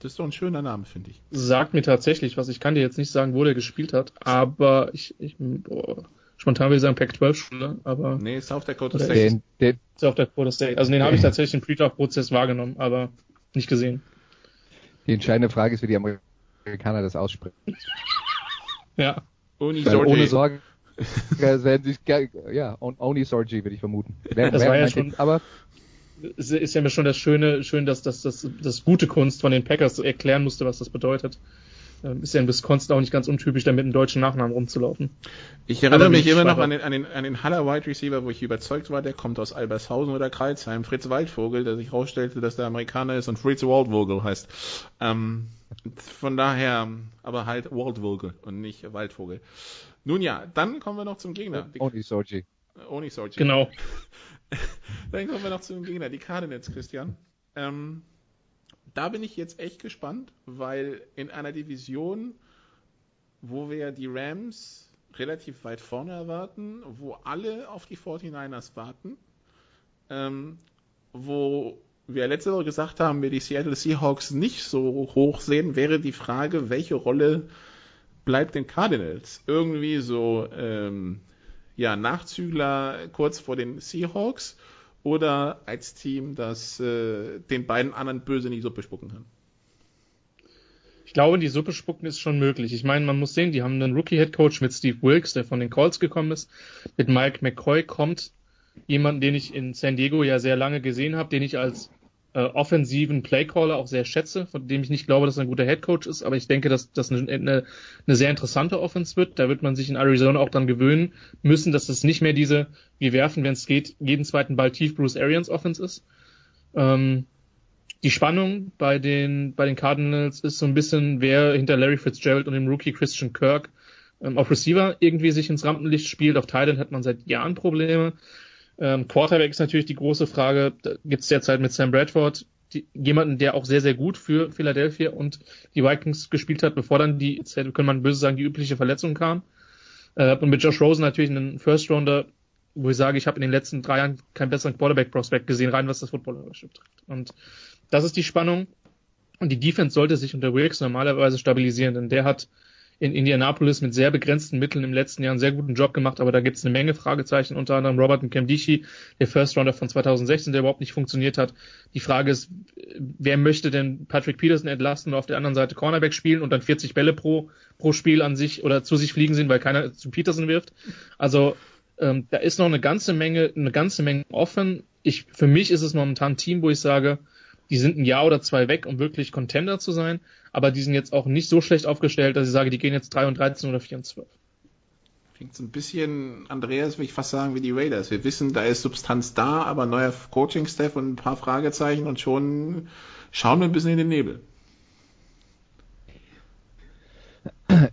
Das ist doch ein schöner Name, finde ich. sagt mir tatsächlich was. Ich kann dir jetzt nicht sagen, wo der gespielt hat, aber ich, ich boah, spontan will ich sagen Pac-12-Schule, aber Nee, South Dakota State. Den, den, South Dakota State. Also den habe ich tatsächlich im Pre-Draft-Prozess wahrgenommen, aber nicht gesehen. die entscheidende Frage ist, wie die Amerikaner das aussprechen. Ja. Ohne Sorge werden sie ge- ja, on- Only Sorgi würde ich vermuten. Wer, Das wer war ja schon- aber Es ist ja mir schon das Schöne, schön, dass das, das, das gute Kunst von den Packers erklären musste, was das bedeutet. Ähm, Ist ja in Wisconsin auch nicht ganz untypisch, da mit einem deutschen Nachnamen rumzulaufen. Ich erinnere mich immer noch an den, an den, an den Haller Wide Receiver, wo ich überzeugt war, der kommt aus Albershausen oder Kreilsheim. Fritz Waldvogel, der sich rausstellte, dass der Amerikaner ist und Fritz Waldvogel heißt. Ähm, von daher, aber halt Waldvogel und nicht Waldvogel. Nun ja, dann kommen wir noch zum Gegner. Only Sorgi. Oni Sorgi. Genau. Dann kommen wir noch zum Gegner, die Cardinals, Christian. Ähm, da bin ich jetzt echt gespannt, weil in einer Division, wo wir die Rams relativ weit vorne erwarten, wo alle auf die 49ers warten, ähm, wo wir letzte Woche gesagt haben, wir die Seattle Seahawks nicht so hoch sehen, wäre die Frage, welche Rolle bleibt den Cardinals? Irgendwie so, ähm, ja, Nachzügler kurz vor den Seahawks oder als Team, das äh, den beiden anderen böse in die Suppe spucken kann? Ich glaube, die Suppe spucken ist schon möglich. Ich meine, man muss sehen, die haben einen Rookie-Head-Coach mit Steve Wilkes, der von den Colts gekommen ist. Mit Mike McCoy kommt jemand, den ich in San Diego ja sehr lange gesehen habe, den ich als äh, offensiven Playcaller auch sehr schätze, von dem ich nicht glaube, dass er ein guter Headcoach ist, aber ich denke, dass das eine, eine, eine sehr interessante Offense wird. Da wird man sich in Arizona auch dann gewöhnen müssen, dass es nicht mehr diese, wir werfen, wenn es geht, jeden zweiten Ball tief Bruce Arians Offense ist. Ähm, die Spannung bei den, bei den Cardinals ist so ein bisschen, wer hinter Larry Fitzgerald und dem Rookie Christian Kirk ähm, auf Receiver irgendwie sich ins Rampenlicht spielt. Auf Thailand hat man seit Jahren Probleme. Ähm, Quarterback ist natürlich die große Frage. Gibt es derzeit mit Sam Bradford die, jemanden, der auch sehr, sehr gut für Philadelphia und die Vikings gespielt hat, bevor dann die, könnte man böse sagen, die übliche Verletzung kam. Äh, und mit Josh Rosen natürlich einen First Rounder, wo ich sage, ich habe in den letzten drei Jahren keinen besseren Quarterback-Prospect gesehen, rein was das Football betrifft. Und das ist die Spannung. Und die Defense sollte sich unter Wilkes normalerweise stabilisieren, denn der hat in Indianapolis mit sehr begrenzten Mitteln im letzten Jahr einen sehr guten Job gemacht, aber da gibt es eine Menge Fragezeichen, unter anderem Robert Nkemdichi, der First Rounder von 2016, der überhaupt nicht funktioniert hat. Die Frage ist, wer möchte denn Patrick Peterson entlasten und auf der anderen Seite Cornerback spielen und dann 40 Bälle pro, pro Spiel an sich oder zu sich fliegen sehen, weil keiner zu Peterson wirft. Also ähm, da ist noch eine ganze Menge, eine ganze Menge offen. Ich, für mich ist es momentan ein Team, wo ich sage, die sind ein Jahr oder zwei weg, um wirklich Contender zu sein, aber die sind jetzt auch nicht so schlecht aufgestellt, dass ich sage, die gehen jetzt 3 und 13 oder 4 und 12. Klingt so ein bisschen, Andreas, würde ich fast sagen, wie die Raiders. Wir wissen, da ist Substanz da, aber neuer Coaching-Staff und ein paar Fragezeichen und schon schauen wir ein bisschen in den Nebel.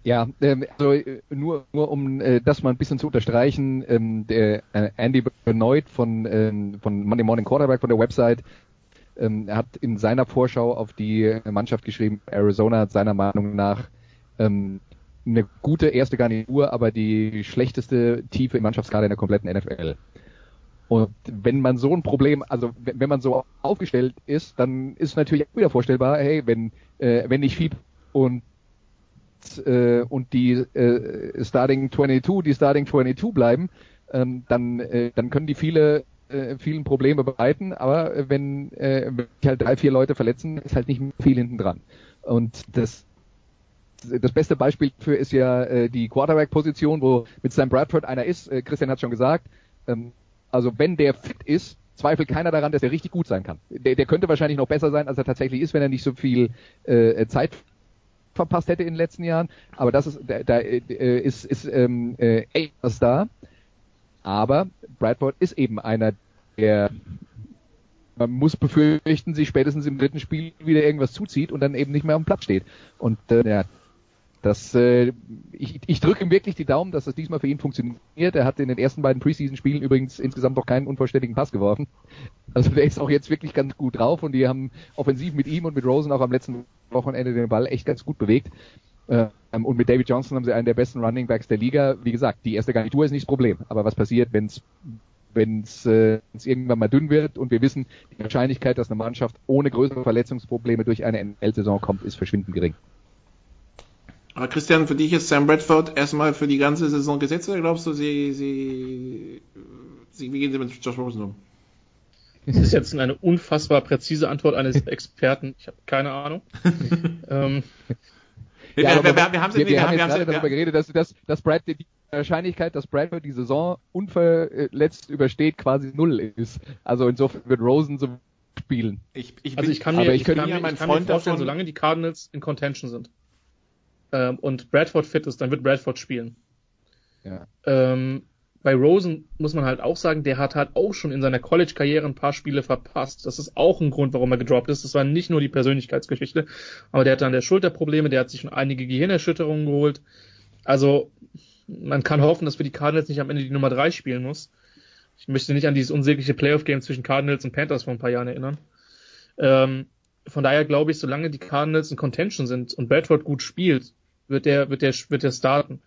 Ja, ähm, also nur, nur um äh, das mal ein bisschen zu unterstreichen, ähm, der äh, Andy Benoit von, ähm, von Monday Morning Quarterback von der Website ähm, er hat in seiner Vorschau auf die Mannschaft geschrieben, Arizona hat seiner Meinung nach ähm, eine gute erste Garnitur, aber die schlechteste Tiefe im Mannschaftskader in der kompletten NFL. Und wenn man so ein Problem, also wenn man so aufgestellt ist, dann ist natürlich auch wieder vorstellbar, hey, wenn äh, wenn nicht Fieb und äh, und die äh, Starting 22, die Starting 22 bleiben, ähm, dann äh, dann können die viele äh, vielen Probleme bereiten, aber wenn, äh, wenn sich halt drei, vier Leute verletzen, ist halt nicht viel hinten dran. Und das das beste Beispiel dafür ist ja äh, die Quarterback-Position, wo mit Sam Bradford einer ist. Äh, Christian hat schon gesagt. Ähm, also wenn der fit ist, zweifelt keiner daran, dass er richtig gut sein kann. Der, der könnte wahrscheinlich noch besser sein, als er tatsächlich ist, wenn er nicht so viel äh, Zeit verpasst hätte in den letzten Jahren. Aber das ist, da, da äh, ist, ist ähm, äh, echt da. Aber Bradford ist eben einer, der man muss befürchten, sich spätestens im dritten Spiel wieder irgendwas zuzieht und dann eben nicht mehr am Platz steht. Und äh, ja, das, äh, ich, ich drücke ihm wirklich die Daumen, dass das diesmal für ihn funktioniert. Er hat in den ersten beiden Preseason-Spielen übrigens insgesamt noch keinen unvollständigen Pass geworfen. Also der ist auch jetzt wirklich ganz gut drauf und die haben offensiv mit ihm und mit Rosen auch am letzten Wochenende den Ball echt ganz gut bewegt. Ähm, und mit David Johnson haben sie einen der besten Running Backs der Liga. Wie gesagt, die erste Garnitur ist nicht das Problem. Aber was passiert, wenn es wenn es äh, irgendwann mal dünn wird und wir wissen, die Wahrscheinlichkeit, dass eine Mannschaft ohne größere Verletzungsprobleme durch eine NL-Saison kommt, ist verschwindend gering. Aber Christian, für dich ist Sam Bradford erstmal für die ganze Saison gesetzt oder glaubst du, sie, sie, sie wie gehen sie mit Josh Rosen um? Das ist jetzt eine unfassbar präzise Antwort eines Experten. Ich habe keine Ahnung. ähm, wir, ja, wir, wir, wir, haben, wir, wir haben jetzt gerade darüber geredet, dass, dass, dass Brad, die Wahrscheinlichkeit, dass Bradford die Saison unverletzt übersteht, quasi null ist. Also insofern wird Rosen so spielen. Ich, ich also ich kann mir, ich, ich kann mir, ich kann mir vorstellen, solange die Cardinals in Contention sind ähm, und Bradford fit ist, dann wird Bradford spielen. Ja. Ähm, bei Rosen muss man halt auch sagen, der hat halt auch schon in seiner College-Karriere ein paar Spiele verpasst. Das ist auch ein Grund, warum er gedroppt ist. Das war nicht nur die Persönlichkeitsgeschichte, aber der hat dann der Schulterprobleme, der hat sich schon einige Gehirnerschütterungen geholt. Also man kann hoffen, dass für die Cardinals nicht am Ende die Nummer drei spielen muss. Ich möchte nicht an dieses unsägliche Playoff-Game zwischen Cardinals und Panthers vor ein paar Jahren erinnern. Ähm, von daher glaube ich, solange die Cardinals in Contention sind und Bradford gut spielt, wird der, wird der, wird der starten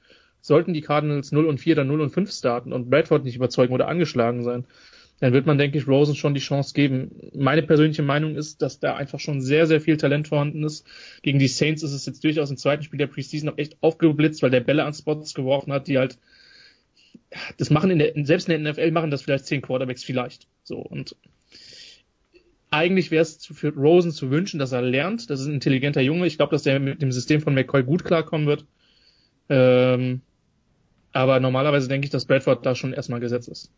sollten die Cardinals 0 und 4 oder 0 und 5 starten und Bradford nicht überzeugen oder angeschlagen sein, dann wird man, denke ich, Rosen schon die Chance geben. Meine persönliche Meinung ist, dass da einfach schon sehr, sehr viel Talent vorhanden ist. Gegen die Saints ist es jetzt durchaus im zweiten Spiel der Preseason auch echt aufgeblitzt, weil der Bälle an Spots geworfen hat, die halt, das machen in der, selbst in der NFL machen das vielleicht zehn Quarterbacks vielleicht. So, und eigentlich wäre es für Rosen zu wünschen, dass er lernt. Das ist ein intelligenter Junge. Ich glaube, dass der mit dem System von McCoy gut klarkommen wird. Ähm, aber normalerweise denke ich, dass Bradford da schon erstmal gesetzt ist.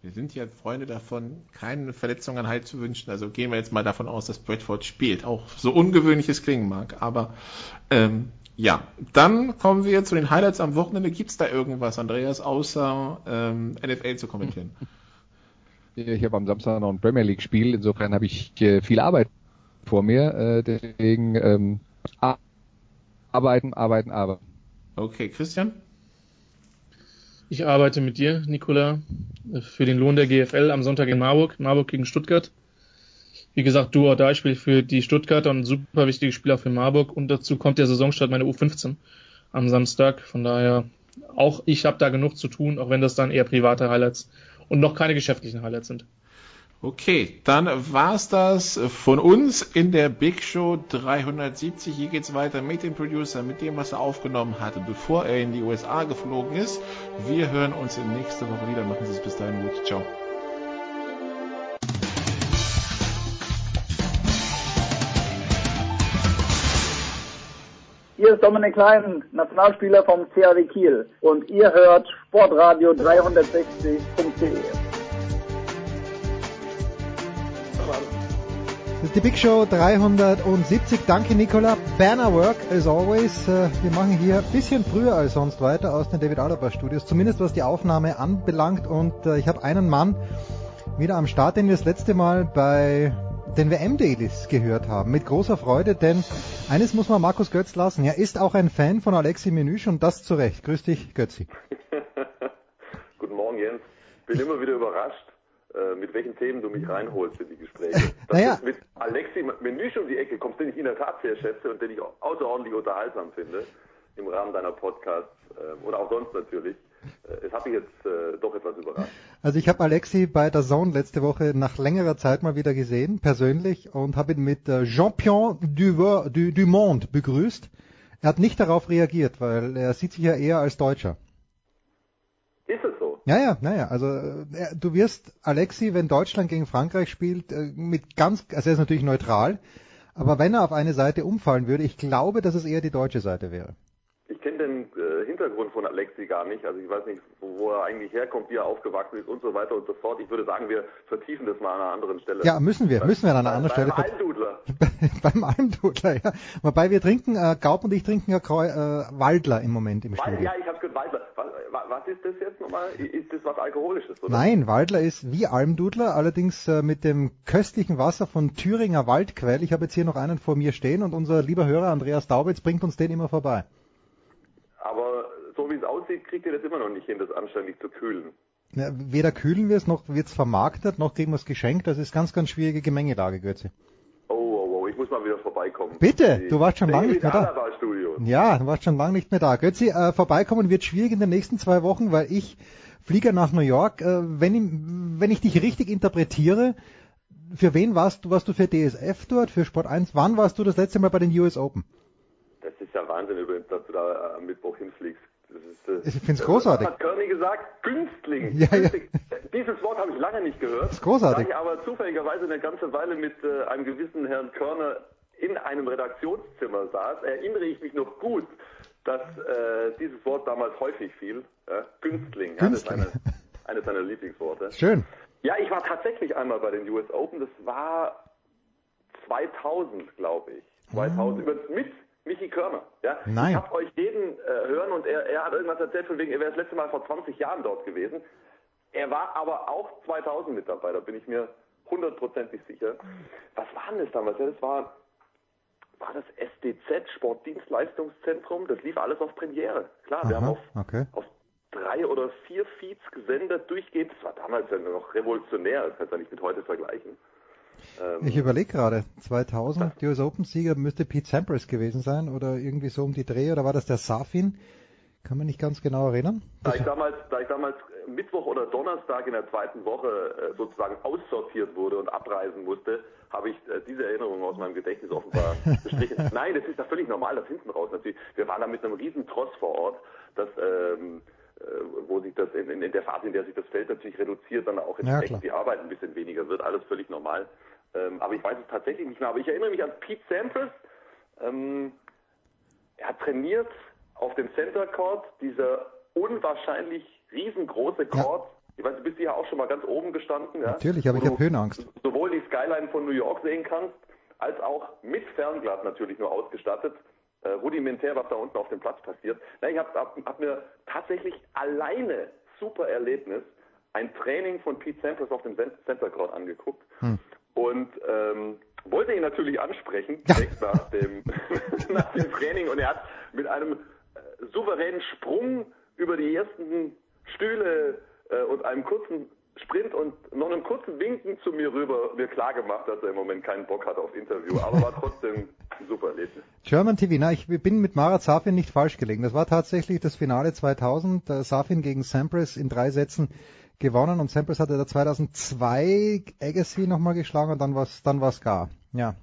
Wir sind ja Freunde davon, keine Verletzungen halt zu wünschen. Also gehen wir jetzt mal davon aus, dass Bradford spielt. Auch so ungewöhnlich es klingen mag. Aber ähm, ja, dann kommen wir zu den Highlights am Wochenende. Gibt es da irgendwas, Andreas, außer ähm, NFL zu kommentieren? Ich habe am Samstag noch ein Premier League Spiel, insofern habe ich äh, viel Arbeit vor mir, äh, deswegen ähm, arbeiten, arbeiten, arbeiten. Okay, Christian? Ich arbeite mit dir, Nicola, für den Lohn der GFL am Sonntag in Marburg, Marburg gegen Stuttgart. Wie gesagt, du oder ich spiele für die Stuttgarter und super wichtiges Spiel auch für Marburg und dazu kommt der Saisonstart meiner U15 am Samstag. Von daher, auch ich habe da genug zu tun, auch wenn das dann eher private Highlights und noch keine geschäftlichen Highlights sind. Okay, dann war es das von uns in der Big Show 370. Hier geht es weiter mit dem Producer, mit dem, was er aufgenommen hatte, bevor er in die USA geflogen ist. Wir hören uns nächste Woche wieder. Machen Sie es bis dahin gut. Ciao. Hier ist Dominik Klein, Nationalspieler vom CAW Kiel und ihr hört sportradio360.de. Das ist die Big Show 370. Danke, Nicola. Banner Work, as always. Äh, wir machen hier ein bisschen früher als sonst weiter aus den David Alaba Studios, zumindest was die Aufnahme anbelangt. Und äh, ich habe einen Mann wieder am Start, den wir das letzte Mal bei den WM-Dailies gehört haben. Mit großer Freude, denn eines muss man Markus Götz lassen. Er ist auch ein Fan von Alexi Menüsch und das zu Recht. Grüß dich, Götzi. Guten Morgen, Jens. Bin immer wieder überrascht, äh, mit welchen Themen du mich reinholst in die Gespräche. Dass naja. du mit Alexi Menüsch um die Ecke kommst, den ich in der Tat sehr schätze und den ich außerordentlich unterhaltsam finde im Rahmen deiner Podcasts äh, oder auch sonst natürlich. Äh, es hat mich jetzt äh, doch etwas überrascht. Also ich habe Alexi bei der Zone letzte Woche nach längerer Zeit mal wieder gesehen, persönlich, und habe ihn mit Jean-Pierre du, du, du Monde begrüßt. Er hat nicht darauf reagiert, weil er sieht sich ja eher als Deutscher. Ja, ja, naja, also äh, du wirst Alexi, wenn Deutschland gegen Frankreich spielt, äh, mit ganz, also er ist natürlich neutral, aber wenn er auf eine Seite umfallen würde, ich glaube, dass es eher die deutsche Seite wäre. Ich kenne den Hintergrund von Alexi gar nicht. Also ich weiß nicht, wo, er eigentlich herkommt, wie er aufgewachsen ist und so weiter und so fort. Ich würde sagen, wir vertiefen das mal an einer anderen Stelle. Ja, müssen wir, müssen wir an einer anderen Stelle. Beim Almdudler. beim Almdudler, ja. Wobei wir trinken, äh, Gaub und ich trinken ja Kreu, äh, Waldler im Moment im Studio. Ja, ich habe gehört, Waldler. Was, was, ist das jetzt nochmal? Ist das was Alkoholisches? Oder? Nein, Waldler ist wie Almdudler, allerdings äh, mit dem köstlichen Wasser von Thüringer Waldquell. Ich habe jetzt hier noch einen vor mir stehen und unser lieber Hörer Andreas Daubitz bringt uns den immer vorbei. Aber so wie es aussieht, kriegt ihr das immer noch nicht hin, das anständig zu kühlen. Ja, weder kühlen wir es, noch wird es vermarktet, noch kriegen wir es geschenkt. Das ist ganz, ganz schwierige Gemengelage, Götze. Oh, oh, oh, ich muss mal wieder vorbeikommen. Bitte, du warst schon lange nicht mehr da. Ja, du warst schon lange nicht mehr da. Götzi, äh, vorbeikommen wird schwierig in den nächsten zwei Wochen, weil ich fliege nach New York. Äh, wenn, ich, wenn ich dich richtig interpretiere, für wen warst du? Warst du für DSF dort, für Sport 1? Wann warst du das letzte Mal bei den US Open? Das ist ja Wahnsinn übrigens, dass du da am Mittwoch hinfliegst. Ist, äh, ich finde es großartig. Hat Körny gesagt? Günstling. Ja, ja. Dieses Wort habe ich lange nicht gehört. Das ist großartig. Da ich aber zufälligerweise eine ganze Weile mit äh, einem gewissen Herrn Körner in einem Redaktionszimmer saß, erinnere ich mich noch gut, dass äh, dieses Wort damals häufig fiel. Ja? Günstling. Das ist eine, eines seiner Lieblingsworte. Schön. Ja, ich war tatsächlich einmal bei den US Open. Das war 2000, glaube ich. 2000. Ah. Über, mit Michi Körner. Ja? Nein. Ich habe euch jeden äh, hören und er, er hat irgendwas erzählt von wegen, er wäre das letzte Mal vor 20 Jahren dort gewesen. Er war aber auch 2000 mit dabei, da bin ich mir hundertprozentig sicher. Was war denn das damals? Ja, das war, war das SDZ, Sportdienstleistungszentrum. Das lief alles auf Premiere. Klar, Aha, wir haben auf, okay. auf drei oder vier Feeds gesendet durchgehend. Das war damals ja noch revolutionär, das kannst du ja nicht mit heute vergleichen. Ähm, ich überlege gerade, 2000, die US Open Sieger müsste Pete Sampras gewesen sein oder irgendwie so um die Dreh oder war das der Safin? Kann man nicht ganz genau erinnern. Da ich damals, da ich damals Mittwoch oder Donnerstag in der zweiten Woche äh, sozusagen aussortiert wurde und abreisen musste, habe ich äh, diese Erinnerung aus meinem Gedächtnis offenbar gestrichen. Nein, das ist da völlig normal, das hinten raus natürlich. Wir waren da mit einem riesen Tross vor Ort, das ähm, äh, wo sich das in, in, der Phase, in der sich das Feld natürlich reduziert, dann auch entsprechend ja, die Arbeit ein bisschen weniger wird, alles völlig normal. Ähm, aber ich weiß es tatsächlich nicht mehr. Aber ich erinnere mich an Pete Sampras. Ähm, er hat trainiert auf dem Center Court, dieser unwahrscheinlich riesengroße Court. Ja. Ich weiß, du bist hier auch schon mal ganz oben gestanden. Ja? Natürlich, aber ich habe Höhenangst. Sowohl die Skyline von New York sehen kannst, als auch mit Fernglas natürlich nur ausgestattet. Äh, rudimentär, was da unten auf dem Platz passiert. Na, ich habe hab, mir tatsächlich alleine super Erlebnis ein Training von Pete Sampras auf dem Center Court angeguckt hm. und ähm, wollte ihn natürlich ansprechen direkt nach dem nach dem Training und er hat mit einem äh, souveränen Sprung über die ersten Stühle äh, und einem kurzen Sprint und noch einem kurzen Winken zu mir rüber mir klar gemacht, dass er im Moment keinen Bock hat auf Interview, aber war trotzdem ein super Erlebnis. German TV, na, ich bin mit Marat Safin nicht falsch gelegen. Das war tatsächlich das Finale 2000, äh, Safin gegen Sampras in drei Sätzen gewonnen und Sampras hatte da 2002 Agassi nochmal geschlagen und dann war's dann war's gar. Ja,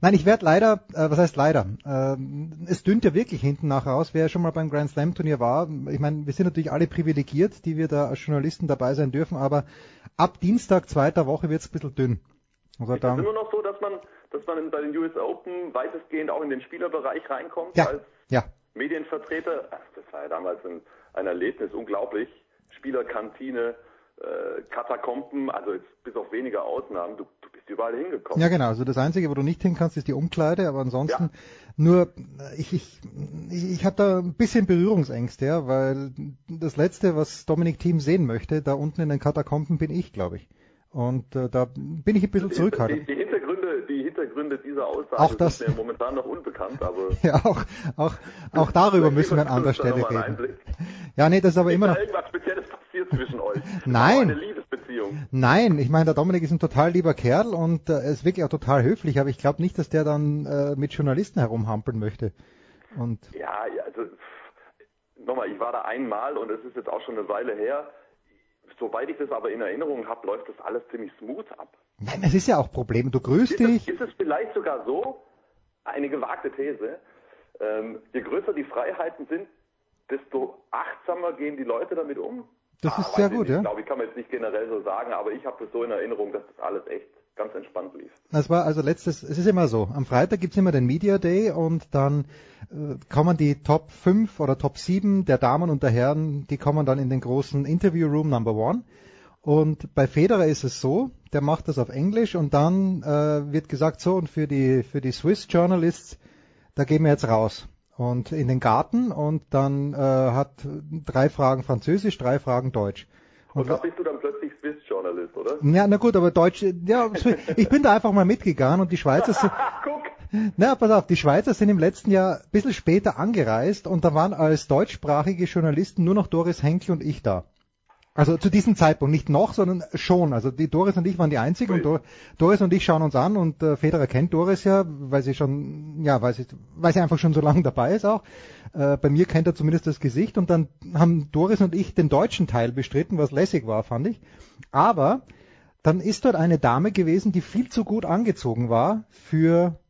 Nein, ich werde leider, äh, was heißt leider? Äh, es dünnt ja wirklich hinten nach raus. Wer schon mal beim Grand Slam Turnier war, ich meine, wir sind natürlich alle privilegiert, die wir da als Journalisten dabei sein dürfen, aber ab Dienstag zweiter Woche wird es ein bisschen dünn. Also ist es immer noch so, dass man, dass man bei den US Open weitestgehend auch in den Spielerbereich reinkommt ja, als ja. Medienvertreter? Ach, das war ja damals ein, ein Erlebnis, unglaublich. Spielerkantine, äh, Katakomben, also jetzt bis auf wenige Ausnahmen, du, du bist überall hingekommen. Ja genau, also das Einzige, wo du nicht hin kannst, ist die Umkleide, aber ansonsten ja. nur, ich, ich, ich, ich habe da ein bisschen Berührungsängste, ja, weil das Letzte, was Dominik Thiem sehen möchte, da unten in den Katakomben bin ich, glaube ich. Und äh, da bin ich ein bisschen zurückhaltend. Die, die, Hintergründe, die Hintergründe dieser Aussage auch das, sind mir momentan noch unbekannt, aber ja, auch auch auch darüber müssen wir an anderer Stelle reden. Ja, nee, das ist aber ist immer noch irgendwas Spezielles passiert zwischen euch. Nein. Eine Liebesbeziehung. Nein, ich meine, der Dominik ist ein total lieber Kerl und äh, ist wirklich auch total höflich, aber ich glaube nicht, dass der dann äh, mit Journalisten herumhampeln möchte. Und ja, ja, also nochmal, ich war da einmal und es ist jetzt auch schon eine Weile her Soweit ich das aber in Erinnerung habe, läuft das alles ziemlich smooth ab. Nein, es ist ja auch Problem. Du grüßt ist dich. Es, ist es vielleicht sogar so, eine gewagte These, ähm, je größer die Freiheiten sind, desto achtsamer gehen die Leute damit um? Das ah, ist sehr gut, ich ja. Ich glaube, ich kann mir jetzt nicht generell so sagen, aber ich habe das so in Erinnerung, dass das alles echt ganz entspannt lief. Das war also letztes, es ist immer so, am Freitag gibt's immer den Media Day und dann äh, kommen die Top 5 oder Top 7 der Damen und der Herren, die kommen dann in den großen Interview Room Number One. Und bei Federer ist es so, der macht das auf Englisch und dann äh, wird gesagt so und für die für die Swiss Journalists, da gehen wir jetzt raus und in den Garten und dann äh, hat drei Fragen Französisch, drei Fragen Deutsch. Und, da bist du dann plötzlich Swiss-Journalist, oder? Ja, na gut, aber Deutsch, ja, ich bin da einfach mal mitgegangen und die Schweizer sind, na, pass auf, die Schweizer sind im letzten Jahr ein bisschen später angereist und da waren als deutschsprachige Journalisten nur noch Doris Henkel und ich da. Also zu diesem Zeitpunkt, nicht noch, sondern schon. Also die Doris und ich waren die einzigen und Dor Doris und ich schauen uns an und äh, Federer kennt Doris ja, weil sie schon, ja, weil sie, weil sie einfach schon so lange dabei ist auch. Äh, bei mir kennt er zumindest das Gesicht und dann haben Doris und ich den deutschen Teil bestritten, was lässig war, fand ich. Aber dann ist dort eine Dame gewesen, die viel zu gut angezogen war für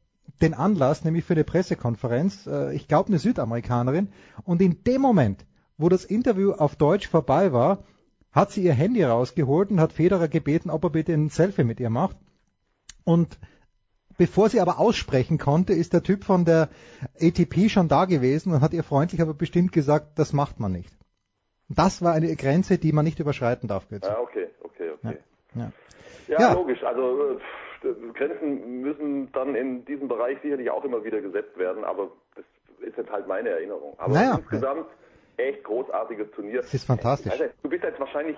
den Anlass, nämlich für eine Pressekonferenz. Äh, ich glaube eine Südamerikanerin. Und in dem Moment, wo das Interview auf Deutsch vorbei war, hat sie ihr Handy rausgeholt und hat Federer gebeten, ob er bitte ein Selfie mit ihr macht. Und bevor sie aber aussprechen konnte, ist der Typ von der ATP schon da gewesen und hat ihr freundlich aber bestimmt gesagt, das macht man nicht. Das war eine Grenze, die man nicht überschreiten darf. Bitte. Ah, okay, okay, okay. Ja, ja. ja logisch. Also Grenzen müssen dann in diesem Bereich sicherlich auch immer wieder gesetzt werden, aber das ist jetzt halt meine Erinnerung. Aber naja, insgesamt echt großartiges Turnier. Das ist fantastisch. Also, du bist jetzt wahrscheinlich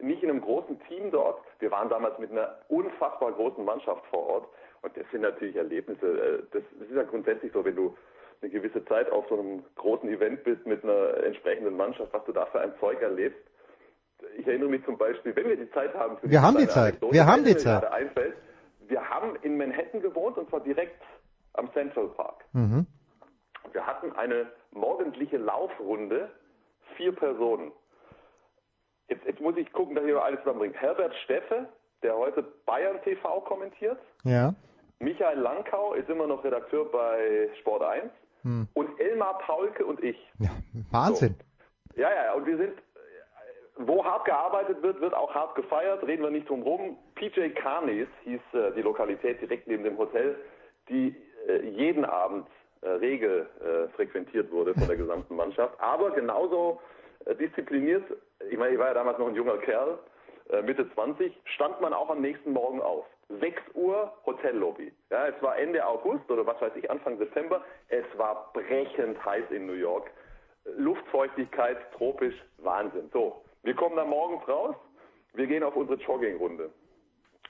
nicht in einem großen Team dort. Wir waren damals mit einer unfassbar großen Mannschaft vor Ort. Und das sind natürlich Erlebnisse. Äh, das, das ist ja grundsätzlich so, wenn du eine gewisse Zeit auf so einem großen Event bist mit einer entsprechenden Mannschaft, was du da für ein Zeug erlebst. Ich erinnere mich zum Beispiel, wenn wir die Zeit haben für Wir haben die Zeit. Anekdote, wir haben die Zeit. Einfällt, wir haben in Manhattan gewohnt und zwar direkt am Central Park. Mhm. Wir hatten eine morgendliche Laufrunde vier Personen. Jetzt, jetzt muss ich gucken, dass ich noch alles zusammenbringe. Herbert Steffe, der heute Bayern TV kommentiert. Ja. Michael Langkau ist immer noch Redakteur bei Sport 1. Hm. Und Elmar Paulke und ich. Wahnsinn. Ja, ja, ja. Und wir sind, wo hart gearbeitet wird, wird auch hart gefeiert. Reden wir nicht drum rum. PJ Carnes hieß äh, die Lokalität direkt neben dem Hotel, die äh, jeden Abend äh, rege äh, frequentiert wurde von der gesamten Mannschaft. Aber genauso äh, diszipliniert, ich meine, ich war ja damals noch ein junger Kerl, Mitte 20, stand man auch am nächsten Morgen auf. 6 Uhr Hotellobby. Ja, es war Ende August oder was weiß ich, Anfang September. Es war brechend heiß in New York. Luftfeuchtigkeit, tropisch, Wahnsinn. So, wir kommen dann morgens raus, wir gehen auf unsere Joggingrunde.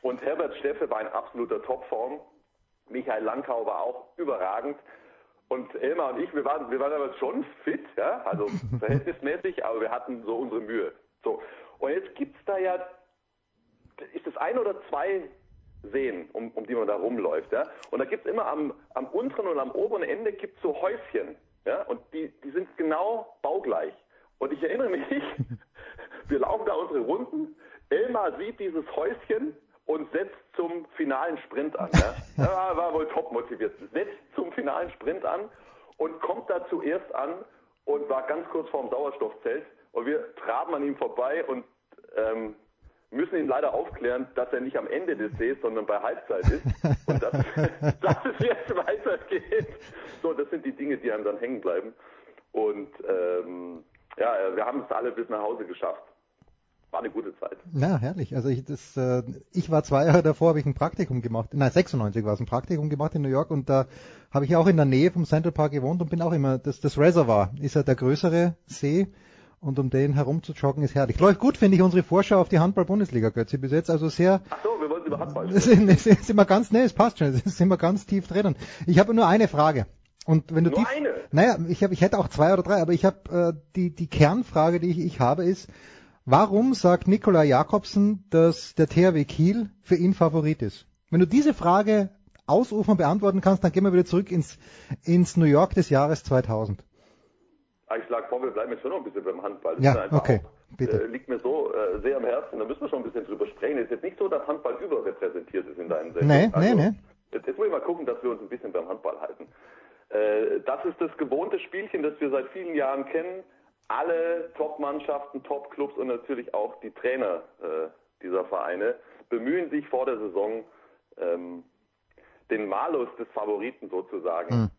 Und Herbert Steffe war in absoluter Topform. Michael Langkau war auch überragend. Und Elmar und ich, wir waren, wir waren aber schon fit, ja, also verhältnismäßig, aber wir hatten so unsere Mühe. So. Und jetzt gibt's da ja, ist es ein oder zwei Seen, um, um die man da rumläuft, ja. Und da gibt's immer am, am unteren und am oberen Ende gibt's so Häuschen, ja, und die, die sind genau baugleich. Und ich erinnere mich, wir laufen da unsere Runden, Elmar sieht dieses Häuschen und setzt zum finalen Sprint an. Ja? Er war wohl top motiviert. Setzt zum finalen Sprint an und kommt da zuerst an und war ganz kurz vorm Sauerstoffzelt. Und wir traben an ihm vorbei und ähm, müssen ihn leider aufklären, dass er nicht am Ende des Sees, sondern bei Halbzeit ist und dass, dass es jetzt weitergeht. So, das sind die Dinge, die einem dann hängen bleiben. Und ähm, ja, wir haben es alle bis nach Hause geschafft. War eine gute Zeit. Ja, herrlich. Also ich, das, äh, ich war zwei Jahre davor, habe ich ein Praktikum gemacht. Nein, 96 war es ein Praktikum gemacht in New York und da habe ich auch in der Nähe vom Central Park gewohnt und bin auch immer, das, das Reservoir ist ja der größere See und um den herum zu joggen ist herrlich. Läuft gut, finde ich, unsere Vorschau auf die Handball-Bundesliga, Götze, bis jetzt. Also sehr... Ach so, wir wollten über Handball sprechen. Sind, sind wir ganz, nee, es passt schon, sind wir ganz tief drinnen. Ich habe nur eine Frage. Und wenn du Nur tief, eine? Naja, ich, hab, ich hätte auch zwei oder drei, aber ich habe äh, die, die Kernfrage, die ich, ich habe, ist, warum sagt Nikola Jakobsen, dass der THW Kiel für ihn Favorit ist? Wenn du diese Frage ausufern beantworten kannst, dann gehen wir wieder zurück ins, ins New York des Jahres 2000. Ah, Ich schlage vor, wir bleiben jetzt schon noch ein bisschen beim Handball. Das Ja, okay, auch, bitte. Äh, liegt mir so äh, sehr am Herzen, da müssen wir schon ein bisschen drüber sprechen. Es ist jetzt nicht so, dass Handball überrepräsentiert ist in deinen Sendungen. Nee, also, nee, nee. Jetzt, jetzt muss ich mal gucken, dass wir uns ein bisschen beim Handball halten. Äh, das ist das gewohnte Spielchen, das wir seit vielen Jahren kennen. Alle Top-Mannschaften, Top-Clubs und natürlich auch die Trainer äh, dieser Vereine bemühen sich vor der Saison, ähm, den Malus des Favoriten sozusagen Hm.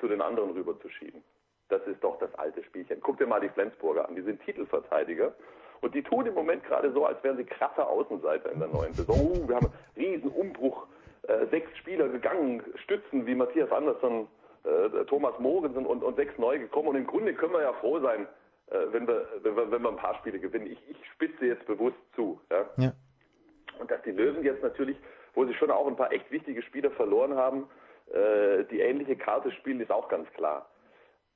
zu den anderen rüberzuschieben. Das ist doch das alte Spielchen. Guck dir mal die Flensburger an. Die sind Titelverteidiger. Und die tun im Moment gerade so, als wären sie krasser Außenseiter in der neuen Saison. Uh, wir haben einen riesen Umbruch. Äh, sechs Spieler gegangen, Stützen wie Matthias Andersson, äh, Thomas Mogensen und, und sechs neu gekommen. Und im Grunde können wir ja froh sein, äh, wenn, wir, wenn, wir, wenn wir ein paar Spiele gewinnen. Ich, ich spitze jetzt bewusst zu. Ja? Ja. Und dass die Löwen jetzt natürlich, wo sie schon auch ein paar echt wichtige Spieler verloren haben, äh, die ähnliche Karte spielen, ist auch ganz klar.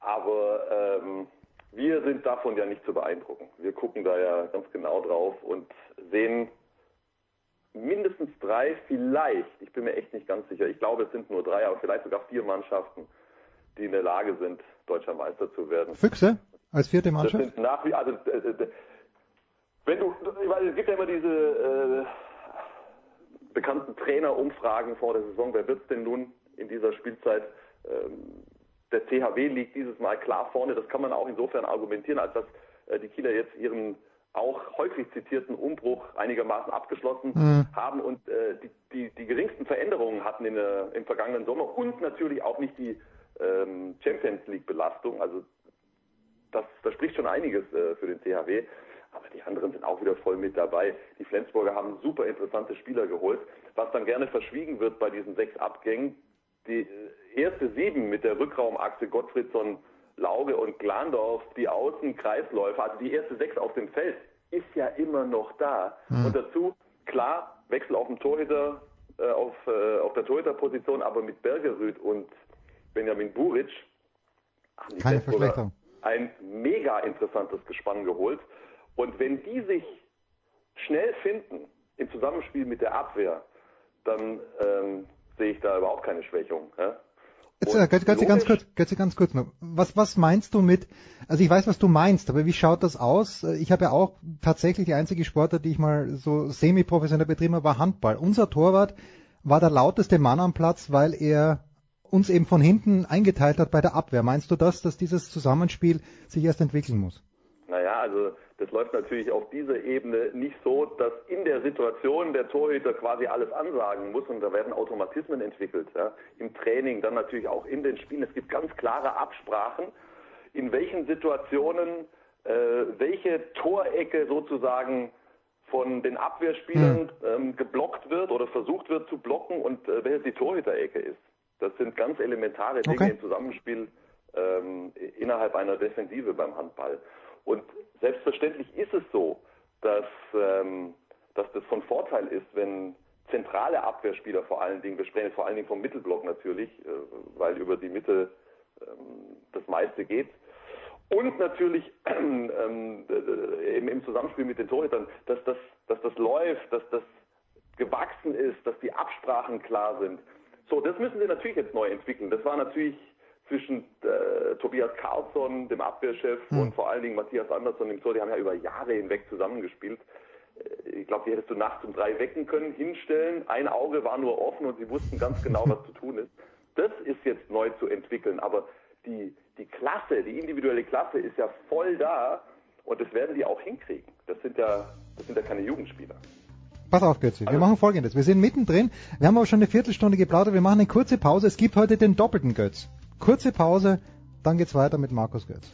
Aber ähm, wir sind davon ja nicht zu beeindrucken. Wir gucken da ja ganz genau drauf und sehen mindestens drei, vielleicht, ich bin mir echt nicht ganz sicher, ich glaube es sind nur drei, aber vielleicht sogar vier Mannschaften, die in der Lage sind, deutscher Meister zu werden. Füchse als vierte Das Mannschaft? sind nach wie, also, äh, äh, wenn du, ich weiß, es gibt ja immer diese äh, bekannten Trainerumfragen vor der Saison. Wer wird's denn nun in dieser Spielzeit? Ähm, der THW liegt dieses Mal klar vorne. Das kann man auch insofern argumentieren, als dass äh, die Kieler jetzt ihren auch häufig zitierten Umbruch einigermaßen abgeschlossen Mhm. haben und äh, die, die, die geringsten Veränderungen hatten in der, im vergangenen Sommer und natürlich auch nicht die ähm, Champions League Belastung. Also das, das spricht schon einiges äh, für den THW. Aber die anderen sind auch wieder voll mit dabei. Die Flensburger haben super interessante Spieler geholt. Was dann gerne verschwiegen wird bei diesen sechs Abgängen, die äh, erste sieben mit der Rückraumachse Gottfriedson, Lauge und Glandorf, die Außenkreisläufer, also die erste sechs auf dem Feld, ist ja immer noch da. Mhm. Und dazu, klar, Wechsel auf dem Torhüter, äh, auf, äh, auf der Torhüterposition, aber mit Bergerüth und Benjamin Buric haben die Keine Flensburger Verschlechterung. ein mega interessantes Gespann geholt. Und wenn die sich schnell finden im Zusammenspiel mit der Abwehr, dann ähm, sehe ich da überhaupt keine Schwächung. Ja? Jetzt, äh, Götze, Götze, ganz kurz, Götze, ganz kurz noch. Was, was meinst du mit, also ich weiß, was du meinst, aber wie schaut das aus? Ich habe ja auch tatsächlich die einzige Sportart, die ich mal so semi-professionell betrieben habe, war Handball. Unser Torwart war der lauteste Mann am Platz, weil er uns eben von hinten eingeteilt hat bei der Abwehr. Meinst du das, dass dieses Zusammenspiel sich erst entwickeln muss? Naja, also das läuft natürlich auf dieser Ebene nicht so, dass in der Situation der Torhüter quasi alles ansagen muss und da werden Automatismen entwickelt. Ja. Im Training, dann natürlich auch in den Spielen. Es gibt ganz klare Absprachen, in welchen Situationen äh, welche Torecke sozusagen von den Abwehrspielern hm. ähm, geblockt wird oder versucht wird zu blocken und äh, welche die Torhüterecke ist. Das sind ganz elementare Dinge okay. im Zusammenspiel ähm, innerhalb einer Defensive beim Handball. Und selbstverständlich ist es so, dass, ähm, dass das von Vorteil ist, wenn zentrale Abwehrspieler vor allen Dingen, wir sprechen vor allen Dingen vom Mittelblock natürlich, äh, weil über die Mitte ähm, das meiste geht. Und natürlich ähm, äh, im, Zusammenspiel mit den Torhütern, dass das, dass das läuft, dass das gewachsen ist, dass die Absprachen klar sind. So, das müssen sie natürlich jetzt neu entwickeln. Das war natürlich zwischen äh, Tobias Carlsson, dem Abwehrchef, hm. und vor allen Dingen Matthias Andersson im Tor. Die haben ja über Jahre hinweg zusammengespielt. Äh, ich glaube, die hättest du nachts um drei wecken können, hinstellen. Ein Auge war nur offen und sie wussten ganz genau, was zu tun ist. Das ist jetzt neu zu entwickeln. Aber die, die Klasse, die individuelle Klasse ist ja voll da und das werden die auch hinkriegen. Das sind ja, das sind ja keine Jugendspieler. Pass auf, Götze. Wir also, machen folgendes. Wir sind mittendrin. Wir haben aber schon eine Viertelstunde geplaudert. Wir machen eine kurze Pause. Es gibt heute den doppelten Götz. Kurze Pause, dann geht's weiter mit Markus Götz.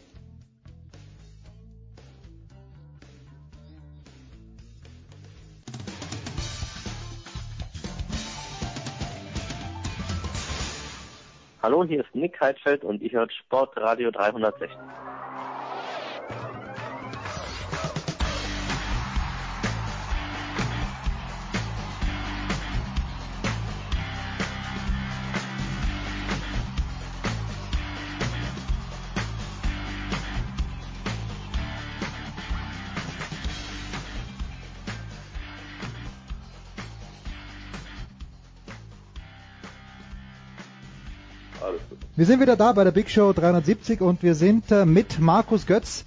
Hallo, hier ist Nick Heidfeld und ich höre Sportradio 360. Wir sind wieder da bei der Big Show 370 und wir sind äh, mit Markus Götz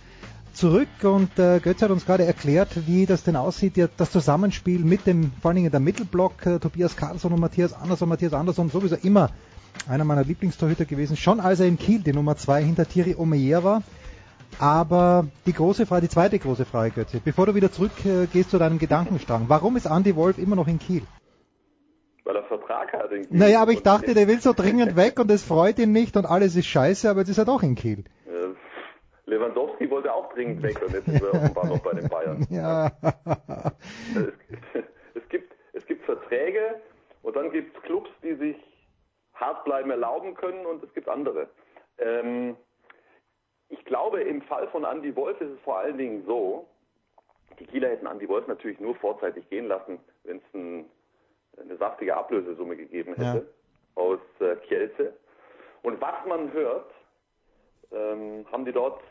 zurück und äh, Götz hat uns gerade erklärt, wie das denn aussieht, ja, das Zusammenspiel mit dem, vor allen Dingen der Mittelblock, äh, Tobias Karlsson und Matthias Andersson, Matthias Andersson sowieso immer einer meiner Lieblingstorhüter gewesen, schon als er in Kiel die Nummer zwei hinter Thierry Omeyer war. Aber die große Frage, die zweite große Frage, Götze, bevor du wieder zurück äh, zu deinem Gedankenstrang, warum ist Andy Wolf immer noch in Kiel? Weil er Vertrag hat. In Kiel. Naja, aber ich dachte, der will so dringend weg und es freut ihn nicht und alles ist scheiße, aber jetzt ist er doch in Kiel. Lewandowski wollte auch dringend weg und jetzt ist er offenbar noch bei den Bayern. Ja. Es, es, gibt, es gibt Verträge und dann gibt es Clubs, die sich hart bleiben erlauben können und es gibt andere. Ähm, ich glaube, im Fall von Andy Wolf ist es vor allen Dingen so, die Kieler hätten Andy Wolf natürlich nur vorzeitig gehen lassen, wenn es ein eine saftige Ablösesumme gegeben hätte ja. aus äh, Kielce. Und was man hört, ähm, haben die dort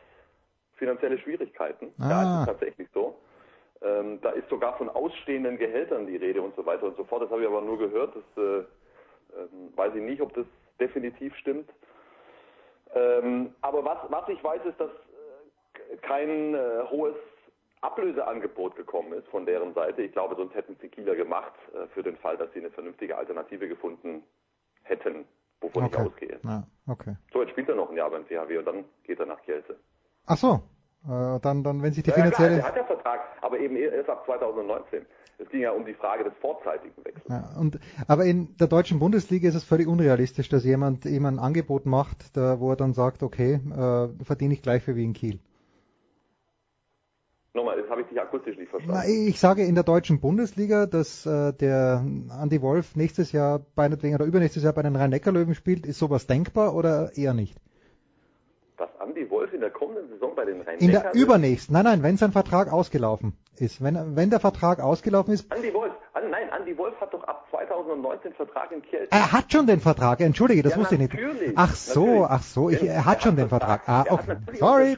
finanzielle Schwierigkeiten. Ah. Ja, ist tatsächlich so. Ähm, da ist sogar von ausstehenden Gehältern die Rede und so weiter und so fort. Das habe ich aber nur gehört. Das äh, äh, weiß ich nicht, ob das definitiv stimmt. Ähm, aber was, was ich weiß, ist, dass äh, kein äh, hohes Ablöseangebot gekommen ist von deren Seite. Ich glaube, sonst hätten sie Kieler gemacht äh, für den Fall, dass sie eine vernünftige Alternative gefunden hätten, wovon okay. ich ausgehe. Ja, okay. So, jetzt spielt er noch ein Jahr beim THW und dann geht er nach Kielce. Ach so, äh, dann, dann, wenn sich die ja, finanzielle... Ja, klar, er hat ja Vertrag, aber eben erst ab 2019. Es ging ja um die Frage des vorzeitigen Wechsels. Ja, und, aber in der deutschen Bundesliga ist es völlig unrealistisch, dass jemand ihm ein Angebot macht, da, wo er dann sagt, okay, äh, verdiene ich gleich für wie in Kiel. Nochmal, das habe ich dich akustisch nicht verstanden. Na, ich sage in der deutschen Bundesliga, dass äh, der Andy Wolf nächstes Jahr bei oder übernächstes Jahr bei den Rhein-Neckar-Löwen spielt. Ist sowas denkbar oder eher nicht? Dass Andy Wolf in der kommenden Saison bei den rhein In der übernächsten, nein, nein, wenn sein Vertrag ausgelaufen ist. Wenn, wenn der Vertrag ausgelaufen ist. Andy Wolf, an, nein, Andy Wolf hat doch ab 2019 Vertrag in Kiel. Er hat schon den Vertrag, entschuldige, das ja, wusste ich nicht. Ach so, natürlich. ach so, ich, er hat schon den Vertrag. Ah, okay. sorry.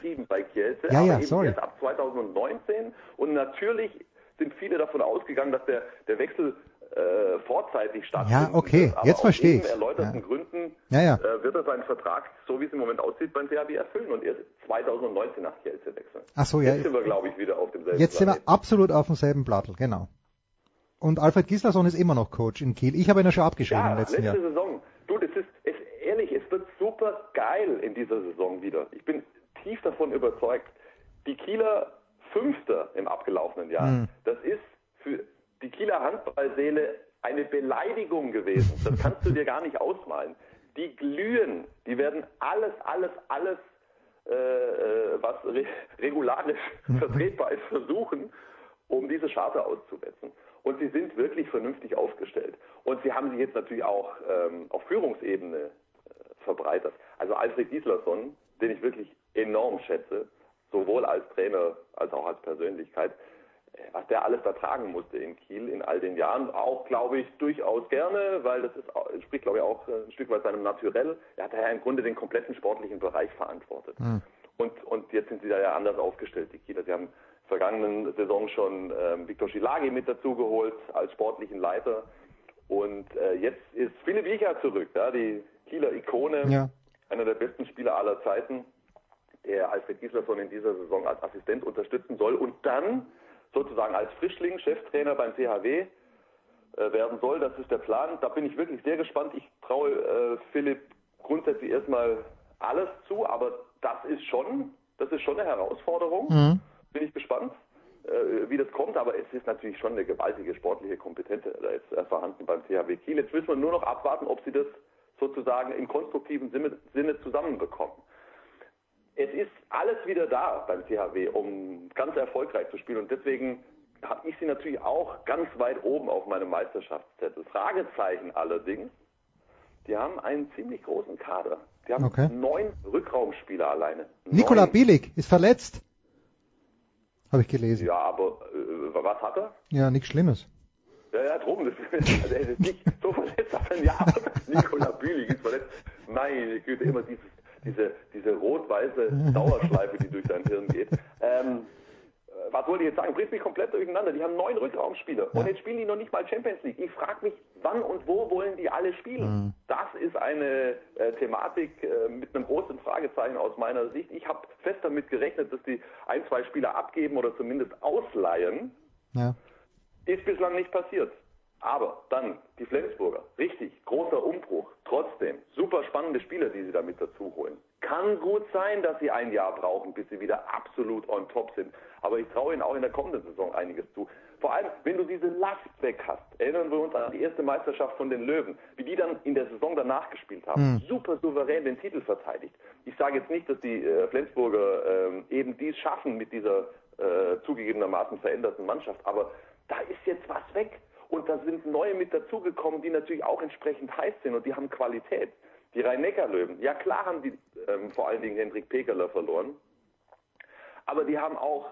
Kielce, ja, ja, sorry. ab 2019 und natürlich sind viele davon ausgegangen, dass der, der Wechsel äh, vorzeitig stattfinden. Ja, okay, aber jetzt aus verstehe eben ich's. erläuterten Ja. Gründen Ja, ja. Äh, wird er seinen Vertrag, so wie es im Moment aussieht, beim THW erfüllen und erst 2019 nach Kielce wechseln. Ach so, ja. Jetzt sind wir, glaube ich, wieder auf demselben Jetzt sind wir Planeten. absolut auf demselben Plattel, genau. Und Alfred Gislason ist immer noch Coach in Kiel. Ich habe ihn ja schon abgeschrieben Ja, im letzten letzte Jahr. Saison. Du, das ist, es, ehrlich, es wird super geil in dieser Saison wieder. Ich bin tief davon überzeugt. Die Kieler Fünfter im abgelaufenen Jahr. Hm. Das ist für die Kieler Handballseele eine Beleidigung gewesen. Das kannst du dir gar nicht ausmalen. Die glühen, die werden alles, alles, alles, äh, äh, was re regularisch vertretbar ist, versuchen, um diese Scharte auszuwetzen. Und sie sind wirklich vernünftig aufgestellt. Und sie haben sich jetzt natürlich auch ähm, auf Führungsebene äh, verbreitert. Also Alfred Gislason, den ich wirklich enorm schätze, sowohl als Trainer als auch als Persönlichkeit, was der alles da tragen musste in Kiel in all den Jahren, auch glaube ich durchaus gerne, weil das ist, entspricht glaube ich auch äh, ein Stück weit seinem Naturell. Er hat ja im Grunde den kompletten sportlichen Bereich verantwortet. Hm. Und, und jetzt sind sie da ja anders aufgestellt, die Kieler. Sie haben vergangenen Saison schon ähm, Viktor Schilagi mit dazugeholt als sportlichen Leiter. Und äh, jetzt ist Philipp Wiecher zurück, ja, die Kieler Ikone, Ja. einer der besten Spieler aller Zeiten, der Alfred Gislason in dieser Saison als Assistent unterstützen soll und dann sozusagen als Frischling, Cheftrainer beim THW äh, werden soll. Das ist der Plan. Da bin ich wirklich sehr gespannt. Ich traue äh, Philipp grundsätzlich erstmal alles zu, aber das ist schon, das ist schon eine Herausforderung. Mhm. Bin ich gespannt, äh, wie das kommt, aber es ist natürlich schon eine gewaltige sportliche Kompetenz da ist äh, vorhanden beim THW Kiel. Jetzt müssen wir nur noch abwarten, ob sie das sozusagen im konstruktiven Sinne, Sinne zusammenbekommen. Es ist alles wieder da beim THW, um ganz erfolgreich zu spielen und deswegen habe ich sie natürlich auch ganz weit oben auf meinem Meisterschaftszettel. Fragezeichen allerdings, die haben einen ziemlich großen Kader. Die haben Okay. neun Rückraumspieler alleine. Nikola Neun. Bielik ist verletzt. Habe ich gelesen. Ja, aber äh, was hat er? Ja, nichts Schlimmes. Ja, ja, drum. Das, also er ist nicht so verletzt, aber ja, Nikola Bühling ist verletzt. Meine Güte, immer dieses, diese, diese rot-weiße Dauerschleife, die durch dein Hirn geht. Ähm, äh, was wollte ich jetzt sagen? Bringt mich komplett durcheinander. Die haben neun Rückraumspieler und jetzt spielen die noch nicht mal Champions League. Ich frage mich, wann und wo wollen die alle spielen? Das ist eine äh, Thematik äh, mit einem großen Fragezeichen aus meiner Sicht. Ich habe fest damit gerechnet, dass die ein, zwei Spieler abgeben oder zumindest ausleihen. Ja. Ist bislang nicht passiert. Aber dann die Flensburger. Richtig, großer Umbruch. Trotzdem, super spannende Spieler, die sie damit dazu holen. Kann gut sein, dass sie ein Jahr brauchen, bis sie wieder absolut on top sind. Aber ich traue ihnen auch in der kommenden Saison einiges zu. Vor allem, wenn du diese Last weg hast. Erinnern wir uns an die erste Meisterschaft von den Löwen. Wie die dann in der Saison danach gespielt haben. Hm. Super souverän den Titel verteidigt. Ich sage jetzt nicht, dass die äh, Flensburger ähm, eben dies schaffen mit dieser äh, zugegebenermaßen veränderten Mannschaft. Aber da ist jetzt was weg. Und da sind neue mit dazugekommen, die natürlich auch entsprechend heiß sind und die haben Qualität. Die Rhein-Neckar-Löwen, ja klar haben die ähm, vor allen Dingen Hendrik Pekeler verloren, aber die haben auch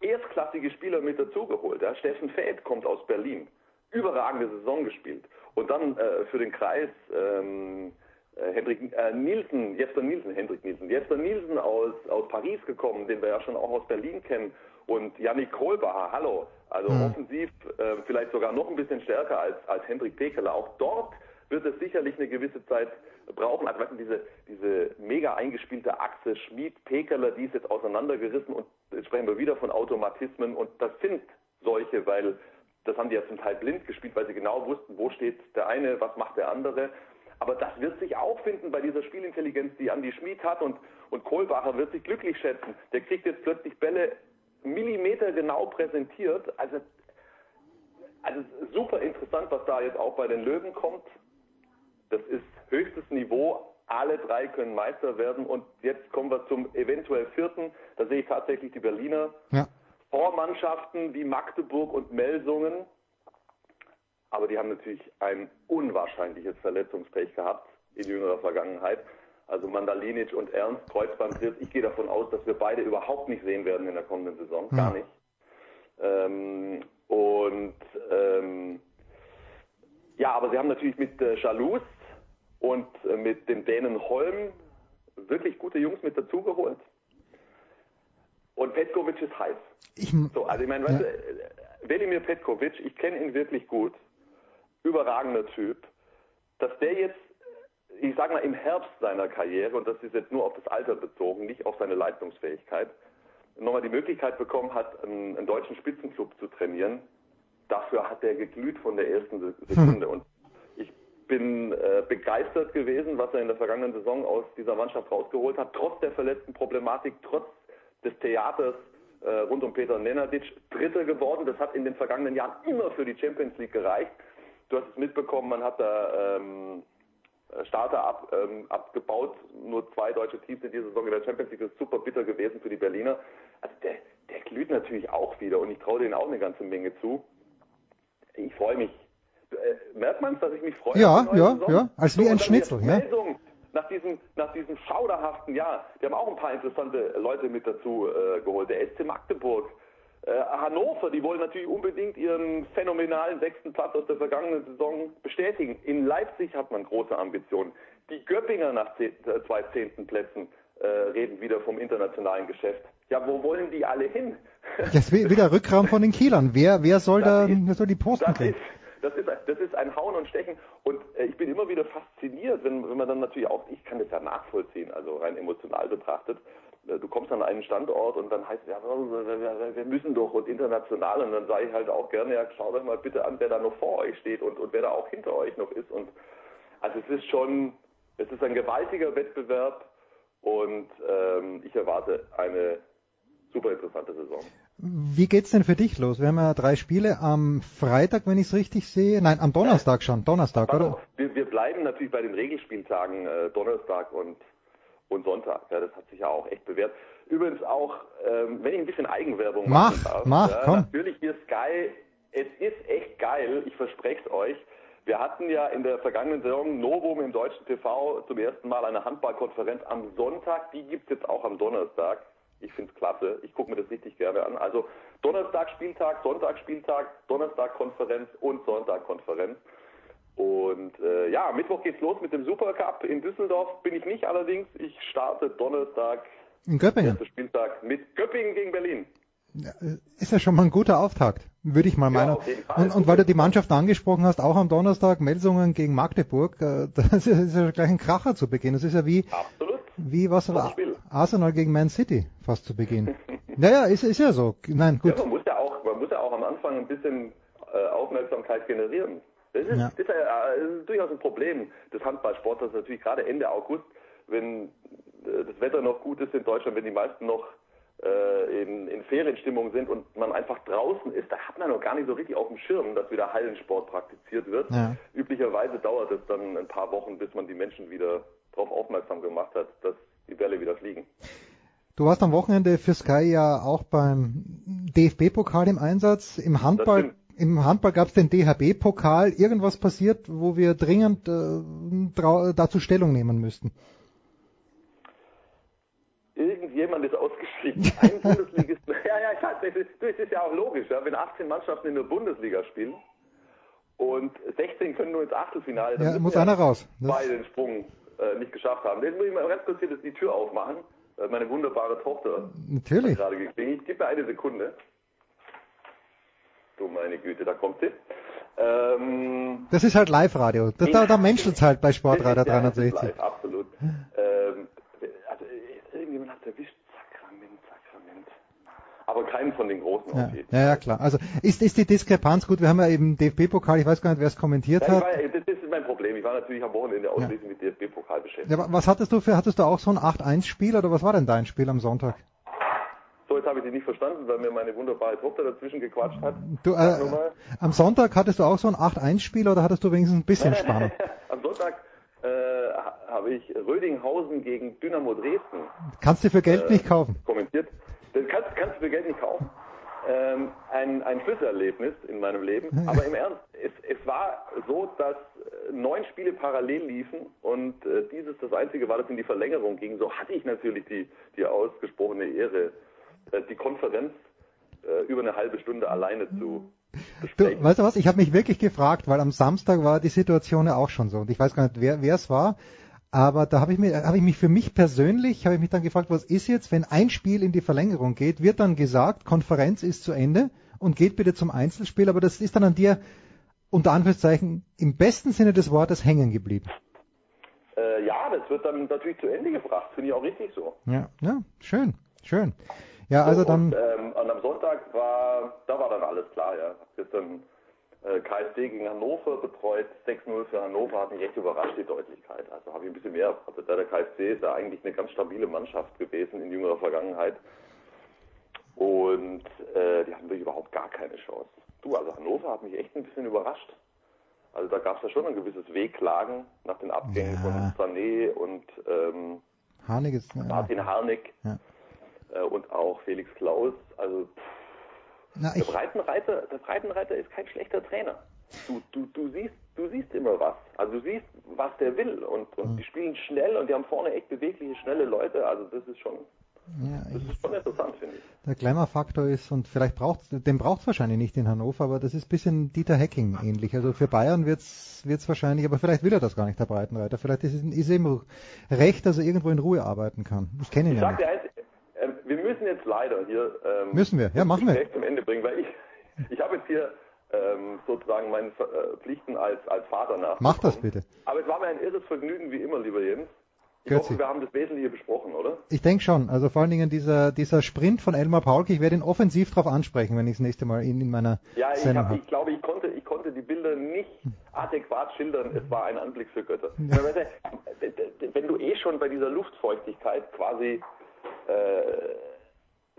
erstklassige Spieler mit dazugeholt. Ja. Steffen Feld kommt aus Berlin, überragende Saison gespielt. Und dann äh, für den Kreis ähm, äh, Hendrik äh, Nielsen, Jesper Nielsen, Hendrik Nielsen, Jesper Nielsen aus, aus Paris gekommen, den wir ja schon auch aus Berlin kennen. Und Yannick Kohlbacher, hallo, also Mhm. offensiv äh, vielleicht sogar noch ein bisschen stärker als, als Hendrik Pekeler. Auch dort wird es sicherlich eine gewisse Zeit brauchen. Also weißt du, diese, diese mega eingespielte Achse Schmid-Pekeler, die ist jetzt auseinandergerissen und jetzt sprechen wir wieder von Automatismen und das sind solche, weil das haben die ja zum Teil blind gespielt, weil sie genau wussten, wo steht der eine, was macht der andere. Aber das wird sich auch finden bei dieser Spielintelligenz, die Andi Schmid hat und, und Kohlbacher wird sich glücklich schätzen. Der kriegt jetzt plötzlich Bälle Millimeter genau präsentiert. Also, also super interessant, was da jetzt auch bei den Löwen kommt. Das ist höchstes Niveau. Alle drei können Meister werden. Und jetzt kommen wir zum eventuell vierten. Da sehe ich tatsächlich die Berliner. Ja. Vormannschaften wie Magdeburg und Melsungen. Aber die haben natürlich ein unwahrscheinliches Verletzungspech gehabt in jüngerer Vergangenheit. Also Mandalinic und Ernst, Kreuzbandriss. Ich gehe davon aus, dass wir beide überhaupt nicht sehen werden in der kommenden Saison. Gar nicht. Ähm, und ähm, ja, aber sie haben natürlich mit äh, Jalous und äh, mit dem Dänen Holm wirklich gute Jungs mit dazugeholt. Und Petkovic ist heiß. Ich, So, also ich meine, weißt du, äh, Velimir Petkovic, ich kenne ihn wirklich gut, überragender Typ, dass der jetzt, ich sage mal, im Herbst seiner Karriere, und das ist jetzt nur auf das Alter bezogen, nicht auf seine Leistungsfähigkeit, nochmal die Möglichkeit bekommen hat, einen, einen deutschen Spitzenclub zu trainieren. Dafür hat er geglüht von der ersten Sekunde. Und ich bin äh, begeistert gewesen, was er in der vergangenen Saison aus dieser Mannschaft rausgeholt hat, trotz der verletzten Problematik, trotz des Theaters äh, rund um Peter Nenadic Dritter geworden. Das hat in den vergangenen Jahren immer für die Champions League gereicht. Du hast es mitbekommen, man hat da ähm, Starter ab, ähm, abgebaut. Nur zwei deutsche Teams in dieser Saison in der Champions League. Das ist super bitter gewesen für die Berliner. Also der, der glüht natürlich auch wieder und ich traue denen auch eine ganze Menge zu. Ich freue mich. Äh, merkt man es, dass ich mich freue? Ja, ja, Saison? ja. Als wie ein Schnitzel. Ja. Meldung nach diesem, nach diesem schauderhaften Jahr. Die haben auch ein paar interessante Leute mit dazu äh, geholt. Der SC Magdeburg, äh, Hannover, die wollen natürlich unbedingt ihren phänomenalen sechsten Platz aus der vergangenen Saison bestätigen. In Leipzig hat man große Ambitionen. Die Göppinger nach äh, zwei zehnten Plätzen äh, reden wieder vom internationalen Geschäft. Ja, wo wollen die alle hin? Jetzt wieder Rückraum von den Kielern. Wer, wer soll das da, ist, wer soll die Posten kriegen? das ist, das ist ein Hauen und Stechen. Und äh, ich bin immer wieder fasziniert, wenn, wenn man dann natürlich auch, ich kann das ja nachvollziehen, also rein emotional betrachtet. Äh, du kommst an einen Standort und dann heißt es, ja, wir müssen doch und international. Und dann sage ich halt auch gerne, ja, schaut euch mal bitte an, wer da noch vor euch steht und, und wer da auch hinter euch noch ist. Und also es ist schon, es ist ein gewaltiger Wettbewerb und ähm, ich erwarte eine super interessante Saison. Wie geht's denn für dich los? Wir haben ja drei Spiele am Freitag, wenn ich es richtig sehe. Nein, am Donnerstag schon. Donnerstag, oder? Wir, wir, bleiben natürlich bei den Regelspieltagen äh, Donnerstag und, und Sonntag. Ja, das hat sich ja auch echt bewährt. Übrigens auch, ähm, wenn ich ein bisschen Eigenwerbung mach, machen darf. Mach, ja, komm. Natürlich hier Sky. Es ist echt geil. Ich verspreche es euch. Wir hatten ja in der vergangenen Saison Novum im deutschen TV zum ersten Mal eine Handballkonferenz am Sonntag. Die gibt's jetzt auch am Donnerstag. Ich finde es klasse. Ich gucke mir das richtig gerne an. Also Donnerstag Spieltag, Sonntag Spieltag, Donnerstag Konferenz und Sonntag Konferenz. Und äh, ja, Mittwoch geht's los mit dem Supercup in Düsseldorf. Bin ich nicht allerdings. Ich starte Donnerstag. In Göppingen. Erster Spieltag mit Göppingen gegen Berlin. Ist ja schon mal ein guter Auftakt, würde ich mal meinen. Ja, und, und weil du die Mannschaft angesprochen hast, auch am Donnerstag Melsungen gegen Magdeburg, äh, das ist ja gleich ein Kracher zu Beginn. Das ist ja wie, Absolut. wie was Arsenal gegen Man City fast zu Beginn. naja, ist, ist ja so. Nein, gut. Ja, man muss ja auch, man muss ja auch am Anfang ein bisschen äh, Aufmerksamkeit generieren. Das ist, ja. das ist, äh, das ist durchaus ein Problem des Handballsports, dass natürlich gerade Ende August, wenn äh, das Wetter noch gut ist in Deutschland, wenn die meisten noch äh, in, in Ferienstimmung sind und man einfach draußen ist, da hat man noch gar nicht so richtig auf dem Schirm, dass wieder Hallensport praktiziert wird. Ja. Üblicherweise dauert es dann ein paar Wochen, bis man die Menschen wieder darauf aufmerksam gemacht hat, dass die Bälle wieder fliegen. Du warst am Wochenende für Sky ja auch beim DFB-Pokal im Einsatz. Im Handball, im Handball gab es den DHB-Pokal. Irgendwas passiert, wo wir dringend äh, dazu Stellung nehmen müssten? Irgendjemand ist ausgeschieden. Ein Bundesligist. Ja, ja, ich weiß, das ist, das ist ja auch logisch, ja, wenn 18 Mannschaften in der Bundesliga spielen und 16 können nur ins Achtelfinale, dann ja, muss einer raus. Beide den Sprung äh, nicht geschafft haben. Jetzt muss ich mal ganz kurz hier die Tür aufmachen. Meine wunderbare Tochter Natürlich. hat gerade geklingelt. Gib mir eine Sekunde. Du meine Güte, da kommt sie. Ähm, das ist halt Live-Radio. Das, da, da menschelt halt bei Sportradio 360. Ja, live, absolut. ähm, also irgendjemand hat erwischt. Sakrament, Sakrament. Aber keinen von den Großen ja. auf jeden Ja, ja, klar. Also ist, ist die Diskrepanz gut? Wir haben ja eben DFB-Pokal, ich weiß gar nicht, wer es kommentiert ja, hat. War, das ist mein Problem. Ich war natürlich am Wochenende ausschließlich ja. mit DFB-Pokal beschäftigt. Ja, was hattest du für, hattest du auch so ein 8-1-Spiel oder was war denn dein Spiel am Sonntag? So, jetzt habe ich dich nicht verstanden, weil mir meine wunderbare Tochter dazwischen gequatscht hat. Du, äh, am Sonntag hattest du auch so ein 8-1-Spiel oder hattest du wenigstens ein bisschen Spannung? am Sonntag äh, habe ich Rödinghausen gegen Dynamo Dresden. Kannst du für Geld äh, nicht kaufen? Kommentiert. Das kannst, kannst du für Geld nicht kaufen. Ähm, ein, ein Schlüsselerlebnis in meinem Leben. Aber im Ernst, es, es war so, dass neun Spiele parallel liefen und äh, dieses das einzige war, das in die Verlängerung ging. So hatte ich natürlich die, die ausgesprochene Ehre, äh, die Konferenz äh, über eine halbe Stunde alleine zu besprechen. Du, weißt du was, ich habe mich wirklich gefragt, weil am Samstag war die Situation ja auch schon so und ich weiß gar nicht, wer es war, aber da habe ich, mir, hab ich mich für mich persönlich, habe ich mich dann gefragt, was ist jetzt, wenn ein Spiel in die Verlängerung geht, wird dann gesagt, Konferenz ist zu Ende und geht bitte zum Einzelspiel, aber das ist dann an dir unter Anführungszeichen im besten Sinne des Wortes hängen geblieben. Äh, ja, das wird dann natürlich zu Ende gebracht, finde ich auch richtig so. Ja, ja, schön, schön. Ja, also so, dann. Und, ähm, und am Sonntag war, da war dann alles klar, ja. Jetzt dann äh, KSD gegen Hannover betreut, 6-0 für Hannover, hat mich echt überrascht, die Deutlichkeit. Also habe ich ein bisschen mehr erwartet. Der KSD ist ja eigentlich eine ganz stabile Mannschaft gewesen in jüngerer Vergangenheit. Und äh, die hatten wirklich überhaupt gar keine Chance. Du, also Hannover hat mich echt ein bisschen überrascht. Also da gab es ja schon ein gewisses Wehklagen nach den Abgängen Ja. von Sané und ähm, Harnik ist. Ja. Martin Harnik Ja. Äh, und auch Felix Klaus. Also pff, Na, der Breitenreiter, der Breitenreiter ist kein schlechter Trainer. Du, du, du siehst, du siehst immer was. Also du siehst, was der will und, und Hm. die spielen schnell und die haben vorne echt bewegliche, schnelle Leute. Also das ist schon, ja, das ist schon interessant, finde ich. der Glamour-Faktor ist, und vielleicht braucht den braucht es wahrscheinlich nicht in Hannover, aber das ist ein bisschen Dieter Hecking ähnlich. Also für Bayern wird's wird's wahrscheinlich, aber vielleicht will er das gar nicht, der Breitenreiter. Vielleicht ist, es- ist ihm recht, dass er irgendwo in Ruhe arbeiten kann. Ich kenne ihn Ich ja sag nicht. wir müssen jetzt leider hier ähm, Müssen wir, ja, machen wir. zum Ende bringen, weil ich, ich habe jetzt hier ähm, sozusagen meinen äh, Pflichten als, als Vater nach. Mach das bitte. Aber es war mir ein irres Vergnügen, wie immer, lieber Jens. Ich Götzi. hoffe, wir haben das Wesentliche besprochen, oder? Ich denke schon. Also vor allen Dingen dieser, dieser Sprint von Elmar Paulke, ich werde ihn offensiv darauf ansprechen, wenn ich das nächste Mal ihn in meiner Ja, ich, Sendung hab, habe. ich glaube, ich konnte, ich konnte die Bilder nicht adäquat schildern. Es war ein Anblick für Götter. D- Wenn du eh schon bei dieser Luftfeuchtigkeit quasi, äh,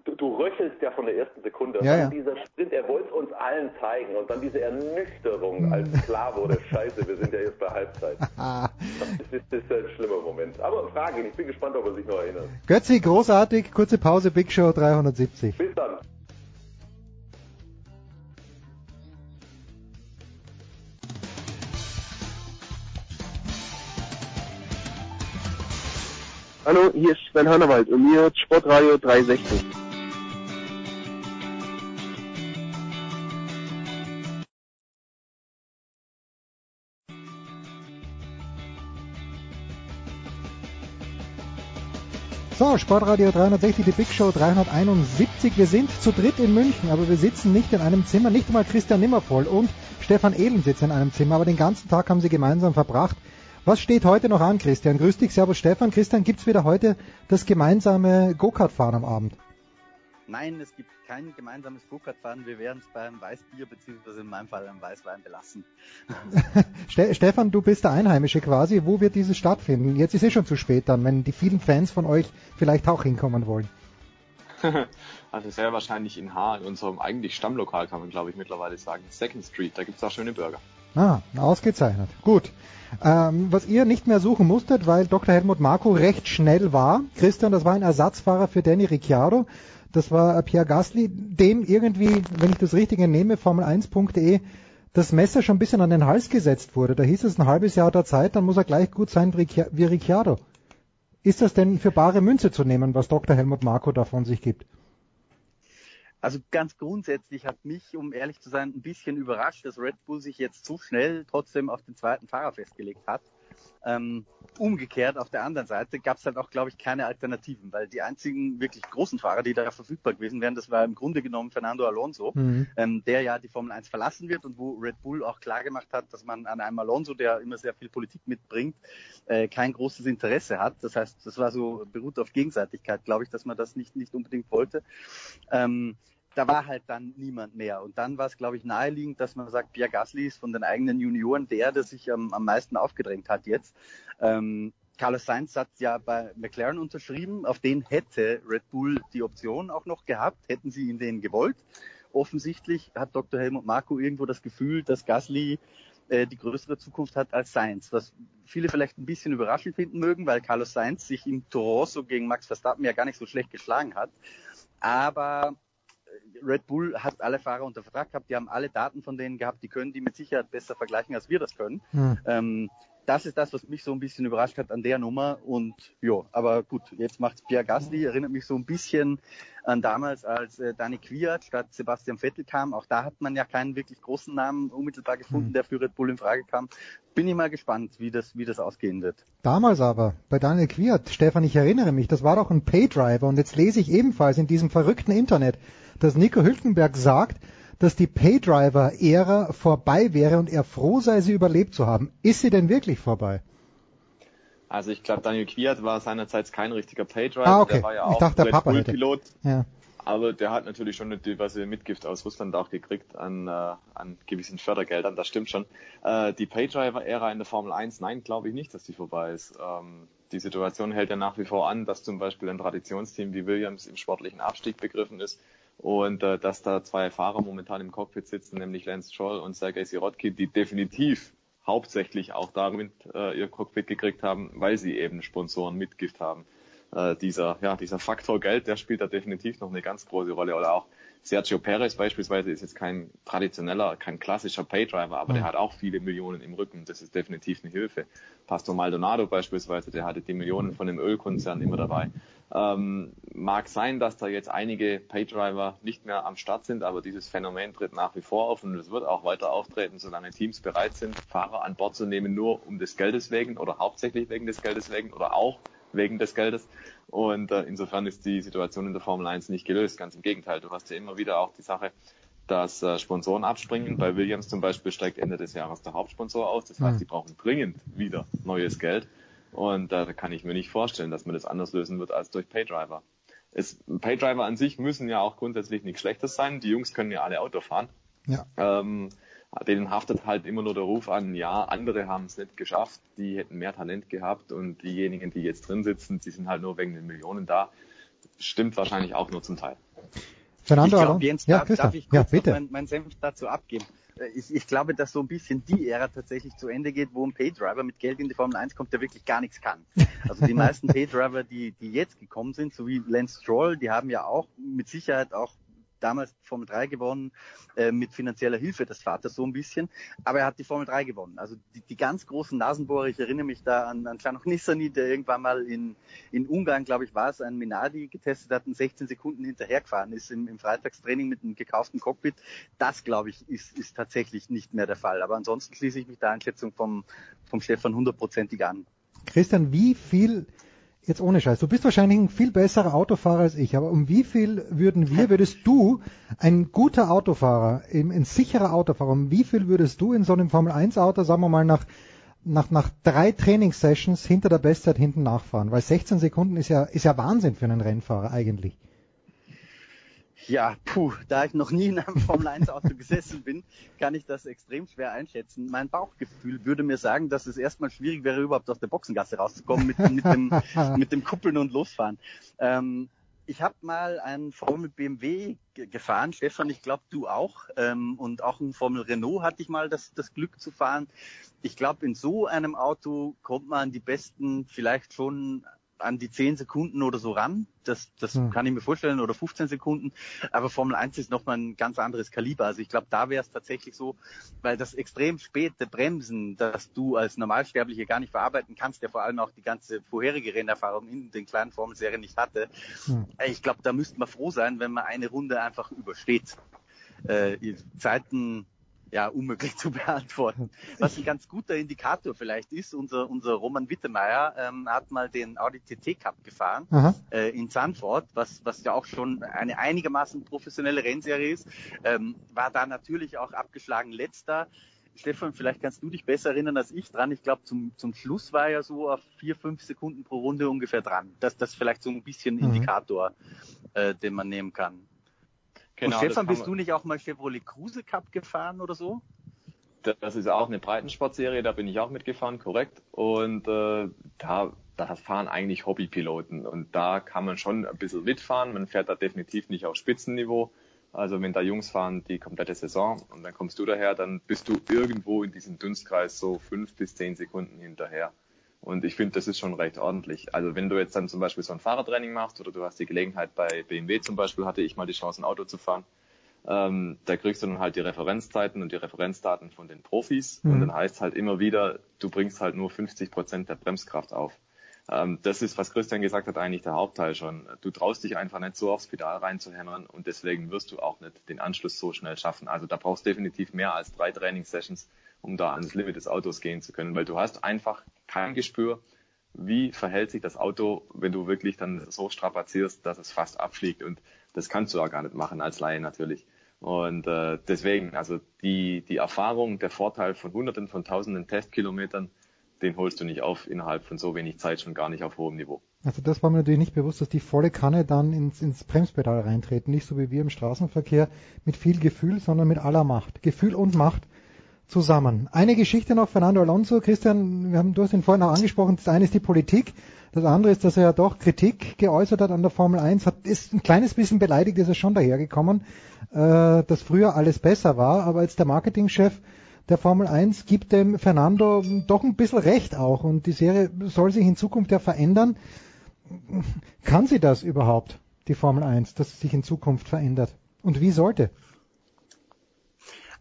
du, du röchelst ja von der ersten Sekunde. Und Ja, dann ja. dieser Sprint, er wollte es uns allen zeigen. Und dann diese Ernüchterung, als klar wurde, scheiße, wir sind ja jetzt bei Halbzeit. Das ist, das ist ein schlimmer Moment. Aber frage ihn, ich bin gespannt, ob er sich noch erinnert. Götzi, großartig, kurze Pause, Big Show 370. Bis dann. Hallo, hier ist Sven Hannawald und ihr hört Sportradio 360. So, Sportradio 360, die Big Show 371. Wir sind zu dritt in München, aber wir sitzen nicht in einem Zimmer. Nicht einmal Christian Nimmervoll und Stefan Ehlen sitzen in einem Zimmer, aber den ganzen Tag haben sie gemeinsam verbracht. Was steht heute noch an, Christian? Grüß dich, Servus Stefan. Christian, gibt's wieder heute das gemeinsame Go-Kart-Fahren am Abend? Nein, es gibt kein gemeinsames Go-Kart-Fahren. Wir werden es beim Weißbier beziehungsweise in meinem Fall am Weißwein belassen. Ste Stefan, du bist der Einheimische quasi. Wo wird dieses stattfinden? Jetzt ist eh schon zu spät dann, wenn die vielen Fans von euch vielleicht auch hinkommen wollen. Also sehr wahrscheinlich in Haar, in unserem eigentlich Stammlokal kann man glaube ich mittlerweile sagen. Second Street, da gibt's auch schöne Burger. Ah, ausgezeichnet. Gut. Ähm, was ihr nicht mehr suchen musstet, weil Dr. Helmut Marko recht schnell war. Christian, das war ein Ersatzfahrer für Danny Ricciardo. Das war Pierre Gasly, dem irgendwie, wenn ich das richtig entnehme, Formel1.de das Messer schon ein bisschen an den Hals gesetzt wurde. Da hieß es ein halbes Jahr der Zeit, dann muss er gleich gut sein wie Ricci- wie Ricciardo. Ist das denn für bare Münze zu nehmen, was Dr. Helmut Marko da von sich gibt? Also ganz grundsätzlich hat mich, um ehrlich zu sein, ein bisschen überrascht, dass Red Bull sich jetzt so schnell trotzdem auf den zweiten Fahrer festgelegt hat. Ähm, umgekehrt auf der anderen Seite gab es halt auch, glaube ich, keine Alternativen, weil die einzigen wirklich großen Fahrer, die da verfügbar gewesen wären, das war im Grunde genommen Fernando Alonso, Mhm. ähm, der ja die Formel 1 verlassen wird und wo Red Bull auch klar gemacht hat, dass man an einem Alonso, der immer sehr viel Politik mitbringt, äh, kein großes Interesse hat. Das heißt, das war so beruht auf Gegenseitigkeit, glaube ich, dass man das nicht nicht unbedingt wollte. Ähm, da war halt dann niemand mehr. Und dann war es, glaube ich, naheliegend, dass man sagt, Pierre Gasly ist von den eigenen Junioren der, der sich am, am meisten aufgedrängt hat jetzt. Ähm, Carlos Sainz hat ja bei McLaren unterschrieben, auf den hätte Red Bull die Option auch noch gehabt, hätten sie ihn den gewollt. Offensichtlich hat Dr. Helmut Marko irgendwo das Gefühl, dass Gasly äh, die größere Zukunft hat als Sainz, was viele vielleicht ein bisschen überraschend finden mögen, weil Carlos Sainz sich im Torosso gegen Max Verstappen ja gar nicht so schlecht geschlagen hat. Aber Red Bull hat alle Fahrer unter Vertrag gehabt, die haben alle Daten von denen gehabt, die können die mit Sicherheit besser vergleichen, als wir das können. Hm. Ähm, das ist das, was mich so ein bisschen überrascht hat an der Nummer. Und ja, aber gut, jetzt macht Pierre Gasly, erinnert mich so ein bisschen an damals, als äh, Dani Kwiat statt Sebastian Vettel kam. Auch da hat man ja keinen wirklich großen Namen unmittelbar gefunden, der für Red Bull in Frage kam. Bin ich mal gespannt, wie das, wie das ausgehen wird. Damals aber, bei Daniel Quiert, Stefan, ich erinnere mich, das war doch ein Paydriver und jetzt lese ich ebenfalls in diesem verrückten Internet, dass Nico Hülkenberg sagt, dass die Paydriver-Ära vorbei wäre und er froh sei, sie überlebt zu haben. Ist sie denn wirklich vorbei? Also ich glaube, Daniel Kwiat war seinerzeit kein richtiger Paydriver. Ah, okay. Der war ja Ich auch dachte, der Papa Bull. Pilot. Ja. Aber der hat natürlich schon eine diverse Mitgift aus Russland auch gekriegt an, äh, an gewissen Fördergeldern, das stimmt schon. Äh, die Paydriver-Ära in der Formel 1, nein, glaube ich nicht, dass die vorbei ist. Ähm, die Situation hält ja nach wie vor an, dass zum Beispiel ein Traditionsteam wie Williams im sportlichen Abstieg begriffen ist und äh, dass da zwei Fahrer momentan im Cockpit sitzen, nämlich Lance Stroll und Sergei Sirotkin, die definitiv hauptsächlich auch damit äh, ihr Cockpit gekriegt haben, weil sie eben Sponsoren Mitgift haben äh, dieser, ja, dieser Faktor Geld, der spielt da definitiv noch eine ganz große Rolle. Oder auch Sergio Perez beispielsweise ist jetzt kein traditioneller, kein klassischer Paydriver, aber Mhm. der hat auch viele Millionen im Rücken. Das ist definitiv eine Hilfe. Pastor Maldonado beispielsweise, der hatte die Millionen von dem Ölkonzern immer dabei. Ähm, mag sein, dass da jetzt einige Paydriver nicht mehr am Start sind, aber dieses Phänomen tritt nach wie vor auf und es wird auch weiter auftreten, solange Teams bereit sind, Fahrer an Bord zu nehmen, nur um des Geldes wegen oder hauptsächlich wegen des Geldes wegen oder auch wegen des Geldes. Und äh, insofern ist die Situation in der Formel 1 nicht gelöst. Ganz im Gegenteil. Du hast ja immer wieder auch die Sache, dass äh, Sponsoren abspringen. Bei Williams zum Beispiel steigt Ende des Jahres der Hauptsponsor aus. Das heißt, Mhm. die brauchen dringend wieder neues Geld. Und da kann ich mir nicht vorstellen, dass man das anders lösen wird als durch Paydriver. Es, Paydriver an sich müssen ja auch grundsätzlich nichts Schlechtes sein. Die Jungs können ja alle Auto fahren. Ja. Ähm, denen haftet halt immer nur der Ruf an, ja, andere haben es nicht geschafft, die hätten mehr Talent gehabt und diejenigen, die jetzt drin sitzen, die sind halt nur wegen den Millionen da. Stimmt wahrscheinlich auch nur zum Teil. Fernando ich glaube, Jens, Ja, darf, darf ich Ja, kurz noch bitte. mein, mein Senf dazu abgeben? Äh, Ich, ich glaube, dass so ein bisschen die Ära tatsächlich zu Ende geht, wo ein Paydriver mit Geld in die Formel 1 kommt, der wirklich gar nichts kann. Also die meisten Paydriver, die, die jetzt gekommen sind, so wie Lance Stroll, die haben ja auch mit Sicherheit auch damals Formel 3 gewonnen, äh, mit finanzieller Hilfe des Vaters so ein bisschen, aber er hat die Formel 3 gewonnen. Also die, die ganz großen Nasenbohrer, ich erinnere mich da an, an Januk Nissany, der irgendwann mal in, in Ungarn, glaube ich, war es, ein Minardi getestet hat und 16 Sekunden hinterhergefahren ist im, im Freitagstraining mit einem gekauften Cockpit. Das, glaube ich, ist, ist tatsächlich nicht mehr der Fall. Aber ansonsten schließe ich mich der Einschätzung vom, vom Stefan hundertprozentig an. Christian, wie viel, jetzt ohne Scheiß, du bist wahrscheinlich ein viel besserer Autofahrer als ich, aber um wie viel würden wir, würdest du, ein guter Autofahrer, ein, ein sicherer Autofahrer, um wie viel würdest du in so einem Formel 1 Auto, sagen wir mal, nach, nach, nach drei Trainingssessions hinter der Bestzeit hinten nachfahren? Weil 16 Sekunden ist ja, ist ja Wahnsinn für einen Rennfahrer eigentlich. Ja, puh, da ich noch nie in einem Formel 1 Auto gesessen bin, kann ich das extrem schwer einschätzen. Mein Bauchgefühl würde mir sagen, dass es erstmal schwierig wäre, überhaupt aus der Boxengasse rauszukommen mit, mit, dem, mit dem Kuppeln und Losfahren. Ähm, ich habe mal einen Formel BMW ge- gefahren, Stefan, ich glaube du auch. Ähm, und auch einen Formel Renault hatte ich mal das, das Glück zu fahren. Ich glaube, in so einem Auto kommt man an die besten vielleicht schon an die 10 Sekunden oder so ran. Das, das Hm. kann ich mir vorstellen, oder 15 Sekunden. Aber Formel 1 ist nochmal ein ganz anderes Kaliber. Also ich glaube, da wäre es tatsächlich so, weil das extrem späte Bremsen, das du als Normalsterblicher gar nicht verarbeiten kannst, der vor allem auch die ganze vorherige Rennerfahrung in den kleinen Formelserien nicht hatte. Hm. Ich glaube, da müsste man froh sein, wenn man eine Runde einfach übersteht. Äh, Zeiten ja unmöglich zu beantworten. Was ein ganz guter Indikator vielleicht ist, unser, unser Roman Wittemeyer ähm, hat mal den Audi TT Cup gefahren äh, in Zandvoort, was, was ja auch schon eine einigermaßen professionelle Rennserie ist, ähm, war da natürlich auch abgeschlagen letzter. Stefan, vielleicht kannst du dich besser erinnern als ich dran. Ich glaube, zum, zum Schluss war er so auf vier, fünf Sekunden pro Runde ungefähr dran. Das, das ist vielleicht so ein bisschen Mhm. Indikator, äh, den man nehmen kann. Genau, Und Stefan, bist man- du nicht auch mal Chevrolet Cruze Cup gefahren oder so? Das ist auch eine Breitensportserie, da bin ich auch mitgefahren, korrekt. Und äh, da, da fahren eigentlich Hobbypiloten und da kann man schon ein bisschen mitfahren. Man fährt da definitiv nicht auf Spitzenniveau. Also wenn da Jungs fahren die komplette Saison und dann kommst du daher, dann bist du irgendwo in diesem Dunstkreis so fünf bis zehn Sekunden hinterher. Und ich finde, das ist schon recht ordentlich. Also wenn du jetzt dann zum Beispiel so ein Fahrertraining machst oder du hast die Gelegenheit bei BMW zum Beispiel, hatte ich mal die Chance, ein Auto zu fahren, ähm, da kriegst du dann halt die Referenzzeiten und die Referenzdaten von den Profis Mhm. und dann heißt halt immer wieder, du bringst halt nur 50 Prozent der Bremskraft auf. Ähm, das ist, was Christian gesagt hat, eigentlich der Hauptteil schon. Du traust dich einfach nicht so aufs Pedal reinzuhämmern und deswegen wirst du auch nicht den Anschluss so schnell schaffen. Also da brauchst du definitiv mehr als drei Trainingssessions, um da ans Limit des Autos gehen zu können, weil du hast einfach kein Gespür, wie verhält sich das Auto, wenn du wirklich dann so strapazierst, dass es fast abfliegt und das kannst du auch gar nicht machen als Laie natürlich. Und äh, deswegen, also die, die Erfahrung, der Vorteil von Hunderten von Tausenden Testkilometern, den holst du nicht auf innerhalb von so wenig Zeit, schon gar nicht auf hohem Niveau. Also das war mir natürlich nicht bewusst, dass die volle Kanne dann ins, ins Bremspedal reintreten. Nicht so wie wir im Straßenverkehr mit viel Gefühl, sondern mit aller Macht. Gefühl und Macht zusammen. Eine Geschichte noch, Fernando Alonso. Christian, wir haben, du hast ihn vorhin auch angesprochen. Das eine ist die Politik. Das andere ist, dass er ja doch Kritik geäußert hat an der Formel 1. Hat, ist ein kleines bisschen beleidigt, ist er schon dahergekommen, äh, dass früher alles besser war. Aber als der Marketingchef der Formel 1 gibt dem Fernando doch ein bisschen recht auch. Und die Serie soll sich in Zukunft ja verändern. Kann sie das überhaupt, die Formel 1, dass sie sich in Zukunft verändert? Und wie sollte?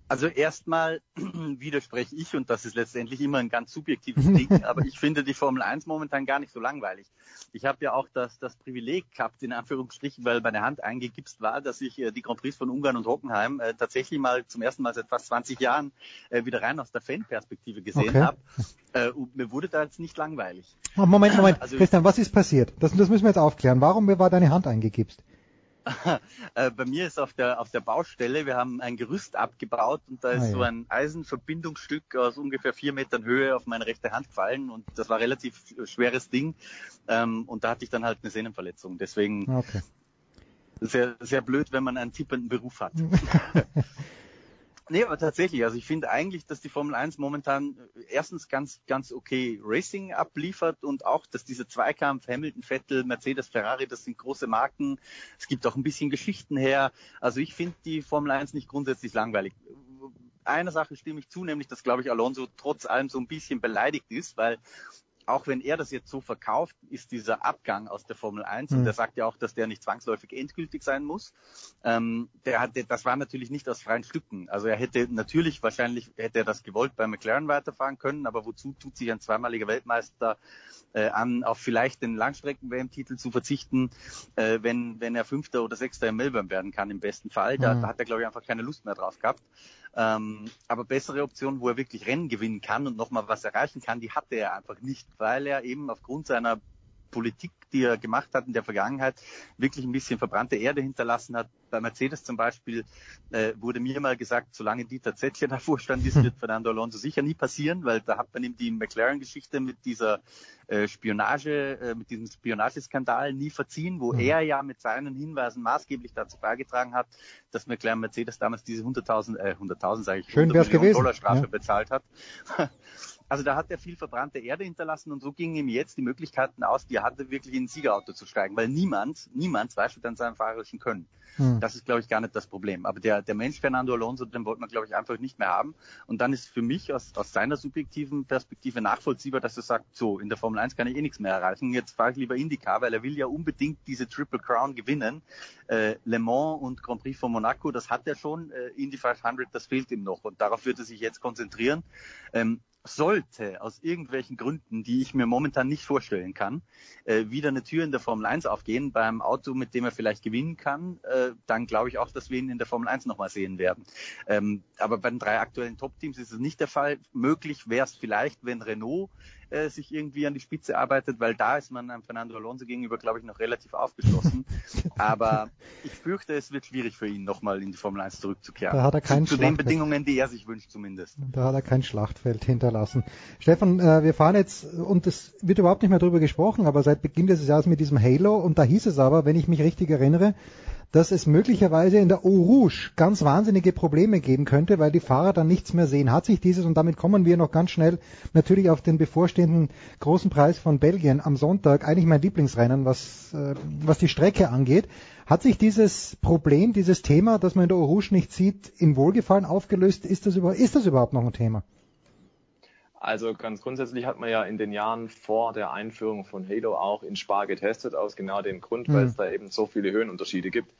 Also erstmal widerspreche ich, und das ist letztendlich immer ein ganz subjektives Ding, aber ich finde die Formel 1 momentan gar nicht so langweilig. Ich habe ja auch das, das Privileg gehabt, in Anführungsstrichen, weil meine Hand eingegipst war, dass ich äh, die Grand Prix von Ungarn und Hockenheim äh, tatsächlich mal zum ersten Mal seit fast 20 Jahren äh, wieder rein aus der Fanperspektive gesehen okay. habe. Äh, und mir wurde da jetzt nicht langweilig. Moment, Moment, also, Christian, was ist passiert? Das, das müssen wir jetzt aufklären. Warum war deine Hand eingegipst? Äh, bei mir ist auf der, auf der Baustelle, wir haben ein Gerüst abgebaut und da ist ah, ja. so ein Eisenverbindungsstück aus ungefähr vier Metern Höhe auf meine rechte Hand gefallen und das war relativ schweres Ding ähm, und da hatte ich dann halt eine Sehnenverletzung. Deswegen okay. sehr, sehr blöd, wenn man einen tippenden Beruf hat. Nee, aber tatsächlich, also ich finde eigentlich, dass die Formel 1 momentan äh, erstens ganz, ganz okay Racing abliefert und auch, dass dieser Zweikampf Hamilton, Vettel, Mercedes, Ferrari, das sind große Marken. Es gibt auch ein bisschen Geschichten her. Also ich finde die Formel 1 nicht grundsätzlich langweilig. Eine Sache stimme ich zu, nämlich, dass, glaube ich, Alonso trotz allem so ein bisschen beleidigt ist, weil auch wenn er das jetzt so verkauft, ist dieser Abgang aus der Formel 1, mhm. und er sagt ja auch, dass der nicht zwangsläufig endgültig sein muss, ähm, der hatte, das war natürlich nicht aus freien Stücken. Also er hätte natürlich, wahrscheinlich hätte er das gewollt bei McLaren weiterfahren können, aber wozu tut sich ein zweimaliger Weltmeister äh, an, auf vielleicht den Langstrecken-WM-Titel zu verzichten, äh, wenn, wenn er Fünfter oder Sechster in Melbourne werden kann, im besten Fall. Da, mhm. da hat er, glaube ich, einfach keine Lust mehr drauf gehabt. Ähm, aber bessere Optionen, wo er wirklich Rennen gewinnen kann und nochmal was erreichen kann, die hatte er einfach nicht, weil er eben aufgrund seiner Politik, die er gemacht hat in der Vergangenheit, wirklich ein bisschen verbrannte Erde hinterlassen hat. Bei Mercedes zum Beispiel äh, wurde mir mal gesagt, solange Dieter Zettchen da Vorstand ist, wird Fernando Alonso sicher nie passieren, weil da hat man ihm die McLaren-Geschichte mit dieser äh, Spionage, äh, mit diesem Spionageskandal nie verziehen, wo mhm. er ja mit seinen Hinweisen maßgeblich dazu beigetragen hat, dass McLaren Mercedes damals diese 100.000, äh, 100.000 sage ich, Schön 100 Millionen Dollar Strafe ja. bezahlt hat. Also da hat er viel verbrannte Erde hinterlassen und so gingen ihm jetzt die Möglichkeiten aus, die er hatte, wirklich in ein Siegerauto zu steigen, weil niemand, niemand zweifelt an seinem fahrerischen Können. Hm. Das ist, glaube ich, gar nicht das Problem. Aber der, der Mensch Fernando Alonso, den wollte man, glaube ich, einfach nicht mehr haben. Und dann ist für mich aus, aus seiner subjektiven Perspektive nachvollziehbar, dass er sagt, so, in der Formel 1 kann ich eh nichts mehr erreichen. Jetzt fahre ich lieber IndyCar, weil er will ja unbedingt diese Triple Crown gewinnen. Äh, Le Mans und Grand Prix von Monaco, das hat er schon. Äh, Indy 500, das fehlt ihm noch. Und darauf wird er sich jetzt konzentrieren. Ähm, sollte aus irgendwelchen Gründen, die ich mir momentan nicht vorstellen kann, äh, wieder eine Tür in der Formel 1 aufgehen beim Auto, mit dem er vielleicht gewinnen kann, äh, dann glaube ich auch, dass wir ihn in der Formel 1 nochmal sehen werden. Ähm, aber bei den drei aktuellen Top-Teams ist es nicht der Fall. Möglich wäre es vielleicht, wenn Renault äh, sich irgendwie an die Spitze arbeitet, weil da ist man einem Fernando Alonso gegenüber, glaube ich, noch relativ aufgeschlossen. Aber ich fürchte, es wird schwierig für ihn, nochmal in die Formel 1 zurückzukehren. Da hat er kein zu, zu den Bedingungen, die er sich wünscht zumindest. Da hat er kein Schlachtfeld hinterlassen. Stefan, äh, wir fahren jetzt, und es wird überhaupt nicht mehr darüber gesprochen, aber seit Beginn des Jahres mit diesem Halo, und da hieß es aber, wenn ich mich richtig erinnere, dass es möglicherweise in der Eau Rouge ganz wahnsinnige Probleme geben könnte, weil die Fahrer dann nichts mehr sehen. Hat sich dieses, und damit kommen wir noch ganz schnell natürlich auf den bevorstehenden großen Preis von Belgien am Sonntag, eigentlich mein Lieblingsrennen, was, äh, was die Strecke angeht. Hat sich dieses Problem, dieses Thema, das man in der Eau Rouge nicht sieht, im Wohlgefallen aufgelöst? Ist das, über, ist das überhaupt noch ein Thema? Also ganz grundsätzlich hat man ja in den Jahren vor der Einführung von Halo auch in Spa getestet, aus genau dem Grund, weil es da eben so viele Höhenunterschiede gibt.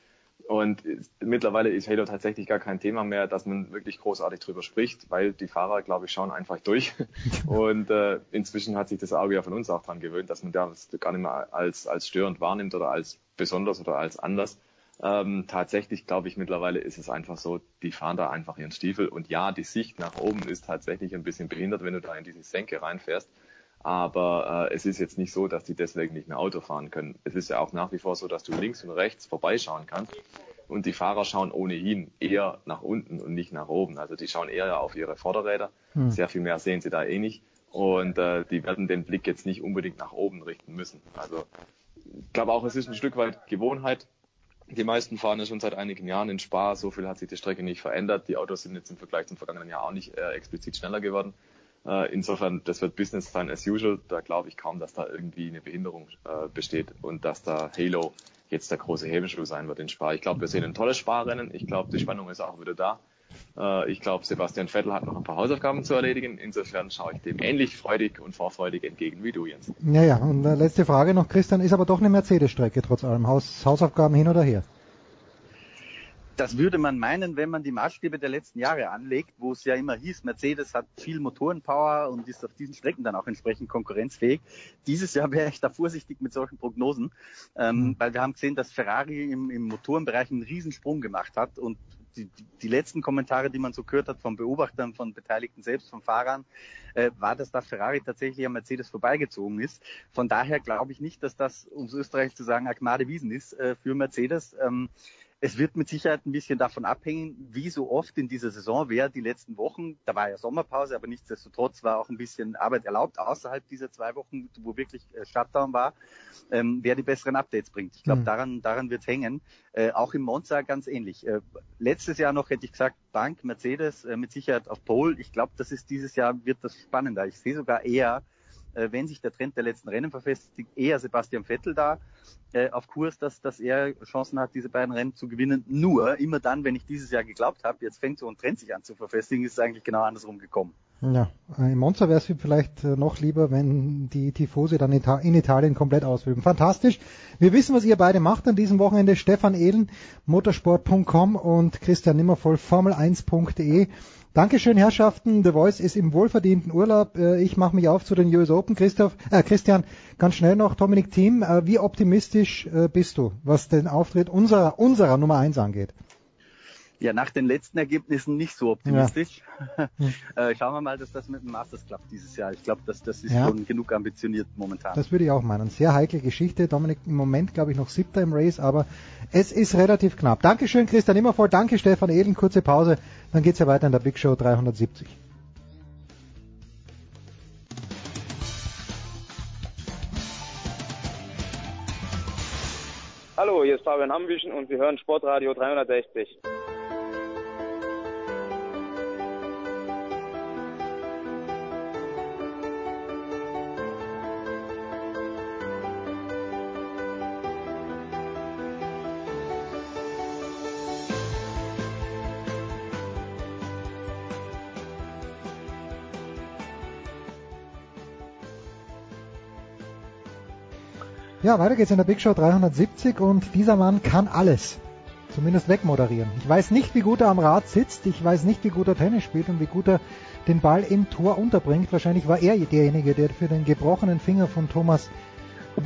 Und mittlerweile ist Halo tatsächlich gar kein Thema mehr, dass man wirklich großartig drüber spricht, weil die Fahrer, glaube ich, schauen einfach durch. Und äh, inzwischen hat sich das Auge ja von uns auch dran gewöhnt, dass man das gar nicht mehr als, als störend wahrnimmt oder als besonders oder als anders. Ähm, tatsächlich glaube ich mittlerweile ist es einfach so, die fahren da einfach ihren Stiefel und ja, die Sicht nach oben ist tatsächlich ein bisschen behindert, wenn du da in diese Senke reinfährst. Aber äh, es ist jetzt nicht so, dass die deswegen nicht mehr Auto fahren können. Es ist ja auch nach wie vor so, dass du links und rechts vorbeischauen kannst. und die Fahrer schauen ohnehin eher nach unten und nicht nach oben. Also die schauen eher auf ihre Vorderräder. Hm. Sehr viel mehr sehen sie da eh nicht. Und äh, die werden den Blick jetzt nicht unbedingt nach oben richten müssen. Also ich glaube auch, es ist ein Stück weit Gewohnheit. Die meisten fahren ja schon seit einigen Jahren in Spa. So viel hat sich die Strecke nicht verändert. Die Autos sind jetzt im Vergleich zum vergangenen Jahr auch nicht äh, explizit schneller geworden. Äh, insofern, das wird Business sein as usual. Da glaube ich kaum, dass da irgendwie eine Behinderung äh, besteht und dass da Halo jetzt der große Hebelschuh sein wird in Spa. Ich glaube, wir sehen ein tolles Sparrennen. Ich glaube, die Spannung ist auch wieder da. Äh, ich glaube, Sebastian Vettel hat noch ein paar Hausaufgaben zu erledigen. Insofern schaue ich dem ähnlich freudig und vorfreudig entgegen wie du, Jens. Ja, ja, und äh, letzte Frage noch, Christian, ist aber doch eine Mercedes-Strecke trotz allem. Haus, Hausaufgaben hin oder her? Das würde man meinen, wenn man die Maßstäbe der letzten Jahre anlegt, wo es ja immer hieß, Mercedes hat viel Motorenpower und ist auf diesen Strecken dann auch entsprechend konkurrenzfähig. Dieses Jahr wäre ich da vorsichtig mit solchen Prognosen, ähm, mhm. weil wir haben gesehen, dass Ferrari im, im Motorenbereich einen Riesensprung gemacht hat und die, die letzten Kommentare, die man so gehört hat von Beobachtern, von Beteiligten selbst, von Fahrern, äh, war, dass da Ferrari tatsächlich am Mercedes vorbeigezogen ist. Von daher glaube ich nicht, dass das, um es Österreich zu sagen, Agmade Wiesen ist äh, für Mercedes. Ähm, es wird mit Sicherheit ein bisschen davon abhängen, wie so oft in dieser Saison, wer die letzten Wochen, da war ja Sommerpause, aber nichtsdestotrotz war auch ein bisschen Arbeit erlaubt außerhalb dieser zwei Wochen, wo wirklich äh, Shutdown war, ähm, wer die besseren Updates bringt. Ich glaube, mhm. daran, daran wird es hängen. Äh, auch im Monza ganz ähnlich. Äh, letztes Jahr noch hätte ich gesagt, Bank, Mercedes äh, mit Sicherheit auf Pole. Ich glaube, das ist dieses Jahr wird das spannender. Ich sehe sogar eher, wenn sich der Trend der letzten Rennen verfestigt, eher Sebastian Vettel da äh, auf Kurs, dass, dass er Chancen hat, diese beiden Rennen zu gewinnen. Nur immer dann, wenn ich dieses Jahr geglaubt habe, jetzt fängt so ein Trend sich an zu verfestigen, ist es eigentlich genau andersrum gekommen. Ja, äh, im Monza wäre es vielleicht äh, noch lieber, wenn die Tifosi dann in Italien komplett ausüben. Fantastisch. Wir wissen, was ihr beide macht an diesem Wochenende. Stefan Ehlen, motorsport.com und Christian Nimmervoll, Formel1.de. Dankeschön, Herrschaften. The Voice ist im wohlverdienten Urlaub. Äh, ich mache mich auf zu den US Open. Christoph, äh, Christian, ganz schnell noch, Dominik Thiem, äh, wie optimistisch äh, bist du, was den Auftritt unserer, unserer Nummer eins angeht? Ja, nach den letzten Ergebnissen nicht so optimistisch. Ja. äh, schauen wir mal, dass das mit dem Masters klappt dieses Jahr. Ich glaube, dass das ist ja. schon genug ambitioniert momentan. Das würde ich auch meinen. Sehr heikle Geschichte. Dominik im Moment, glaube ich, noch siebter im Race, aber es ist relativ knapp. Dankeschön, Christian Immervoll. Danke, Stefan Ehlen. Kurze Pause. Dann geht's ja weiter in der Big Show 370. Hallo, hier ist Fabian Ambüchen und Sie hören Sportradio 360. Ja, weiter geht's in der Big Show 370 und dieser Mann kann alles. Zumindest wegmoderieren. Ich weiß nicht, wie gut er am Rad sitzt, ich weiß nicht, wie gut er Tennis spielt und wie gut er den Ball im Tor unterbringt. Wahrscheinlich war er derjenige, der für den gebrochenen Finger von Thomas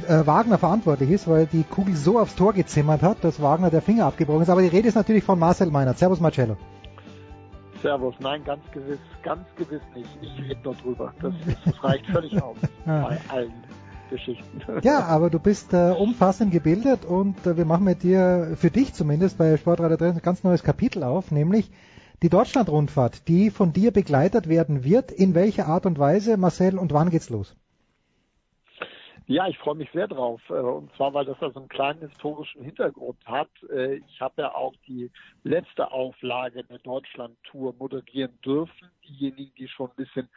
äh, Wagner verantwortlich ist, weil die Kugel so aufs Tor gezimmert hat, dass Wagner der Finger abgebrochen ist. Aber die Rede ist natürlich von Marcel Meinert. Servus Marcello. Servus, nein, ganz gewiss, ganz gewiss nicht. Ich rede nur drüber. Das, das reicht völlig aus bei allen Geschichten. Ja, aber du bist äh, umfassend gebildet und äh, wir machen mit dir, für dich zumindest, bei Sportradio 3 ein ganz neues Kapitel auf, nämlich die Deutschland-Rundfahrt, die von dir begleitet werden wird. In welcher Art und Weise, Marcel, und wann geht's los? Ja, ich freue mich sehr drauf. Äh, und zwar, weil das ja so einen kleinen historischen Hintergrund hat. Äh, ich habe ja auch die letzte Auflage der Deutschland-Tour moderieren dürfen. Diejenigen, die schon ein bisschen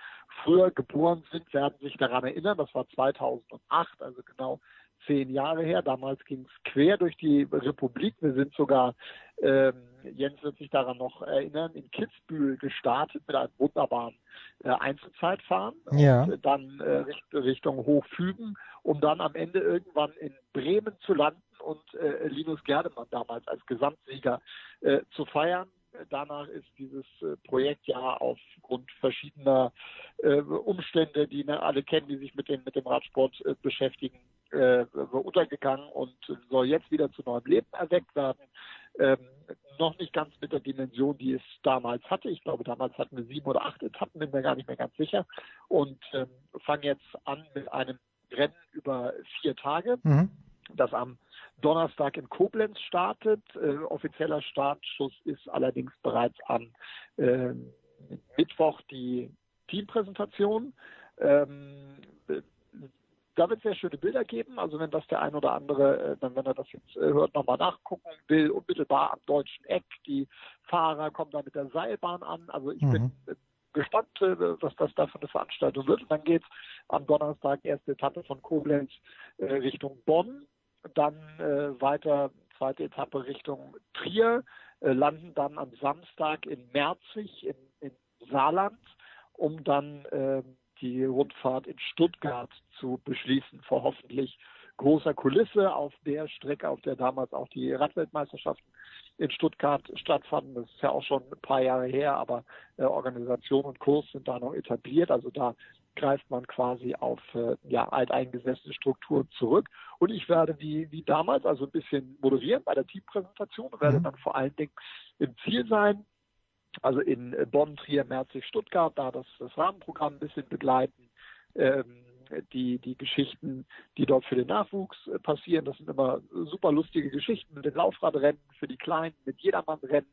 früher geboren sind, werden sich daran erinnern. Das war 2008, also genau zehn Jahre her. Damals ging es quer durch die Republik. Wir sind sogar, ähm, Jens wird sich daran noch erinnern, in Kitzbühel gestartet mit einem wunderbaren äh, Einzelzeitfahren. Ja. Und dann äh, Richtung Hochfügen, um dann am Ende irgendwann in Bremen zu landen und äh, Linus Gerdemann damals als Gesamtsieger äh, zu feiern. Danach ist dieses äh, Projekt ja aufgrund verschiedener äh, Umstände, die wir alle kennen, die sich mit dem, mit dem Radsport äh, beschäftigen, äh, untergegangen und soll jetzt wieder zu neuem Leben erweckt werden. Ähm, noch nicht ganz mit der Dimension, die es damals hatte. Ich glaube, damals hatten wir sieben oder acht Etappen, bin mir gar nicht mehr ganz sicher. Und ähm, fangen jetzt an mit einem Rennen über vier Tage, mhm. das am Donnerstag in Koblenz startet. Äh, offizieller Startschuss ist allerdings bereits am äh, Mittwoch die Teampräsentation. Ähm, da wird es sehr schöne Bilder geben. Also wenn das der ein oder andere, äh, wenn er das jetzt äh, hört, nochmal nachgucken will, unmittelbar am deutschen Eck. Die Fahrer kommen da mit der Seilbahn an. Also ich mhm. bin äh, gespannt, was das da für eine Veranstaltung wird. Und dann geht's am Donnerstag erste Etappe von Koblenz Richtung Bonn, dann weiter zweite Etappe Richtung Trier, landen dann am Samstag in Merzig in, in Saarland, um dann äh, die Rundfahrt in Stuttgart zu beschließen, vor hoffentlich großer Kulisse auf der Strecke, auf der damals auch die Radweltmeisterschaften in Stuttgart stattfanden. Das ist ja auch schon ein paar Jahre her, aber äh, Organisation und Kurs sind da noch etabliert. Also da greift man quasi auf äh, ja, alteingesessene Strukturen zurück. Und ich werde wie, wie damals also ein bisschen moderieren bei der Teampräsentation werde mhm. dann vor allen Dingen im Ziel sein. Also in Bonn, Trier, Merzig, Stuttgart, da das, das Rahmenprogramm ein bisschen begleiten. Ähm, die, die Geschichten, die dort für den Nachwuchs äh, passieren. Das sind immer super lustige Geschichten mit den Laufradrennen für die Kleinen, mit Jedermannrennen.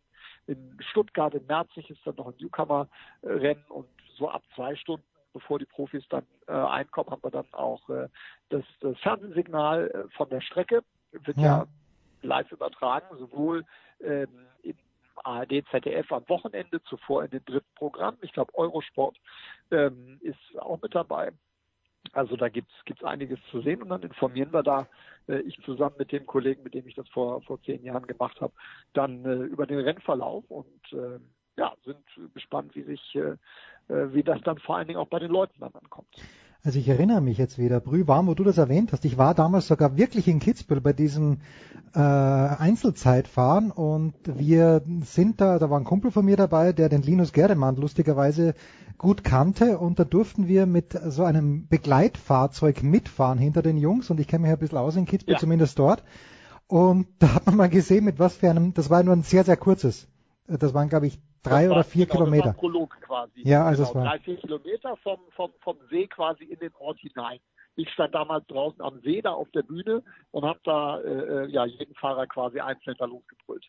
In Stuttgart, in Merzig ist dann noch ein Newcomer-Rennen und so ab zwei Stunden bevor die Profis dann äh, einkommen, haben wir dann auch äh, das, das Fernsehsignal äh, von der Strecke. Wird ja, ja live übertragen, sowohl ähm, in ARD, ZDF am Wochenende, zuvor in den dritten Programm. Ich glaube, Eurosport ähm, ist auch mit dabei. Also da gibt's gibt's einiges zu sehen und dann informieren wir da, äh, ich zusammen mit dem Kollegen, mit dem ich das vor, vor zehn Jahren gemacht habe, dann äh, über den Rennverlauf und äh, ja, sind gespannt, wie sich, äh, äh, wie das dann vor allen Dingen auch bei den Leuten dann ankommt. Also ich erinnere mich jetzt wieder, Brühwarm, wo du das erwähnt hast. Ich war damals sogar wirklich in Kitzbühel bei diesem äh, Einzelzeitfahren und wir sind da, da war ein Kumpel von mir dabei, der den Linus Gerdemann lustigerweise gut kannte und da durften wir mit so einem Begleitfahrzeug mitfahren hinter den Jungs und ich kenne mich ein bisschen aus in Kitzbühel, ja. zumindest dort. Und da hat man mal gesehen, mit was für einem, das war nur ein sehr, sehr kurzes, das waren glaube ich drei das oder vier genau, Kilometer. Das war Prolog quasi. Ja, also genau, es war drei, vier Kilometer vom, vom, vom See quasi in den Ort hinein. Ich stand damals draußen am See da auf der Bühne und habe da äh, ja jeden Fahrer quasi einzeln da losgebrüllt.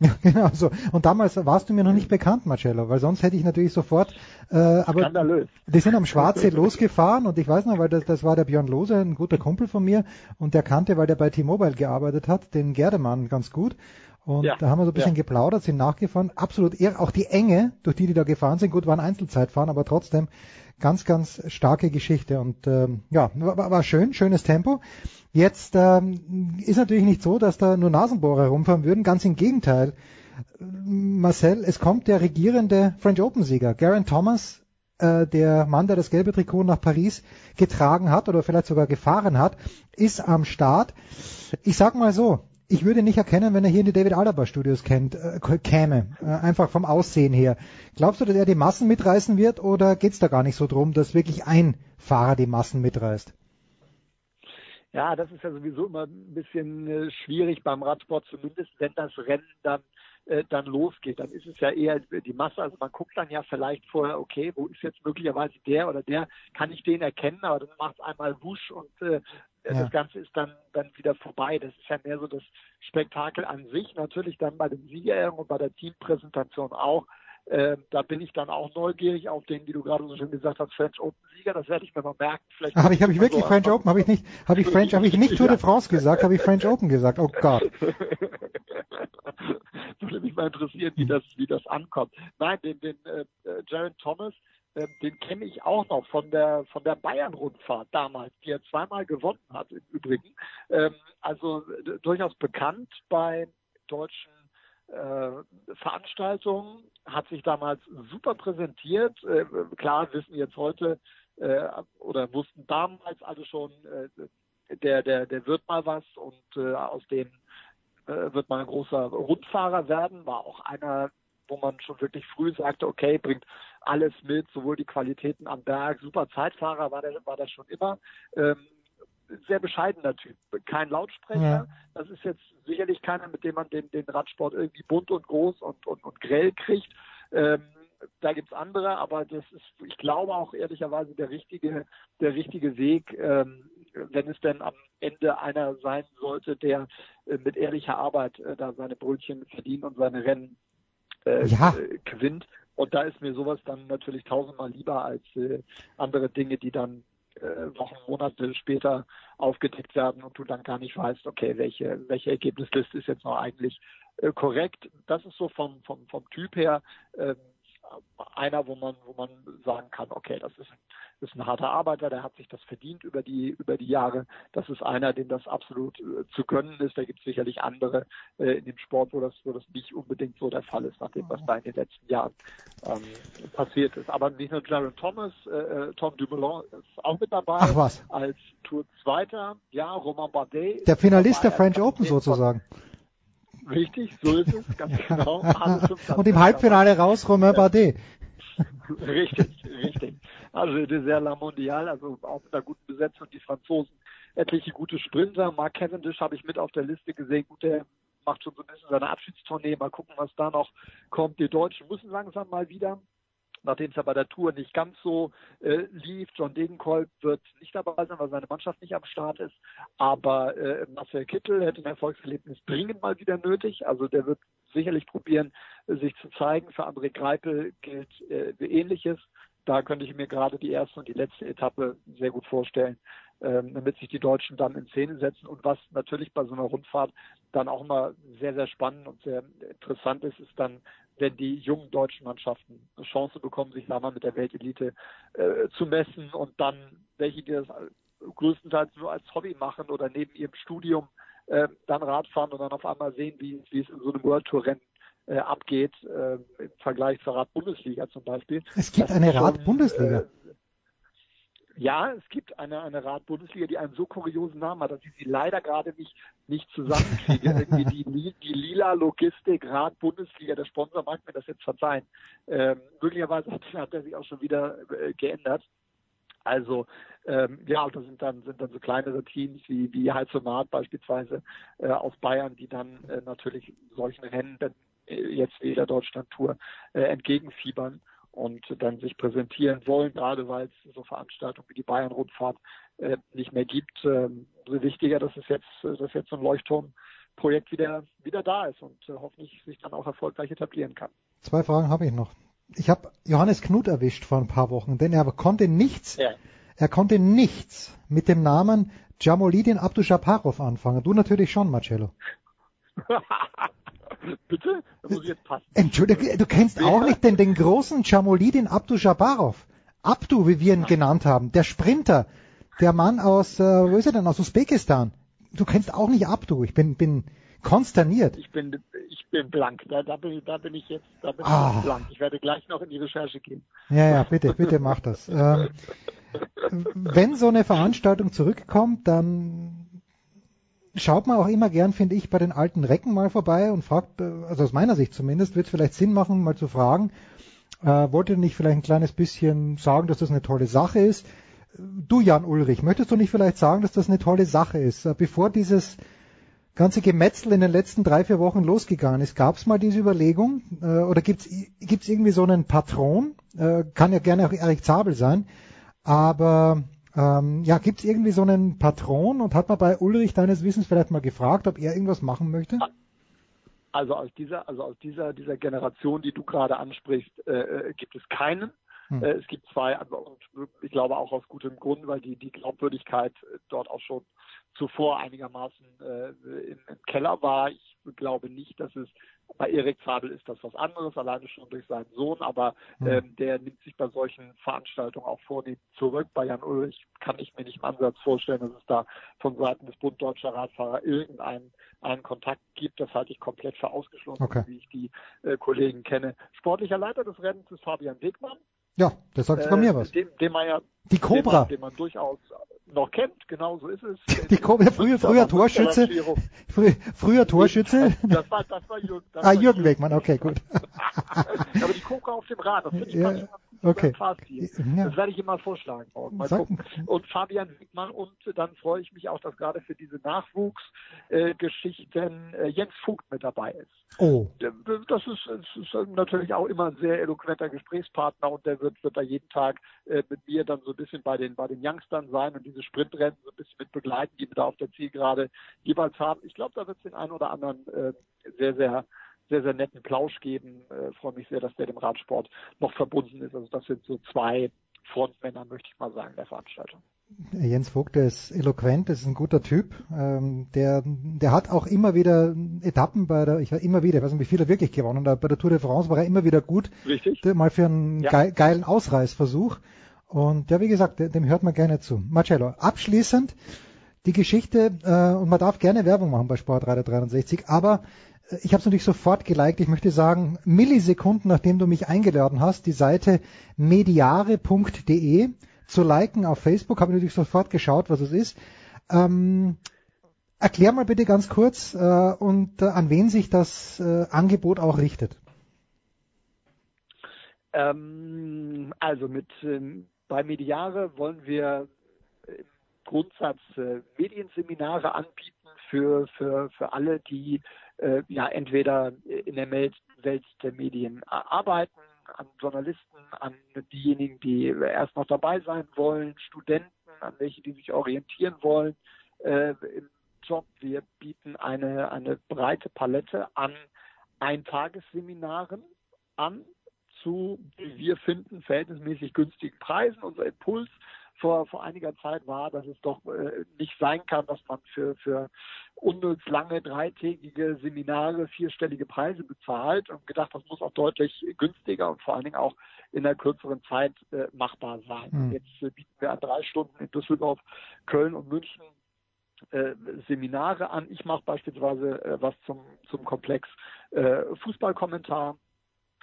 Ja, genau so. Und damals warst du mir noch nicht bekannt, Marcello, weil sonst hätte ich natürlich sofort. Äh, aber Skandalös. die sind am Schwarzsee losgefahren und ich weiß noch, weil das, das war der Björn Lose, ein guter Kumpel von mir und der kannte, weil der bei T-Mobile gearbeitet hat, den Gerdemann ganz gut. Und ja, da haben wir so ein bisschen ja. geplaudert, sind nachgefahren. Absolut eher auch die Enge, durch die die da gefahren sind. Gut, waren Einzelzeitfahren, aber trotzdem ganz, ganz starke Geschichte. Und ähm, ja, war, war schön, schönes Tempo. Jetzt ähm, ist natürlich nicht so, dass da nur Nasenbohrer rumfahren würden. Ganz im Gegenteil. Marcel, es kommt der regierende French Open-Sieger, Garen Thomas, äh, der Mann, der das gelbe Trikot nach Paris getragen hat oder vielleicht sogar gefahren hat, ist am Start. Ich sag mal so, ich würde nicht erkennen, wenn er hier in die David Alaba Studios kennt, äh, käme, äh, einfach vom Aussehen her. Glaubst du, dass er die Massen mitreißen wird oder geht es da gar nicht so drum, dass wirklich ein Fahrer die Massen mitreißt? Ja, das ist ja sowieso immer ein bisschen äh, schwierig beim Radsport, zumindest wenn das Rennen dann äh, dann losgeht. Dann ist es ja eher die Masse. Also man guckt dann ja vielleicht vorher, okay, wo ist jetzt möglicherweise der oder der, kann ich den erkennen, aber dann macht es einmal wusch und äh, ja. das Ganze ist dann, dann wieder vorbei. Das ist ja mehr so das Spektakel an sich. Natürlich dann bei den Siegerehrungen und bei der Teampräsentation auch. Äh, da bin ich dann auch neugierig auf den, wie du gerade so schön gesagt hast, French Open Sieger. Das werde ich mir mal merken. Vielleicht habe ich, habe ich wirklich so French Open? Habe ich nicht, habe ich French, habe ich nicht Tour de France gesagt? Habe ich French Open gesagt? Oh Gott. Würde mich mal interessieren, wie das, wie das ankommt. Nein, den, den äh, Jaron Thomas, äh, den kenne ich auch noch von der von der Bayern-Rundfahrt damals, die er zweimal gewonnen hat im Übrigen. Ähm, also durchaus bekannt bei deutschen äh, Veranstaltungen, hat sich damals super präsentiert. Äh, klar wissen jetzt heute äh, oder wussten damals alle schon, äh, der, der, der wird mal was und äh, aus dem wird mal ein großer Rundfahrer werden, war auch einer, wo man schon wirklich früh sagte, okay, bringt alles mit, sowohl die Qualitäten am Berg, super Zeitfahrer war der, war das schon immer. Ähm, sehr bescheidener Typ, kein Lautsprecher. Ja. Das ist jetzt sicherlich keiner, mit dem man den, den Radsport irgendwie bunt und groß und, und, und grell kriegt. Ähm, da gibt's andere, aber das ist, ich glaube auch ehrlicherweise der richtige, der richtige Weg, ähm, wenn es denn am Ende einer sein sollte, der äh, mit ehrlicher Arbeit äh, da seine Brötchen verdient und seine Rennen äh, Ja. äh, gewinnt. Und da ist mir sowas dann natürlich tausendmal lieber als äh, andere Dinge, die dann äh, Wochen, Monate später aufgedeckt werden und du dann gar nicht weißt, okay, welche, welche Ergebnisliste ist jetzt noch eigentlich äh, korrekt. Das ist so vom, vom, vom Typ her ähm, einer, wo man, wo man sagen kann, okay, das ist ist ein harter Arbeiter, der hat sich das verdient über die, über die Jahre. Das ist einer, dem das absolut äh, zu gönnen ist. Da gibt es sicherlich andere äh, in dem Sport, wo das, wo das nicht unbedingt so der Fall ist, nach dem, was da in den letzten Jahren ähm, passiert ist. Aber nicht nur Jaron Thomas, äh, äh, Tom Dumoulin ist auch mit dabei. Ach was. Als Tour-Zweiter. Ja, Romain Bardet. Der Finalist der dabei, French als Open Kapitän von- sozusagen. Richtig, so ist es, ganz genau. Und im Halbfinale raus Romain Bardet. Richtig, richtig. Also Dessert La Mondiale, also auch mit einer guten Besetzung, die Franzosen, etliche gute Sprinter. Mark Cavendish habe ich mit auf der Liste gesehen. Gut, der macht schon so ein bisschen seine Abschiedstournee. Mal gucken, was da noch kommt. Die Deutschen müssen langsam mal wieder. Nachdem es ja bei der Tour nicht ganz so äh, lief, John Degenkolb wird nicht dabei sein, weil seine Mannschaft nicht am Start ist. Aber äh, Marcel Kittel hätte ein Erfolgserlebnis dringend mal wieder nötig. Also der wird sicherlich probieren, sich zu zeigen. Für André Greipel gilt äh, Ähnliches. Da könnte ich mir gerade die erste und die letzte Etappe sehr gut vorstellen, ähm, damit sich die Deutschen dann in Szene setzen. Und was natürlich bei so einer Rundfahrt dann auch mal sehr, sehr spannend und sehr interessant ist, ist dann, wenn die jungen deutschen Mannschaften eine Chance bekommen, sich da mal mit der Weltelite äh, zu messen und dann welche, die das größtenteils nur als Hobby machen oder neben ihrem Studium äh, dann Radfahren und dann auf einmal sehen, wie, wie es in so einem World Tour Rennen äh, abgeht, äh, im Vergleich zur Rad-Bundesliga zum Beispiel. Es gibt Das eine Rad-Bundesliga. Ja, es gibt eine, eine Rad-Bundesliga, die einen so kuriosen Namen hat, dass ich sie leider gerade nicht, nicht zusammenkriege. Irgendwie die, die Lila Logistik Rad-Bundesliga, der Sponsor mag mir das jetzt verzeihen. Ähm, möglicherweise hat, hat er sich auch schon wieder äh, geändert. Also ähm, ja, das sind dann sind dann so kleinere Teams wie wie Heizomat beispielsweise äh, aus Bayern, die dann äh, natürlich solchen Rennen dann äh, jetzt wie der Deutschland Tour äh, entgegenfiebern und dann sich präsentieren wollen, gerade weil es so Veranstaltungen wie die Bayern Rundfahrt äh, nicht mehr gibt. Ähm, so wichtiger, dass es jetzt äh, dass jetzt so ein Leuchtturmprojekt wieder wieder da ist und äh, hoffentlich sich dann auch erfolgreich etablieren kann. Zwei Fragen habe ich noch. Ich habe Johannes Knut erwischt vor ein paar Wochen, denn er konnte nichts, Ja. er konnte nichts mit dem Namen Jamolidin Abdushaparov anfangen. Du natürlich schon, Marcello. Bitte? Da muss ich jetzt passen. Entschuldige, du kennst auch nicht den, den großen Jamolidin Abdushaparov. Abdu, wie wir ihn genannt haben, der Sprinter, der Mann aus, äh, wo ist er denn, aus Usbekistan. Du kennst auch nicht Abdu. Ich bin, bin konsterniert. Ich bin, ich bin blank. Da, da, bin, ich- da bin ich jetzt, da bin Ah. ich blank. Ich werde gleich noch in die Recherche gehen. Ja, ja, bitte, bitte mach das. Ähm, wenn so eine Veranstaltung zurückkommt, dann schaut man auch immer gern, finde ich, bei den alten Recken mal vorbei und fragt, äh, also aus meiner Sicht zumindest, wird es vielleicht Sinn machen, mal zu fragen, äh, wollt ihr nicht vielleicht ein kleines bisschen sagen, dass das eine tolle Sache ist? Du, Jan Ulrich, möchtest du nicht vielleicht sagen, dass das eine tolle Sache ist? Äh, Bevor dieses ganze Gemetzel in den letzten drei, vier Wochen losgegangen ist, gab es mal diese Überlegung äh, oder gibt es irgendwie so einen Patron? Äh, kann ja gerne auch Erik Zabel sein, aber ähm, ja, gibt es irgendwie so einen Patron und hat man bei Ulrich deines Wissens vielleicht mal gefragt, ob er irgendwas machen möchte? Also aus dieser, also aus dieser, dieser Generation, die du gerade ansprichst, äh, äh, gibt es keinen. Hm. Äh, es gibt zwei, aber und ich glaube auch aus gutem Grund, weil die, die Glaubwürdigkeit äh, dort auch schon zuvor einigermaßen äh, im, im Keller war. Ich glaube nicht, dass es bei Erik Zabel ist das was anderes, alleine schon durch seinen Sohn, aber ähm, der nimmt sich bei solchen Veranstaltungen auch vornehm zurück. Bei Jan Ulrich kann ich mir nicht im Ansatz vorstellen, dass es da von Seiten des Bund Deutscher Radfahrer irgendeinen einen Kontakt gibt. Das halte ich komplett für ausgeschlossen, Okay. wie ich die äh, Kollegen kenne. Sportlicher Leiter des Rennens ist Fabian Wegmann. Ja, das sagt bei mir was. Dem, dem man ja, Die Cobra. man, den man durchaus noch kennt, genau so ist es. Die Cobra, früher, früher Torschütze, früher, früher Torschütze. Das war, das war Jürgen. Das Ah, war Jürgen Wegmann, okay, gut. Aber die Cobra auf dem Rad, das finde ich Ja. ganz. Okay. Ja. Das werde ich ihm mal vorschlagen morgen. Mal Sag- gucken. Und Fabian Wiegmann und dann freue ich mich auch, dass gerade für diese Nachwuchsgeschichten äh, Jens Vogt mit dabei ist. Oh. Das ist, ist natürlich auch immer ein sehr eloquenter Gesprächspartner und der wird, wird da jeden Tag äh, mit mir dann so ein bisschen bei den, bei den Youngstern sein und diese Sprintrennen so ein bisschen mit begleiten, die wir da auf der Zielgerade jeweils haben. Ich glaube, da wird es den einen oder anderen äh, sehr, sehr, sehr, sehr netten Plausch geben. Äh, freue mich sehr, dass der dem Radsport noch verbunden ist. Also das sind so zwei Frontmänner, möchte ich mal sagen, der Veranstaltung. Jens Vogt, der ist eloquent, das ist ein guter Typ. Ähm, der, der hat auch immer wieder Etappen bei der, ich war immer wieder, ich weiß nicht, wie viel er wirklich gewonnen hat, bei der Tour de France war er immer wieder gut. Richtig. Mal für einen Ja. gei- geilen Ausreißversuch. Und ja, wie gesagt, dem hört man gerne zu. Marcello, abschließend die Geschichte, äh, und man darf gerne Werbung machen bei Sportradar 63, aber äh, ich habe es natürlich sofort geliked. Ich möchte sagen, Millisekunden nachdem du mich eingeladen hast, die Seite mediare.de zu liken auf Facebook, habe ich natürlich sofort geschaut, was es ist. Ähm, erklär mal bitte ganz kurz äh, und äh, an wen sich das äh, Angebot auch richtet. Ähm, also mit ähm, bei Mediare wollen wir im Grundsatz äh, Medienseminare anbieten für für für alle, die äh, ja entweder in der Welt, der Medien arbeiten, an Journalisten, an diejenigen, die erst noch dabei sein wollen, Studenten, an welche, die sich orientieren wollen äh, im Job. Wir bieten eine eine breite Palette an Eintagesseminaren an zu, wie wir finden, verhältnismäßig günstigen Preisen. Unser Impuls vor, vor einiger Zeit war, dass es doch äh, nicht sein kann, dass man für, für unnütz lange dreitägige Seminare vierstellige Preise bezahlt und gedacht, das muss auch deutlich günstiger und vor allen Dingen auch in einer kürzeren Zeit äh, machbar sein. Hm. Jetzt äh, bieten wir an drei Stunden in Düsseldorf, Köln und München Seminare an. Ich mache beispielsweise was zum, zum Komplex Fußballkommentar.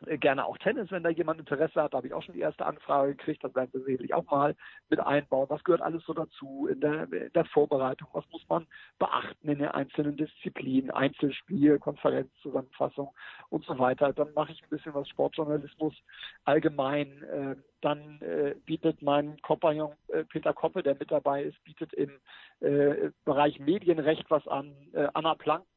Äh, Gerne auch Tennis, wenn da jemand Interesse hat. Da habe ich auch schon die erste Anfrage gekriegt. Das werden wir sicherlich auch mal mit einbauen. Was gehört alles so dazu in der, in der Vorbereitung? Was muss man beachten in den einzelnen Disziplinen? Einzelspiel, Konferenzzusammenfassung und so weiter. Dann mache ich ein bisschen was Sportjournalismus allgemein. Äh, Dann äh, bietet mein Kompagnon äh, Peter Koppe, der mit dabei ist, bietet im äh, Bereich Medienrecht was an. Äh, Anna Planken,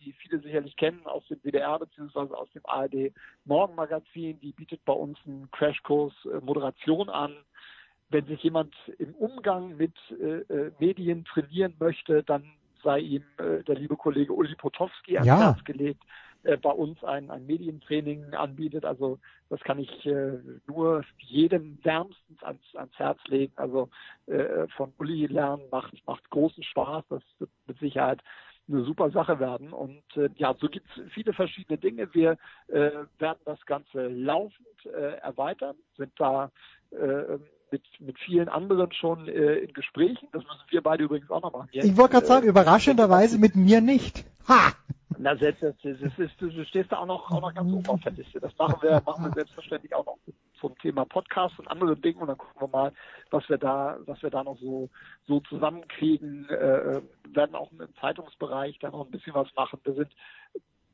die viele sicherlich kennen aus dem WDR beziehungsweise aus dem ARD Morgenmagazin, die bietet bei uns einen Crashkurs äh, Moderation an. Wenn sich jemand im Umgang mit äh, äh, Medien trainieren möchte, dann sei ihm äh, der liebe Kollege Uli Potowski ans Ja. Herz gelegt, äh, bei uns ein, ein Medientraining anbietet. Also das kann ich äh, nur jedem wärmstens ans, ans Herz legen. Also äh, von Uli lernen macht, macht großen Spaß. Das wird mit Sicherheit eine super Sache werden. Und äh, ja, so gibt es viele verschiedene Dinge. Wir äh, werden das Ganze laufend äh, erweitern, sind da äh, mit, mit vielen anderen schon äh, in Gesprächen. Das müssen wir beide übrigens auch noch machen. Jetzt, Ich wollte gerade sagen, äh, überraschenderweise mit mir nicht. Ha! Na, selbst, das, das, das ist, du stehst da auch noch, auch noch ganz oben auf der Liste. Das machen wir, machen wir selbstverständlich auch noch zum Thema Podcast und anderen Dingen und dann gucken wir mal, was wir da, was wir da noch so, so zusammenkriegen. Äh, werden auch im Zeitungsbereich dann noch ein bisschen was machen. Wir sind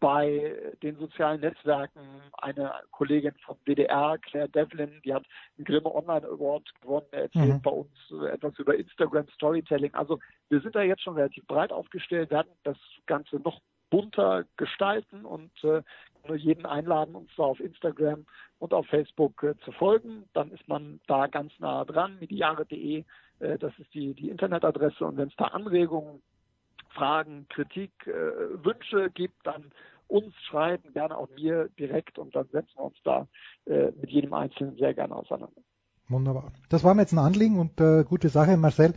bei den sozialen Netzwerken eine Kollegin vom WDR, Claire Devlin, die hat einen Grimme Online Award gewonnen, er erzählt Mhm. bei uns äh, etwas über Instagram Storytelling. Also wir sind da jetzt schon relativ breit aufgestellt, werden das Ganze noch bunter gestalten und äh, nur jeden einladen, uns da auf Instagram und auf Facebook äh, zu folgen. Dann ist man da ganz nah dran, mediare.de, äh, das ist die, die Internetadresse und wenn es da Anregungen, Fragen, Kritik, äh, Wünsche gibt, dann uns schreiben, gerne auch mir direkt und dann setzen wir uns da äh, mit jedem Einzelnen sehr gerne auseinander. Wunderbar. Das war mir jetzt ein Anliegen und äh, gute Sache. Marcel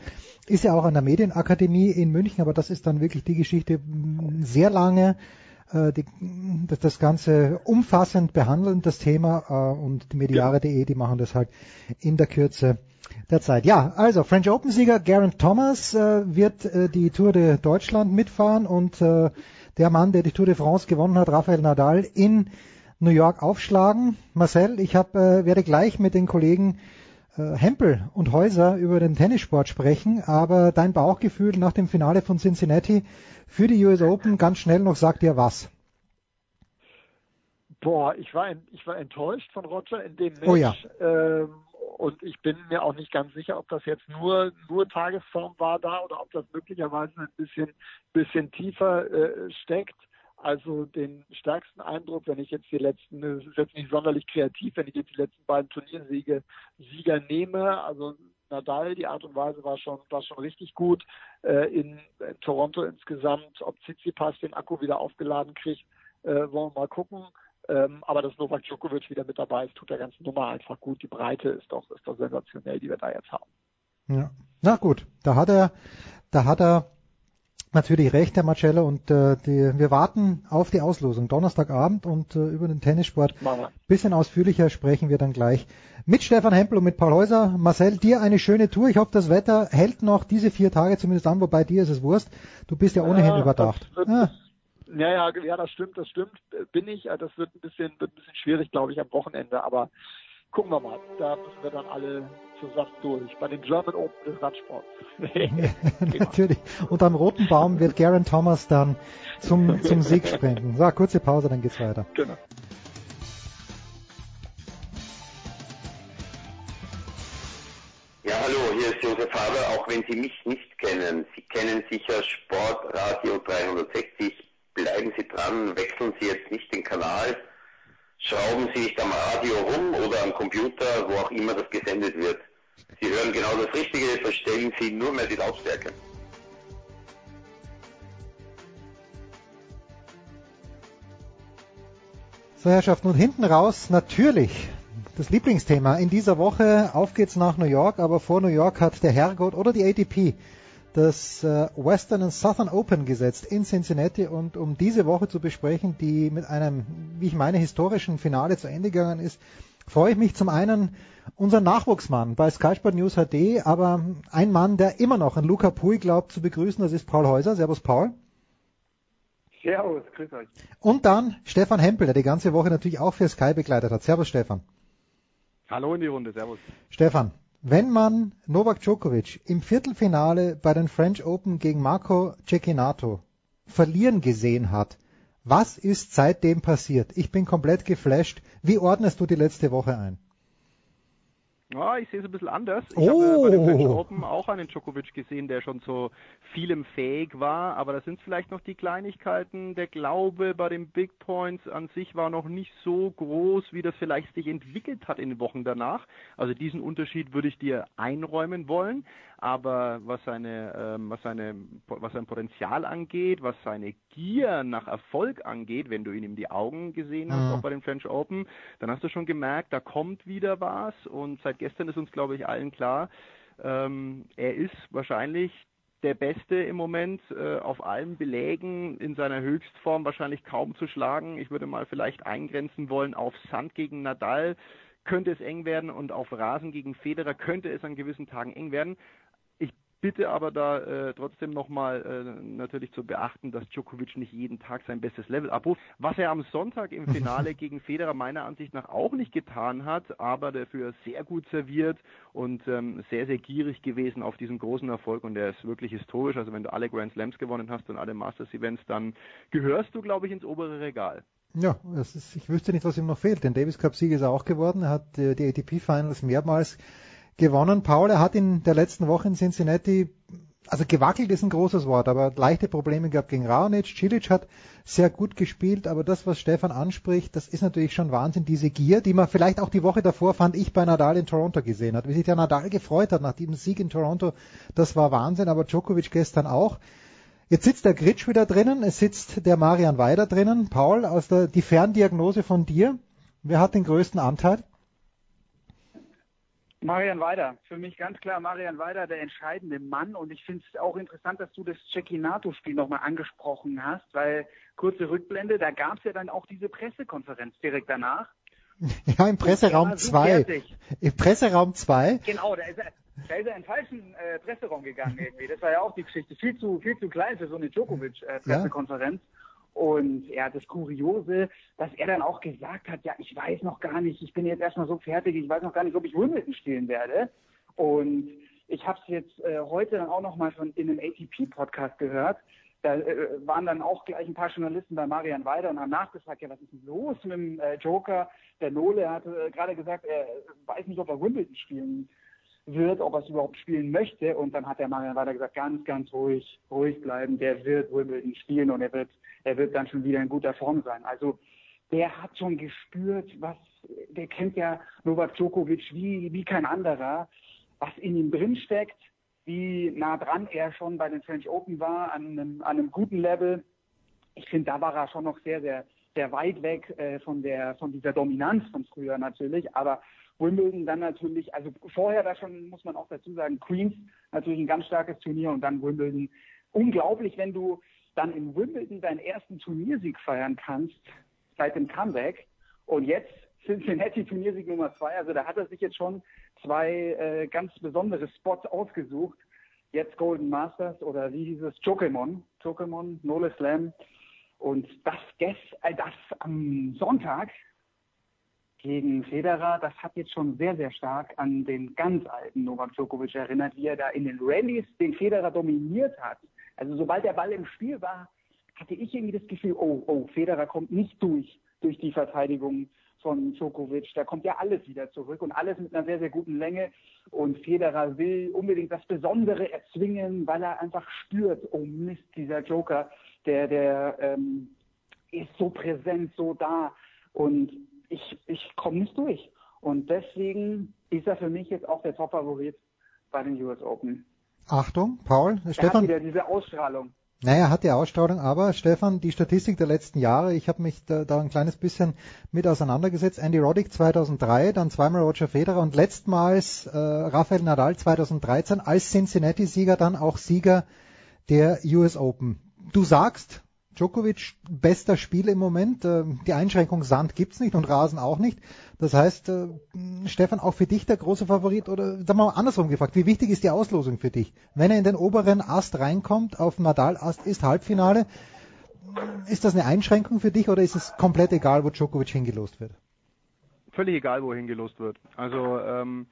ist ja auch an der Medienakademie in München, aber das ist dann wirklich die Geschichte sehr lange. Äh, die, das, das Ganze umfassend behandeln, das Thema äh, und die Mediare.de, die machen das halt in der Kürze der Zeit. Ja, also French Open Sieger Garen Thomas äh, wird äh, die Tour de Deutschland mitfahren und äh, der Mann, der die Tour de France gewonnen hat, Rafael Nadal in New York aufschlagen. Marcel, ich hab, äh, werde gleich mit den Kollegen Hempel und Häuser über den Tennissport sprechen, aber dein Bauchgefühl nach dem Finale von Cincinnati für die US Open ganz schnell noch sagt dir was? Boah, ich war, ich war enttäuscht von Roger in dem Match. Oh ja. Ähm, und ich bin mir auch nicht ganz sicher, ob das jetzt nur, nur Tagesform war da oder ob das möglicherweise ein bisschen, bisschen tiefer äh, steckt. Also den stärksten Eindruck, wenn ich jetzt die letzten, es ist jetzt nicht sonderlich kreativ, wenn ich jetzt die letzten beiden Turniersiege Sieger nehme, also Nadal, die Art und Weise war schon, war schon richtig gut. Äh, in, in, Toronto insgesamt, ob Tsitsipas den Akku wieder aufgeladen kriegt, äh, wollen wir mal gucken. Ähm, aber dass Novak Djokovic wieder mit dabei ist, tut der ganzen Nummer einfach gut. Die Breite ist doch, ist doch sensationell, die wir da jetzt haben. Ja. Na gut, da hat er, da hat er natürlich recht, Herr Marcello, und äh, die, wir warten auf die Auslosung Donnerstagabend und äh, über den Tennissport bisschen ausführlicher sprechen wir dann gleich mit Stefan Hempel und mit Paul Häuser. Marcel, dir eine schöne Tour. Ich hoffe, das Wetter hält noch diese vier Tage zumindest an, wobei dir ist es Wurst. Du bist ja ohnehin ja, überdacht. Ah. Ja, ja, ja, das stimmt, das stimmt. Bin ich. Das wird ein bisschen, wird ein bisschen schwierig, glaube ich, am Wochenende. Aber gucken wir mal. Da müssen wir dann alle zusammen durch. Bei den German Open des Radsports. Natürlich. Und am roten Baum wird Garen Thomas dann zum, zum Sieg springen. So, kurze Pause, dann geht's weiter. Genau. Ja, hallo, hier ist Josef Haber. Auch wenn Sie mich nicht kennen, Sie kennen sicher Sportradio 360 bleiben Sie dran, wechseln Sie jetzt nicht den Kanal, schrauben Sie nicht am Radio rum oder am Computer, wo auch immer das gesendet wird. Sie hören genau das Richtige, verstellen Sie nur mehr die Lautstärke. So, Herrschaften, und hinten raus natürlich das Lieblingsthema in dieser Woche. Auf geht's nach New York, aber vor New York hat der Herrgott oder die ATP das äh, Western and Southern Open gesetzt in Cincinnati und um diese Woche zu besprechen, die mit einem, wie ich meine, historischen Finale zu Ende gegangen ist, freue ich mich zum einen unseren Nachwuchsmann bei Sky Sport News HD, aber ein Mann, der immer noch an Luca Pui glaubt zu begrüßen, das ist Paul Häuser. Servus Paul. Servus, grüß euch. Und dann Stefan Hempel, der die ganze Woche natürlich auch für Sky begleitet hat. Servus Stefan. Hallo in die Runde, servus. Stefan, wenn man Novak Djokovic im Viertelfinale bei den French Open gegen Marco Cecchinato verlieren gesehen hat, was ist seitdem passiert? Ich bin komplett geflasht. Wie ordnest du die letzte Woche ein? Ja, ich sehe es ein bisschen anders. Ich oh. habe bei den French Open auch einen Djokovic gesehen, der schon so vielem fähig war, aber da sind vielleicht noch die Kleinigkeiten. Der Glaube bei den Big Points an sich war noch nicht so groß, wie das vielleicht sich entwickelt hat in den Wochen danach. Also diesen Unterschied würde ich dir einräumen wollen aber was seine, ähm, was seine, was sein Potenzial angeht, was seine Gier nach Erfolg angeht, wenn du ihn in die Augen gesehen hast, mhm. auch bei den French Open, dann hast du schon gemerkt, da kommt wieder was und seit gestern ist uns, glaube ich, allen klar, ähm, er ist wahrscheinlich der Beste im Moment äh, auf allen Belägen in seiner Höchstform wahrscheinlich kaum zu schlagen. Ich würde mal vielleicht eingrenzen wollen auf Sand gegen Nadal könnte es eng werden und auf Rasen gegen Federer könnte es an gewissen Tagen eng werden bitte aber da äh, trotzdem nochmal äh, natürlich zu beachten, dass Djokovic nicht jeden Tag sein bestes Level abruft, was er am Sonntag im Finale gegen Federer meiner Ansicht nach auch nicht getan hat, aber dafür sehr gut serviert und ähm, sehr, sehr gierig gewesen auf diesen großen Erfolg und der ist wirklich historisch. Also wenn du alle Grand Slams gewonnen hast und alle Masters Events, dann gehörst du, glaube ich, ins obere Regal. Ja, ist, ich wüsste nicht, was ihm noch fehlt. Den Davis Cup Sieg ist er auch geworden. Er hat äh, die ATP Finals mehrmals gewonnen. Paul, er hat in der letzten Woche in Cincinnati, also gewackelt ist ein großes Wort, aber leichte Probleme gehabt gegen Raonic. Cilic hat sehr gut gespielt, aber das, was Stefan anspricht, das ist natürlich schon Wahnsinn, diese Gier, die man vielleicht auch die Woche davor, fand ich, bei Nadal in Toronto gesehen hat. Wie sich der Nadal gefreut hat nach dem Sieg in Toronto, das war Wahnsinn, aber Djokovic gestern auch. Jetzt sitzt der Gritsch wieder drinnen, es sitzt der Marian Weider drinnen. Paul, aus der, die Ferndiagnose von dir, wer hat den größten Anteil? Marian Weider, für mich ganz klar Marian Weider, der entscheidende Mann. Und ich finde es auch interessant, dass du das Cecchinato-Spiel nochmal angesprochen hast, weil kurze Rückblende, da gab es ja dann auch diese Pressekonferenz direkt danach. Ja, im Presseraum 2. Im Presseraum 2. Genau, da ist er, da ist er in den falschen äh, Presseraum gegangen irgendwie. Das war ja auch die Geschichte. Viel zu, viel zu klein für so eine Djokovic-Pressekonferenz. Äh. Und hat das Kuriose, dass er dann auch gesagt hat, ja, ich weiß noch gar nicht, ich bin jetzt erstmal so fertig, ich weiß noch gar nicht, ob ich Wimbledon spielen werde. Und ich habe es jetzt äh, heute dann auch nochmal von in einem ATP-Podcast gehört, da äh, waren dann auch gleich ein paar Journalisten bei Marian Weider und haben nachgefragt, ja, was ist denn los mit dem äh, Joker? Der Nole hatte äh, gerade gesagt, er weiß nicht, ob er Wimbledon spielen wird, ob er es überhaupt spielen möchte. Und dann hat der Marian Weider gesagt, ganz, ganz ruhig, ruhig bleiben. Der wird Wimbledon spielen und er wird, er wird dann schon wieder in guter Form sein. Also der hat schon gespürt, was, der kennt ja Novak Djokovic wie, wie kein anderer, was in ihm drin steckt, wie nah dran er schon bei den French Open war, an einem, an einem guten Level. Ich finde, da war er schon noch sehr, sehr, sehr weit weg äh, von der, von dieser Dominanz von früher natürlich. Aber Wimbledon dann natürlich, also vorher da schon, muss man auch dazu sagen, Queens natürlich ein ganz starkes Turnier und dann Wimbledon. Unglaublich, wenn du dann in Wimbledon deinen ersten Turniersieg feiern kannst seit dem Comeback und jetzt Cincinnati Turniersieg Nummer zwei. Also da hat er sich jetzt schon zwei äh, ganz besondere Spots ausgesucht. Jetzt Golden Masters oder wie hieß es? Pokémon, Pokémon, Nole Slam. Und das, äh, das am Sonntag gegen Federer, das hat jetzt schon sehr, sehr stark an den ganz alten Novak Djokovic erinnert, wie er da in den Rallyes den Federer dominiert hat. Also sobald der Ball im Spiel war, hatte ich irgendwie das Gefühl, oh, oh, Federer kommt nicht durch, durch die Verteidigung von Djokovic. Da kommt ja alles wieder zurück und alles mit einer sehr, sehr guten Länge. Und Federer will unbedingt das Besondere erzwingen, weil er einfach spürt, oh Mist, dieser Joker, der, der ähm, ist so präsent, so da. Und ich, ich komme nicht durch. Und deswegen ist er für mich jetzt auch der Top-Favorit bei den US Open. Achtung, Paul, er Stefan. Hat wieder diese Ausstrahlung. Naja, hat die Ausstrahlung, aber Stefan, die Statistik der letzten Jahre, ich habe mich da, da ein kleines bisschen mit auseinandergesetzt. Andy Roddick 2003, dann zweimal Roger Federer und letztmals äh, Rafael Nadal 2013 als Cincinnati-Sieger, dann auch Sieger der US Open. Du sagst, Djokovic bester Spieler im Moment. Äh, die Einschränkung Sand gibt's nicht und Rasen auch nicht. Das heißt, äh, Stefan, auch für dich der große Favorit oder sagen wir mal andersrum gefragt, wie wichtig ist die Auslosung für dich? Wenn er in den oberen Ast reinkommt, auf Nadal Ast ist Halbfinale, ist das eine Einschränkung für dich oder ist es komplett egal, wo Djokovic hingelost wird? Völlig egal, wo hingelost wird. Also ähm,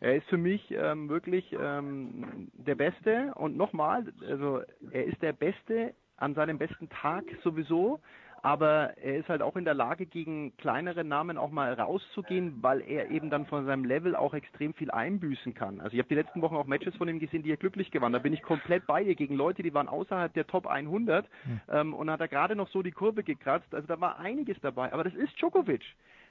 er ist für mich ähm, wirklich ähm, der Beste und nochmal, also er ist der Beste an seinem besten Tag sowieso, aber er ist halt auch in der Lage, gegen kleinere Namen auch mal rauszugehen, weil er eben dann von seinem Level auch extrem viel einbüßen kann. Also ich habe die letzten Wochen auch Matches von ihm gesehen, die er glücklich gewann. Da bin ich komplett bei ihr gegen Leute, die waren außerhalb der Top 100 mhm. ähm, und hat er gerade noch so die Kurve gekratzt. Also da war einiges dabei. Aber das ist Djokovic.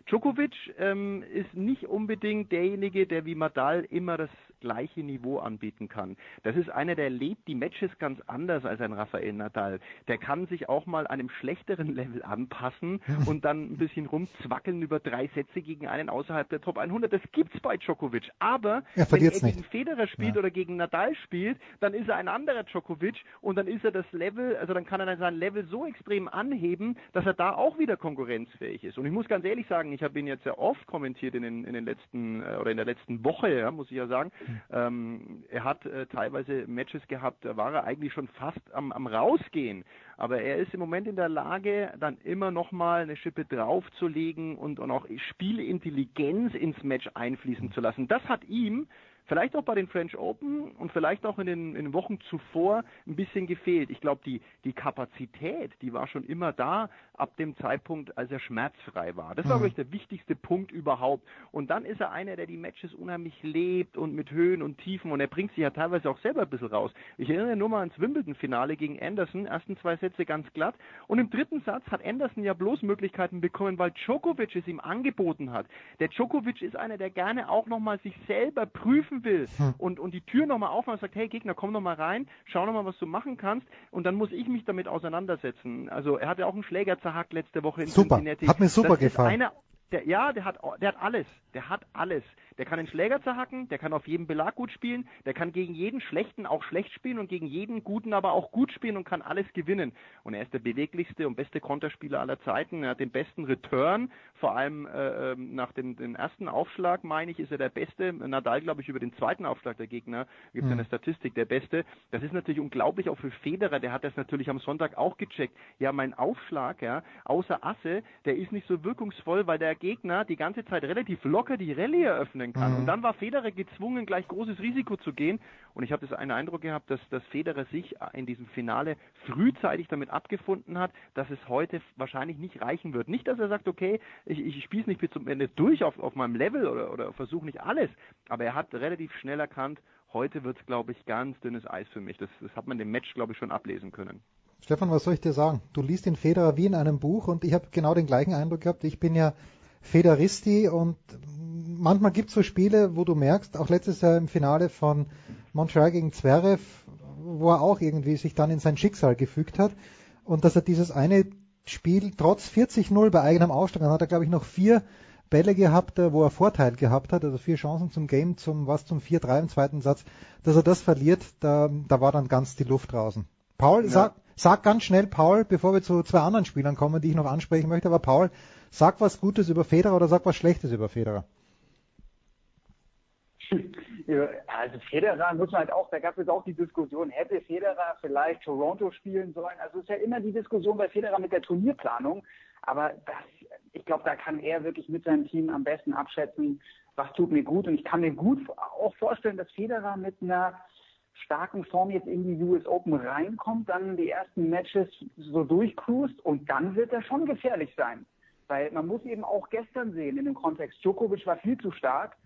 Djokovic ähm, ist nicht unbedingt derjenige, der wie Nadal immer das gleiche Niveau anbieten kann. Das ist einer, der lebt die Matches ganz anders als ein Rafael Nadal. Der kann sich auch mal einem schlechteren Level anpassen und dann ein bisschen rumzwackeln über drei Sätze gegen einen außerhalb der Top 100. Das gibt's bei Djokovic. Aber er wenn er nicht. gegen Federer spielt ja. oder gegen Nadal spielt, dann ist er ein anderer Djokovic und dann ist er das Level, also dann kann er sein Level so extrem anheben, dass er da auch wieder konkurrenzfähig ist. Und ich muss ganz ehrlich sagen, ich habe ihn jetzt sehr oft kommentiert in den, in den letzten äh, oder in der letzten Woche, ja, muss ich ja sagen. Ähm, er hat äh, teilweise Matches gehabt, da war er eigentlich schon fast am, am rausgehen. Aber er ist im Moment in der Lage, dann immer noch mal eine Schippe draufzulegen und, und auch Spielintelligenz ins Match einfließen zu lassen. Das hat ihm vielleicht auch bei den French Open und vielleicht auch in den, in den Wochen zuvor ein bisschen gefehlt. Ich glaube, die, die Kapazität, die war schon immer da ab dem Zeitpunkt, als er schmerzfrei war. Das war, mhm. glaube ich, der wichtigste Punkt überhaupt. Und dann ist er einer, der die Matches unheimlich lebt und mit Höhen und Tiefen und er bringt sich ja teilweise auch selber ein bisschen raus. Ich erinnere nur mal ans Wimbledon-Finale gegen Anderson, ersten zwei Sätze ganz glatt und im dritten Satz hat Anderson ja bloß Möglichkeiten bekommen, weil Djokovic es ihm angeboten hat. Der Djokovic ist einer, der gerne auch nochmal sich selber prüfen will hm. und, und die Tür nochmal aufmacht und sagt, hey Gegner, komm nochmal rein, schau nochmal, was du machen kannst und dann muss ich mich damit auseinandersetzen. Also er hat ja auch einen Schläger zerhackt letzte Woche in super. Cincinnati. Hat mir super das gefallen. Einer, der, ja, der hat, der hat alles. Der hat alles. Der kann den Schläger zerhacken, der kann auf jedem Belag gut spielen, der kann gegen jeden Schlechten auch schlecht spielen und gegen jeden Guten aber auch gut spielen und kann alles gewinnen. Und er ist der beweglichste und beste Konterspieler aller Zeiten. Er hat den besten Return, vor allem äh, ähm, nach dem, dem ersten Aufschlag, meine ich, ist er der beste. Nadal, glaube ich, über den zweiten Aufschlag der Gegner gibt es mhm. eine Statistik, der beste. Das ist natürlich unglaublich auch für Federer, der hat das natürlich am Sonntag auch gecheckt. Ja, mein Aufschlag, ja, außer Asse, der ist nicht so wirkungsvoll, weil der Gegner die ganze Zeit relativ locker die Rallye eröffnen sein kann. Mhm. Und dann war Federer gezwungen, gleich großes Risiko zu gehen. Und ich habe das einen Eindruck gehabt, dass, dass Federer sich in diesem Finale frühzeitig damit abgefunden hat, dass es heute wahrscheinlich nicht reichen wird. Nicht, dass er sagt, okay, ich, ich spiele es nicht bis zum Ende durch auf, auf meinem Level oder, oder versuche nicht alles. Aber er hat relativ schnell erkannt, heute wird es, glaube ich, ganz dünnes Eis für mich. Das, das hat man dem Match, glaube ich, schon ablesen können. Stefan, was soll ich dir sagen? Du liest den Federer wie in einem Buch und ich habe genau den gleichen Eindruck gehabt. Ich bin ja Federisti und manchmal gibt es so Spiele, wo du merkst, auch letztes Jahr im Finale von Montreal gegen Zverev, wo er auch irgendwie sich dann in sein Schicksal gefügt hat und dass er dieses eine Spiel trotz 40-0 bei eigenem Ausstand, dann hat er glaube ich noch vier Bälle gehabt, wo er Vorteil gehabt hat, also vier Chancen zum Game, zum was zum 4-3 im zweiten Satz, dass er das verliert, da, da war dann ganz die Luft draußen. Paul, ja. sag, sag ganz schnell, Paul, bevor wir zu zwei anderen Spielern kommen, die ich noch ansprechen möchte, aber Paul, sag was Gutes über Federer oder sag was Schlechtes über Federer. Also Federer muss man halt auch, da gab es auch die Diskussion, hätte Federer vielleicht Toronto spielen sollen? Also es ist ja immer die Diskussion bei Federer mit der Turnierplanung, aber das, ich glaube, da kann er wirklich mit seinem Team am besten abschätzen, was tut mir gut. Und ich kann mir gut auch vorstellen, dass Federer mit einer starken Form jetzt in die US Open reinkommt, dann die ersten Matches so durchcruist und dann wird er schon gefährlich sein. Weil man muss eben auch gestern sehen, in dem Kontext, Djokovic war viel zu stark,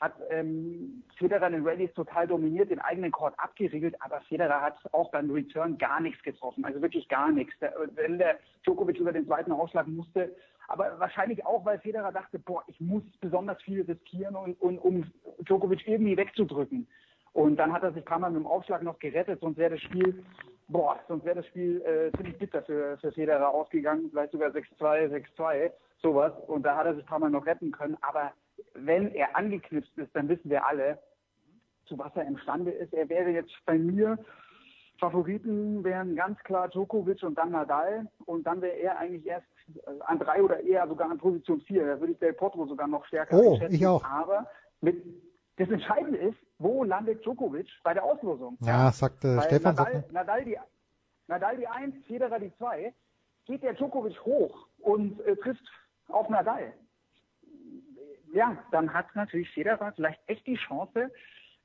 hat ähm, Federer in den Rallyes total dominiert, den eigenen Court abgeriegelt, aber Federer hat auch beim Return gar nichts getroffen, also wirklich gar nichts. Der, wenn der Djokovic über den zweiten Ausschlag musste, aber wahrscheinlich auch, weil Federer dachte, boah, ich muss besonders viel riskieren, und, und, um Djokovic irgendwie wegzudrücken. Und dann hat er sich ein paar Mal mit dem Aufschlag noch gerettet, sonst wäre das Spiel, boah, sonst wäre das Spiel äh, ziemlich bitter für, für Federer ausgegangen, vielleicht sogar 6-2, 6-2, sowas. Und da hat er sich ein paar Mal noch retten können. Aber wenn er angeknipst ist, dann wissen wir alle, zu was er imstande ist. Er wäre jetzt bei mir, Favoriten wären ganz klar Djokovic und dann Nadal. Und dann wäre er eigentlich erst an drei oder eher sogar an Position vier. Da würde ich Del Potro sogar noch stärker oh, einschätzen. Ich auch. Aber mit, das Entscheidende ist, wo landet Djokovic bei der Auslosung? Ja, sagte Weil Stefan. Nadal, sagt, Nadal, die, Nadal die 1, Federer die 2. Geht der Djokovic hoch und äh, trifft auf Nadal, ja, dann hat natürlich Federer vielleicht echt die Chance,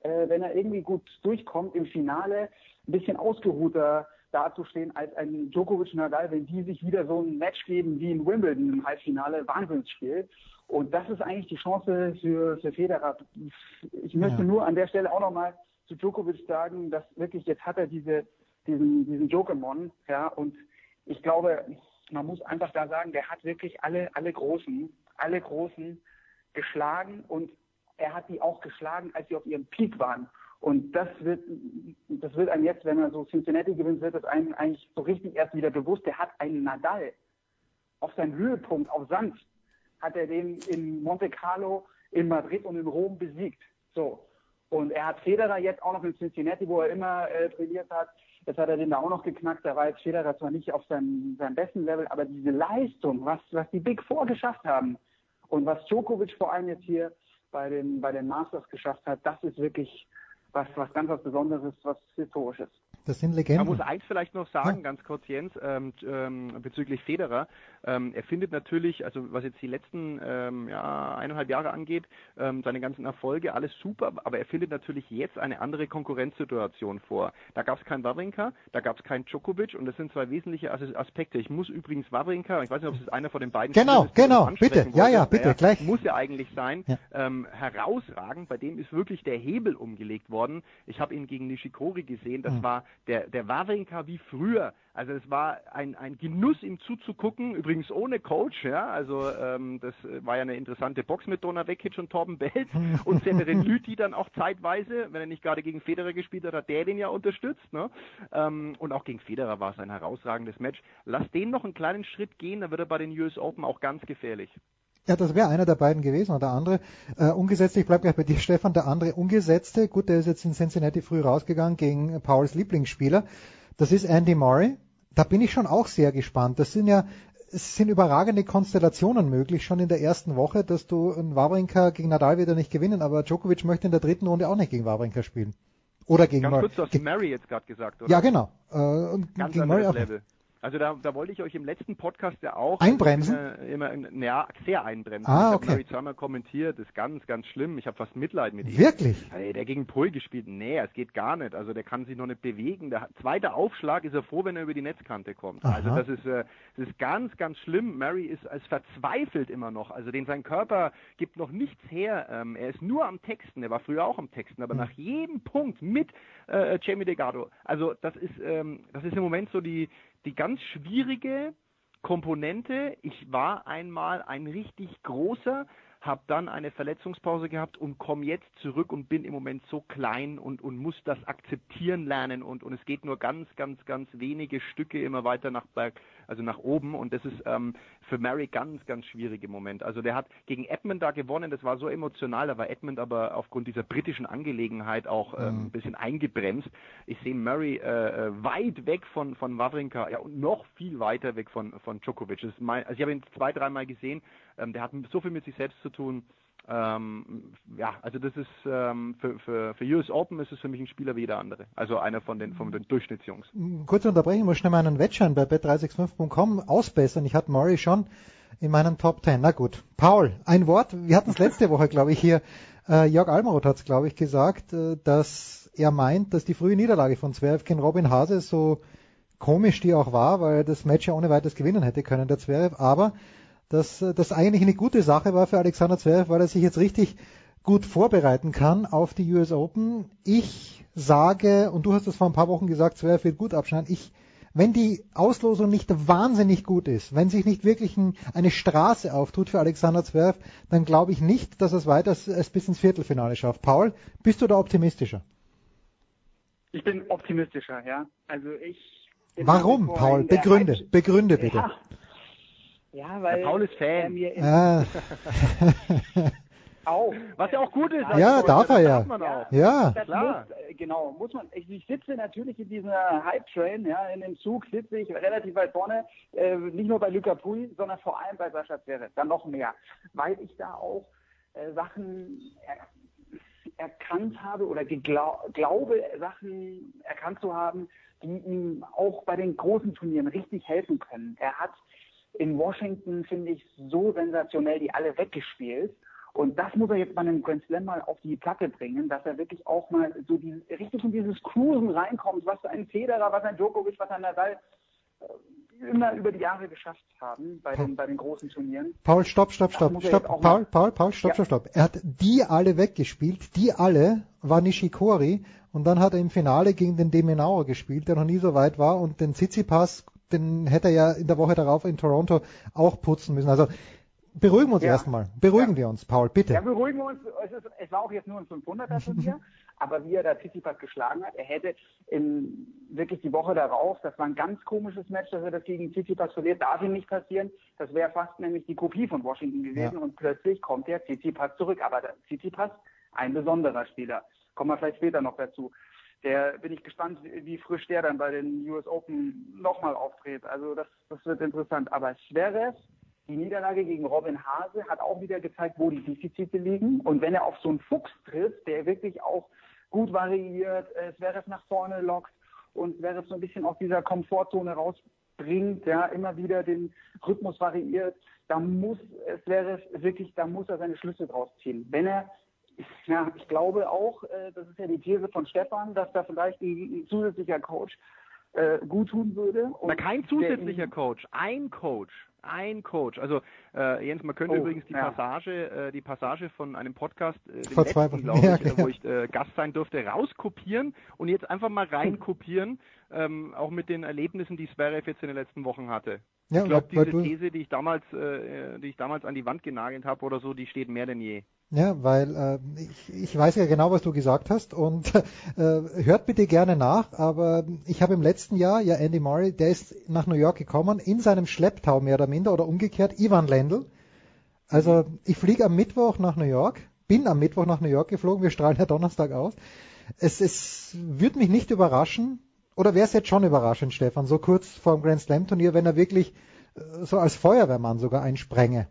äh, wenn er irgendwie gut durchkommt, im Finale ein bisschen ausgeruhter dazustehen als ein Djokovic Nadal, wenn die sich wieder so ein Match geben wie in Wimbledon im Halbfinale, Wahnsinnsspiel. Und das ist eigentlich die Chance für, für Federer. Ich möchte Ja. nur an der Stelle auch nochmal zu Djokovic sagen, dass wirklich jetzt hat er diese, diesen, diesen Jokermon, ja, und ich glaube, man muss einfach da sagen, der hat wirklich alle, alle Großen, alle Großen geschlagen und er hat die auch geschlagen, als sie auf ihrem Peak waren. Und das wird, das wird einem jetzt, wenn er so Cincinnati gewinnt, wird das einem eigentlich so richtig erst wieder bewusst. Der hat einen Nadal auf seinen Höhepunkt, auf Sand, hat er den in Monte Carlo, in Madrid und in Rom besiegt. So. Und er hat Federer jetzt auch noch in Cincinnati, wo er immer äh, trainiert hat. Jetzt hat er den da auch noch geknackt. Da war jetzt Federer zwar nicht auf seinem, seinem besten Level, aber diese Leistung, was, was die Big Four geschafft haben und was Djokovic vor allem jetzt hier bei den, bei den Masters geschafft hat, das ist wirklich was, was ganz was Besonderes, was Historisches. Das sind Man Legenden. muss eins vielleicht noch sagen, ganz kurz Jens, ähm, ähm, bezüglich Federer. Ähm, er findet natürlich, also was jetzt die letzten ähm, ja, eineinhalb Jahre angeht, ähm, seine ganzen Erfolge, alles super, aber er findet natürlich jetzt eine andere Konkurrenzsituation vor. Da gab es keinen Wawrinka, da gab es keinen Djokovic und das sind zwei wesentliche As Aspekte. Ich muss übrigens Wawrinka, ich weiß nicht, ob es einer von den beiden Genau, ist, genau, bitte. Ja, wollte. ja, bitte, Naja, gleich. Muss ja eigentlich sein, Ja. ähm, herausragend. Bei dem ist wirklich der Hebel umgelegt worden. Ich habe ihn gegen Nishikori gesehen. Das Mhm. war der, der Wawrinka wie früher. Also es war ein, ein Genuss, ihm zuzugucken. Übrigens ohne Coach. Ja, also ähm, das war ja eine interessante Box mit Donna Vekic und Torben Belz und Severin Lüthi dann auch zeitweise, wenn er nicht gerade gegen Federer gespielt hat, hat der den ja unterstützt. Ne? Ähm, und auch gegen Federer war es ein herausragendes Match. Lass den noch einen kleinen Schritt gehen, dann wird er bei den US Open auch ganz gefährlich. Ja, das wäre einer der beiden gewesen und der andere äh, ungesetzte, ich bleib gleich bei dir, Stefan, der andere ungesetzte, gut, der ist jetzt in Cincinnati früh rausgegangen gegen Pauls Lieblingsspieler. Das ist Andy Murray. Da bin ich schon auch sehr gespannt. Das sind ja es sind überragende Konstellationen möglich schon in der ersten Woche, dass du einen Wawrinka gegen Nadal wieder nicht gewinnen, aber Djokovic möchte in der dritten Runde auch nicht gegen Wawrinka spielen. Oder gegen Ganz Murray. kurz, du hast Murray jetzt gerade gesagt, oder? Ja, genau. Äh, und Ganz gegen Murray auch. Level. Also da, da wollte ich euch im letzten Podcast ja auch Einbremsen? Immer, immer, ja, sehr einbremsen. Ah, ich okay. habe Murray zweimal kommentiert, das ist ganz, ganz schlimm. Ich habe fast Mitleid mit ihm. Wirklich? Ey, der gegen Pui gespielt, nee, es geht gar nicht. Also der kann sich noch nicht bewegen. Der zweite Aufschlag ist er froh, wenn er über die Netzkante kommt. Aha. Also das ist, äh, das ist ganz, ganz schlimm. Murray ist als verzweifelt immer noch. Also den sein Körper gibt noch nichts her. Ähm, er ist nur am Texten. Er war früher auch am Texten, aber nach jedem Punkt mit äh, Jamie Delgado. Also das ist, ähm, das ist im Moment so die, die ganz schwierige Komponente. Ich war einmal ein richtig großer, habe dann eine Verletzungspause gehabt und komme jetzt zurück und bin im Moment so klein und, und muss das akzeptieren lernen und, und es geht nur ganz, ganz, ganz wenige Stücke immer weiter nach Berg, also nach oben und das ist ähm, für Murray ganz, ganz schwierig im Moment. Also der hat gegen Edmund da gewonnen, das war so emotional, da war Edmund aber aufgrund dieser britischen Angelegenheit auch ähm, ein bisschen eingebremst. Ich sehe Murray äh, äh, weit weg von, von Wawrinka, ja und noch viel weiter weg von, von Djokovic. Das ist mein, also ich habe ihn zwei, dreimal gesehen, ähm, der hat so viel mit sich selbst zu tun. Ähm, ja, also das ist ähm, für, für, für US Open ist es für mich ein Spieler wie jeder andere. Also einer von den, von den Durchschnittsjungs. Kurze Unterbrechung, ich muss schnell meinen Wettschein bei bet365.com ausbessern. Ich hatte Murray schon in meinen Top 10. Na gut. Paul, ein Wort. Wir hatten es letzte Woche, glaube ich, hier. Äh, Jörg Almaroth hat es, glaube ich, gesagt, äh, dass er meint, dass die frühe Niederlage von Zverev gegen Robin Hase so komisch die auch war, weil er das Match ja ohne weiteres gewinnen hätte können, der Zverev, aber dass äh, das eigentlich eine gute Sache war für Alexander Zverev, weil er sich jetzt richtig gut vorbereiten kann auf die US Open. Ich sage, und du hast es vor ein paar Wochen gesagt, Zverev wird gut abschneiden. Ich, wenn die Auslosung nicht wahnsinnig gut ist, wenn sich nicht wirklich ein, eine Straße auftut für Alexander Zverev, dann glaube ich nicht, dass es weiter es bis ins Viertelfinale schafft. Paul, bist du da optimistischer? Ich bin optimistischer, ja. Also ich. Warum, Paul? Begründe, begründe bitte. Ja, ja weil Der Paul ist Fan. er mir in, Ah. auch. Was ja auch gut ist. Ja, als darf er das ja. darf man auch. Ja. Das Klar. Muss, äh, genau, muss man. Ich, ich sitze natürlich in dieser Hype-Train, ja, in dem Zug sitze ich relativ weit vorne, äh, nicht nur bei Luca Pui, sondern vor allem bei Sascha Zverev, dann noch mehr, weil ich da auch äh, Sachen er, erkannt habe oder glaube, Sachen erkannt zu haben, die ihm auch bei den großen Turnieren richtig helfen können. Er hat in Washington, finde ich, so sensationell die alle weggespielt. Und das muss er jetzt bei einem Grand Slam mal auf die Platte bringen, dass er wirklich auch mal so die, richtig in dieses Cruisen reinkommt, was ein Federer, was ein Djokovic, was ein Nadal äh, immer über die Jahre geschafft haben bei den, bei den großen Turnieren. Paul, stopp, stopp, stopp, stopp. Paul, mal- Paul, Paul, stopp, Ja. stopp, stopp. Er hat die alle weggespielt. Die alle war Nishikori. Und dann hat er im Finale gegen den Demenauer gespielt, der noch nie so weit war. Und den Tsitsipas, den hätte er ja in der Woche darauf in Toronto auch putzen müssen. Also beruhigen wir uns Ja. erstmal. Beruhigen wir uns, Paul, bitte. Ja, beruhigen wir uns. Es, ist, es war auch jetzt nur ein 500er Turnier, aber wie er da Tsitsipas geschlagen hat, er hätte in, wirklich die Woche darauf, das war ein ganz komisches Match, dass er das gegen Tsitsipas verliert, darf ihm nicht passieren. Das wäre fast nämlich die Kopie von Washington gewesen Ja. und plötzlich kommt der Tsitsipas zurück. Aber Tsitsipas, ein besonderer Spieler. Kommen wir vielleicht später noch dazu. Der bin ich gespannt, wie frisch der dann bei den US Open nochmal auftritt. Also das, das wird interessant. Aber Zverev, die Niederlage gegen Robin Hase hat auch wieder gezeigt, wo die Defizite liegen. Und wenn er auf so einen Fuchs trifft, der wirklich auch gut variiert, äh, nach vorne lockt und Zverev so ein bisschen aus dieser Komfortzone rausbringt, ja, immer wieder den Rhythmus variiert, da muss Zverev wirklich, da muss er seine Schlüsse draus ziehen. Wenn er ja, ich glaube auch, äh, das ist ja die These von Stefan, dass da vielleicht ein, ein zusätzlicher Coach äh, gut tun würde. Und Na, kein zusätzlicher Coach, ein Coach, ein Coach. Also äh, Jens, man könnte Oh, übrigens die ja. Passage, äh, die Passage von einem Podcast, äh, dem letzten, glaube Ja, ich, äh, okay. wo ich äh, Gast sein durfte, rauskopieren und jetzt einfach mal reinkopieren, ähm, auch mit den Erlebnissen, die Zverev jetzt in den letzten Wochen hatte. Ja, ich glaube, diese These, die ich damals, äh, die ich damals an die Wand genagelt habe oder so, die steht mehr denn je. Ja, weil äh, ich, ich weiß ja genau, was du gesagt hast und äh, hört bitte gerne nach, aber ich habe im letzten Jahr, ja Andy Murray, der ist nach New York gekommen, in seinem Schlepptau mehr oder minder oder umgekehrt, Ivan Lendl. Also ich fliege am Mittwoch nach New York, bin am Mittwoch nach New York geflogen, wir strahlen ja Donnerstag aus. Es, es würde mich nicht überraschen, oder wäre es jetzt schon überraschend, Stefan, so kurz vor dem Grand Slam Turnier, wenn er wirklich äh, so als Feuerwehrmann sogar einsprenge.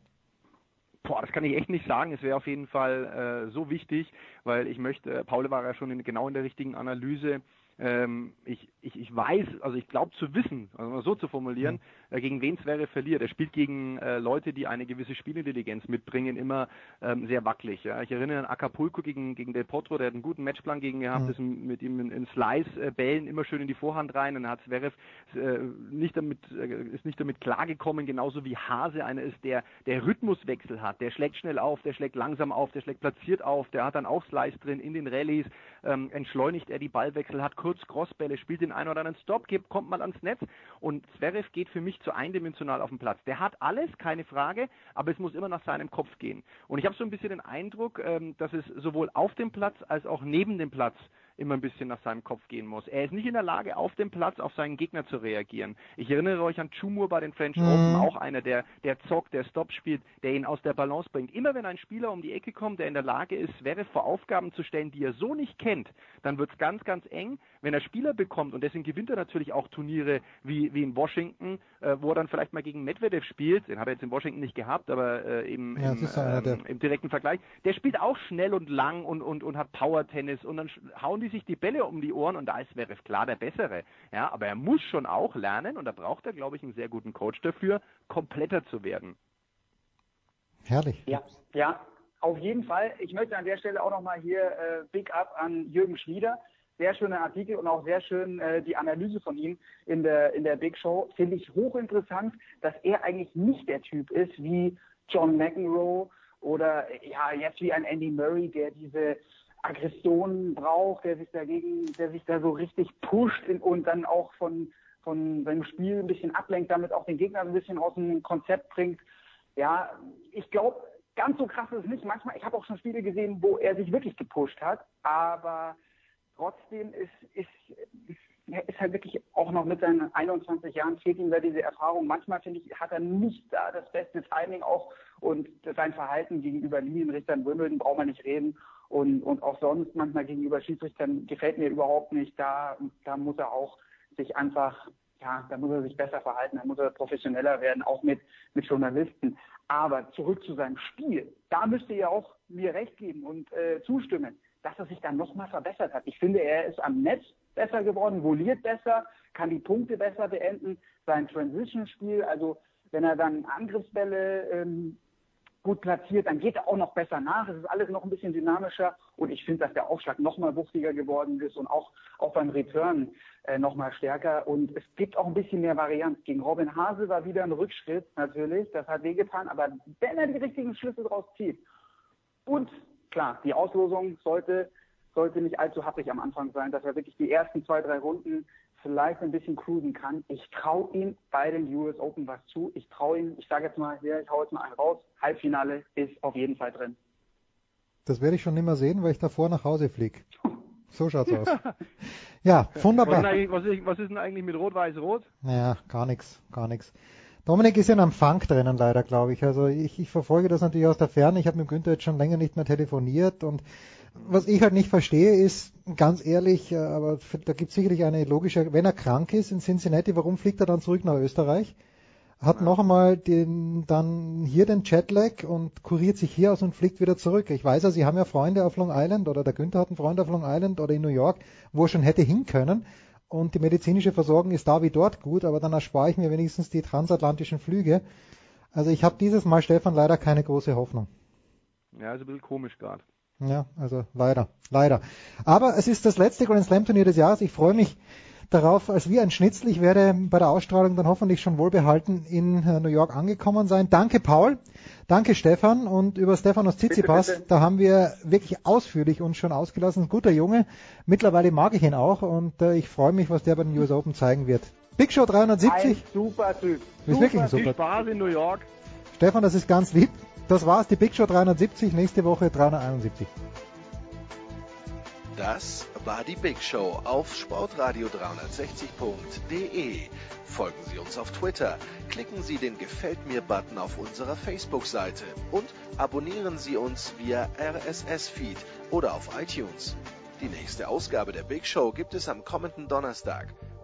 Boah, das kann ich echt nicht sagen. Es wäre auf jeden Fall äh, so wichtig, weil ich möchte, Paul war ja schon in, genau in der richtigen Analyse. ähm, ich, ich, ich weiß, also ich glaube zu wissen, also so zu formulieren, äh, gegen wen Zverev verliert. Er spielt gegen äh, Leute, die eine gewisse Spielintelligenz mitbringen, immer ähm, sehr wackelig. Ja. Ich erinnere an Acapulco gegen, gegen Del Potro, der hat einen guten Matchplan gegen gehabt, Mhm. ist mit ihm in, in Slice-Bällen immer schön in die Vorhand rein. Dann hat Zverev äh, nicht damit, äh, ist nicht damit klargekommen, genauso wie Hase einer ist, der, der Rhythmuswechsel hat. Der schlägt schnell auf, der schlägt langsam auf, der schlägt platziert auf, der hat dann auch Slice drin in den Rallyes, ähm, entschleunigt er die Ballwechsel, hat kurz Crossbälle, spielt den einen oder anderen Stop, kommt mal ans Netz und Zverev geht für mich zu eindimensional auf den Platz. Der hat alles, keine Frage, aber es muss immer nach seinem Kopf gehen. Und ich habe so ein bisschen den Eindruck, ähm, dass es sowohl auf dem Platz als auch neben dem Platz immer ein bisschen nach seinem Kopf gehen muss. Er ist nicht in der Lage, auf dem Platz auf seinen Gegner zu reagieren. Ich erinnere euch an Chumur bei den French Mhm. Open, auch einer, der, der zockt, der Stop spielt, der ihn aus der Balance bringt. Immer wenn ein Spieler um die Ecke kommt, der in der Lage ist, Zverev vor Aufgaben zu stellen, die er so nicht kennt, dann wird es ganz, ganz eng. Wenn er Spieler bekommt, und deswegen gewinnt er natürlich auch Turniere wie, wie in Washington, äh, wo er dann vielleicht mal gegen Medvedev spielt, den hat er jetzt in Washington nicht gehabt, aber äh, eben Ja, im, ähm, im direkten Vergleich, der spielt auch schnell und lang und, und, und hat Power-Tennis und dann hauen die sich die Bälle um die Ohren und da ist Zverev klar der Bessere. Ja, aber er muss schon auch lernen und da braucht er, glaube ich, einen sehr guten Coach dafür, kompletter zu werden. Herrlich. Ja, ja, auf jeden Fall. Ich möchte an der Stelle auch nochmal hier äh, Big Up an Jürgen Schmieder. Sehr schöner Artikel und auch sehr schön äh, die Analyse von ihm in der, in der Big Show. Finde ich hochinteressant, dass er eigentlich nicht der Typ ist wie John McEnroe oder ja, jetzt wie ein Andy Murray, der diese Aggression braucht, der sich dagegen, der sich da so richtig pusht und dann auch von, von seinem Spiel ein bisschen ablenkt, damit auch den Gegner ein bisschen aus dem Konzept bringt. Ja, ich glaube, ganz so krass ist es nicht. Manchmal, ich habe auch schon Spiele gesehen, wo er sich wirklich gepusht hat, aber trotzdem ist, ist, ist, ist halt wirklich auch noch mit seinen 21 Jahren fehlt ihm da diese Erfahrung. Manchmal finde ich, hat er nicht da das beste Timing auch und sein Verhalten gegenüber Linienrichtern Wimbledon braucht man nicht reden und, und auch sonst manchmal gegenüber Schiedsrichtern gefällt mir überhaupt nicht. Da, da muss er auch sich einfach, ja, da muss er sich besser verhalten, da muss er professioneller werden, auch mit, mit Journalisten. Aber zurück zu seinem Spiel, da müsste ihr auch mir recht geben und äh, zustimmen, dass er sich dann nochmal verbessert hat. Ich finde, er ist am Netz besser geworden, voliert besser, kann die Punkte besser beenden, sein Transition-Spiel, also wenn er dann Angriffsbälle ähm, gut platziert, dann geht er auch noch besser nach. Es ist alles noch ein bisschen dynamischer und ich finde, dass der Aufschlag noch mal wuchtiger geworden ist und auch, auch beim Return äh, noch mal stärker und es gibt auch ein bisschen mehr Varianz. Gegen Robin Hase war wieder ein Rückschritt natürlich, das hat wehgetan, aber wenn er die richtigen Schlüsse draus zieht und klar, die Auslosung sollte sollte nicht allzu happig am Anfang sein, dass er wirklich die ersten zwei, drei Runden vielleicht ein bisschen cruisen kann. Ich traue ihm bei den US Open was zu. Ich traue ihm, ich sage jetzt mal, ja, ich hau jetzt mal einen raus. Halbfinale ist auf jeden Fall drin. Das werde ich schon nimmer sehen, weil ich davor nach Hause fliege. So schaut's aus. Ja, wunderbar. Was ist, was ist, was ist denn eigentlich mit Rot-Weiß-Rot? Naja, gar nichts, gar nichts. Dominik ist ja in einem Funk drinnen leider, glaube ich. Also ich, ich verfolge das natürlich aus der Ferne. Ich habe mit Günther jetzt schon länger nicht mehr telefoniert und was ich halt nicht verstehe ist, ganz ehrlich, äh, aber da gibt es sicherlich eine logische, wenn er krank ist in Cincinnati, warum fliegt er dann zurück nach Österreich? Hat noch einmal den, dann hier den Jetlag und kuriert sich hier aus und fliegt wieder zurück. Ich weiß ja, Sie haben ja Freunde auf Long Island oder der Günther hat einen Freund auf Long Island oder in New York, wo er schon hätte hin können und die medizinische Versorgung ist da wie dort gut, aber dann erspare ich mir wenigstens die transatlantischen Flüge. Also ich habe dieses Mal, Stefan, leider keine große Hoffnung. Ja, ist ein bisschen komisch gerade. Ja, also leider, leider. Aber es ist das letzte Grand Slam Turnier des Jahres. Ich freue mich darauf, als wie ein Schnitzel. Ich werde bei der Ausstrahlung dann hoffentlich schon wohlbehalten in äh, New York angekommen sein. Danke Paul, danke Stefan und über Stefanos Tsitsipas, Bitte, bitte. da haben wir wirklich ausführlich uns schon ausgelassen. Guter Junge, mittlerweile mag ich ihn auch und äh, ich freue mich, was der bei den US Open zeigen wird. Big Show 370. Ein super Typ. Ist wirklich ein super. Spaß in New York. Stefan, das ist ganz lieb. Das war's, die Big Show 370, nächste Woche 371. Das war die Big Show auf sportradio360.de. Folgen Sie uns auf Twitter, klicken Sie den Gefällt mir-Button auf unserer Facebook-Seite und abonnieren Sie uns via RSS-Feed oder auf iTunes. Die nächste Ausgabe der Big Show gibt es am kommenden Donnerstag.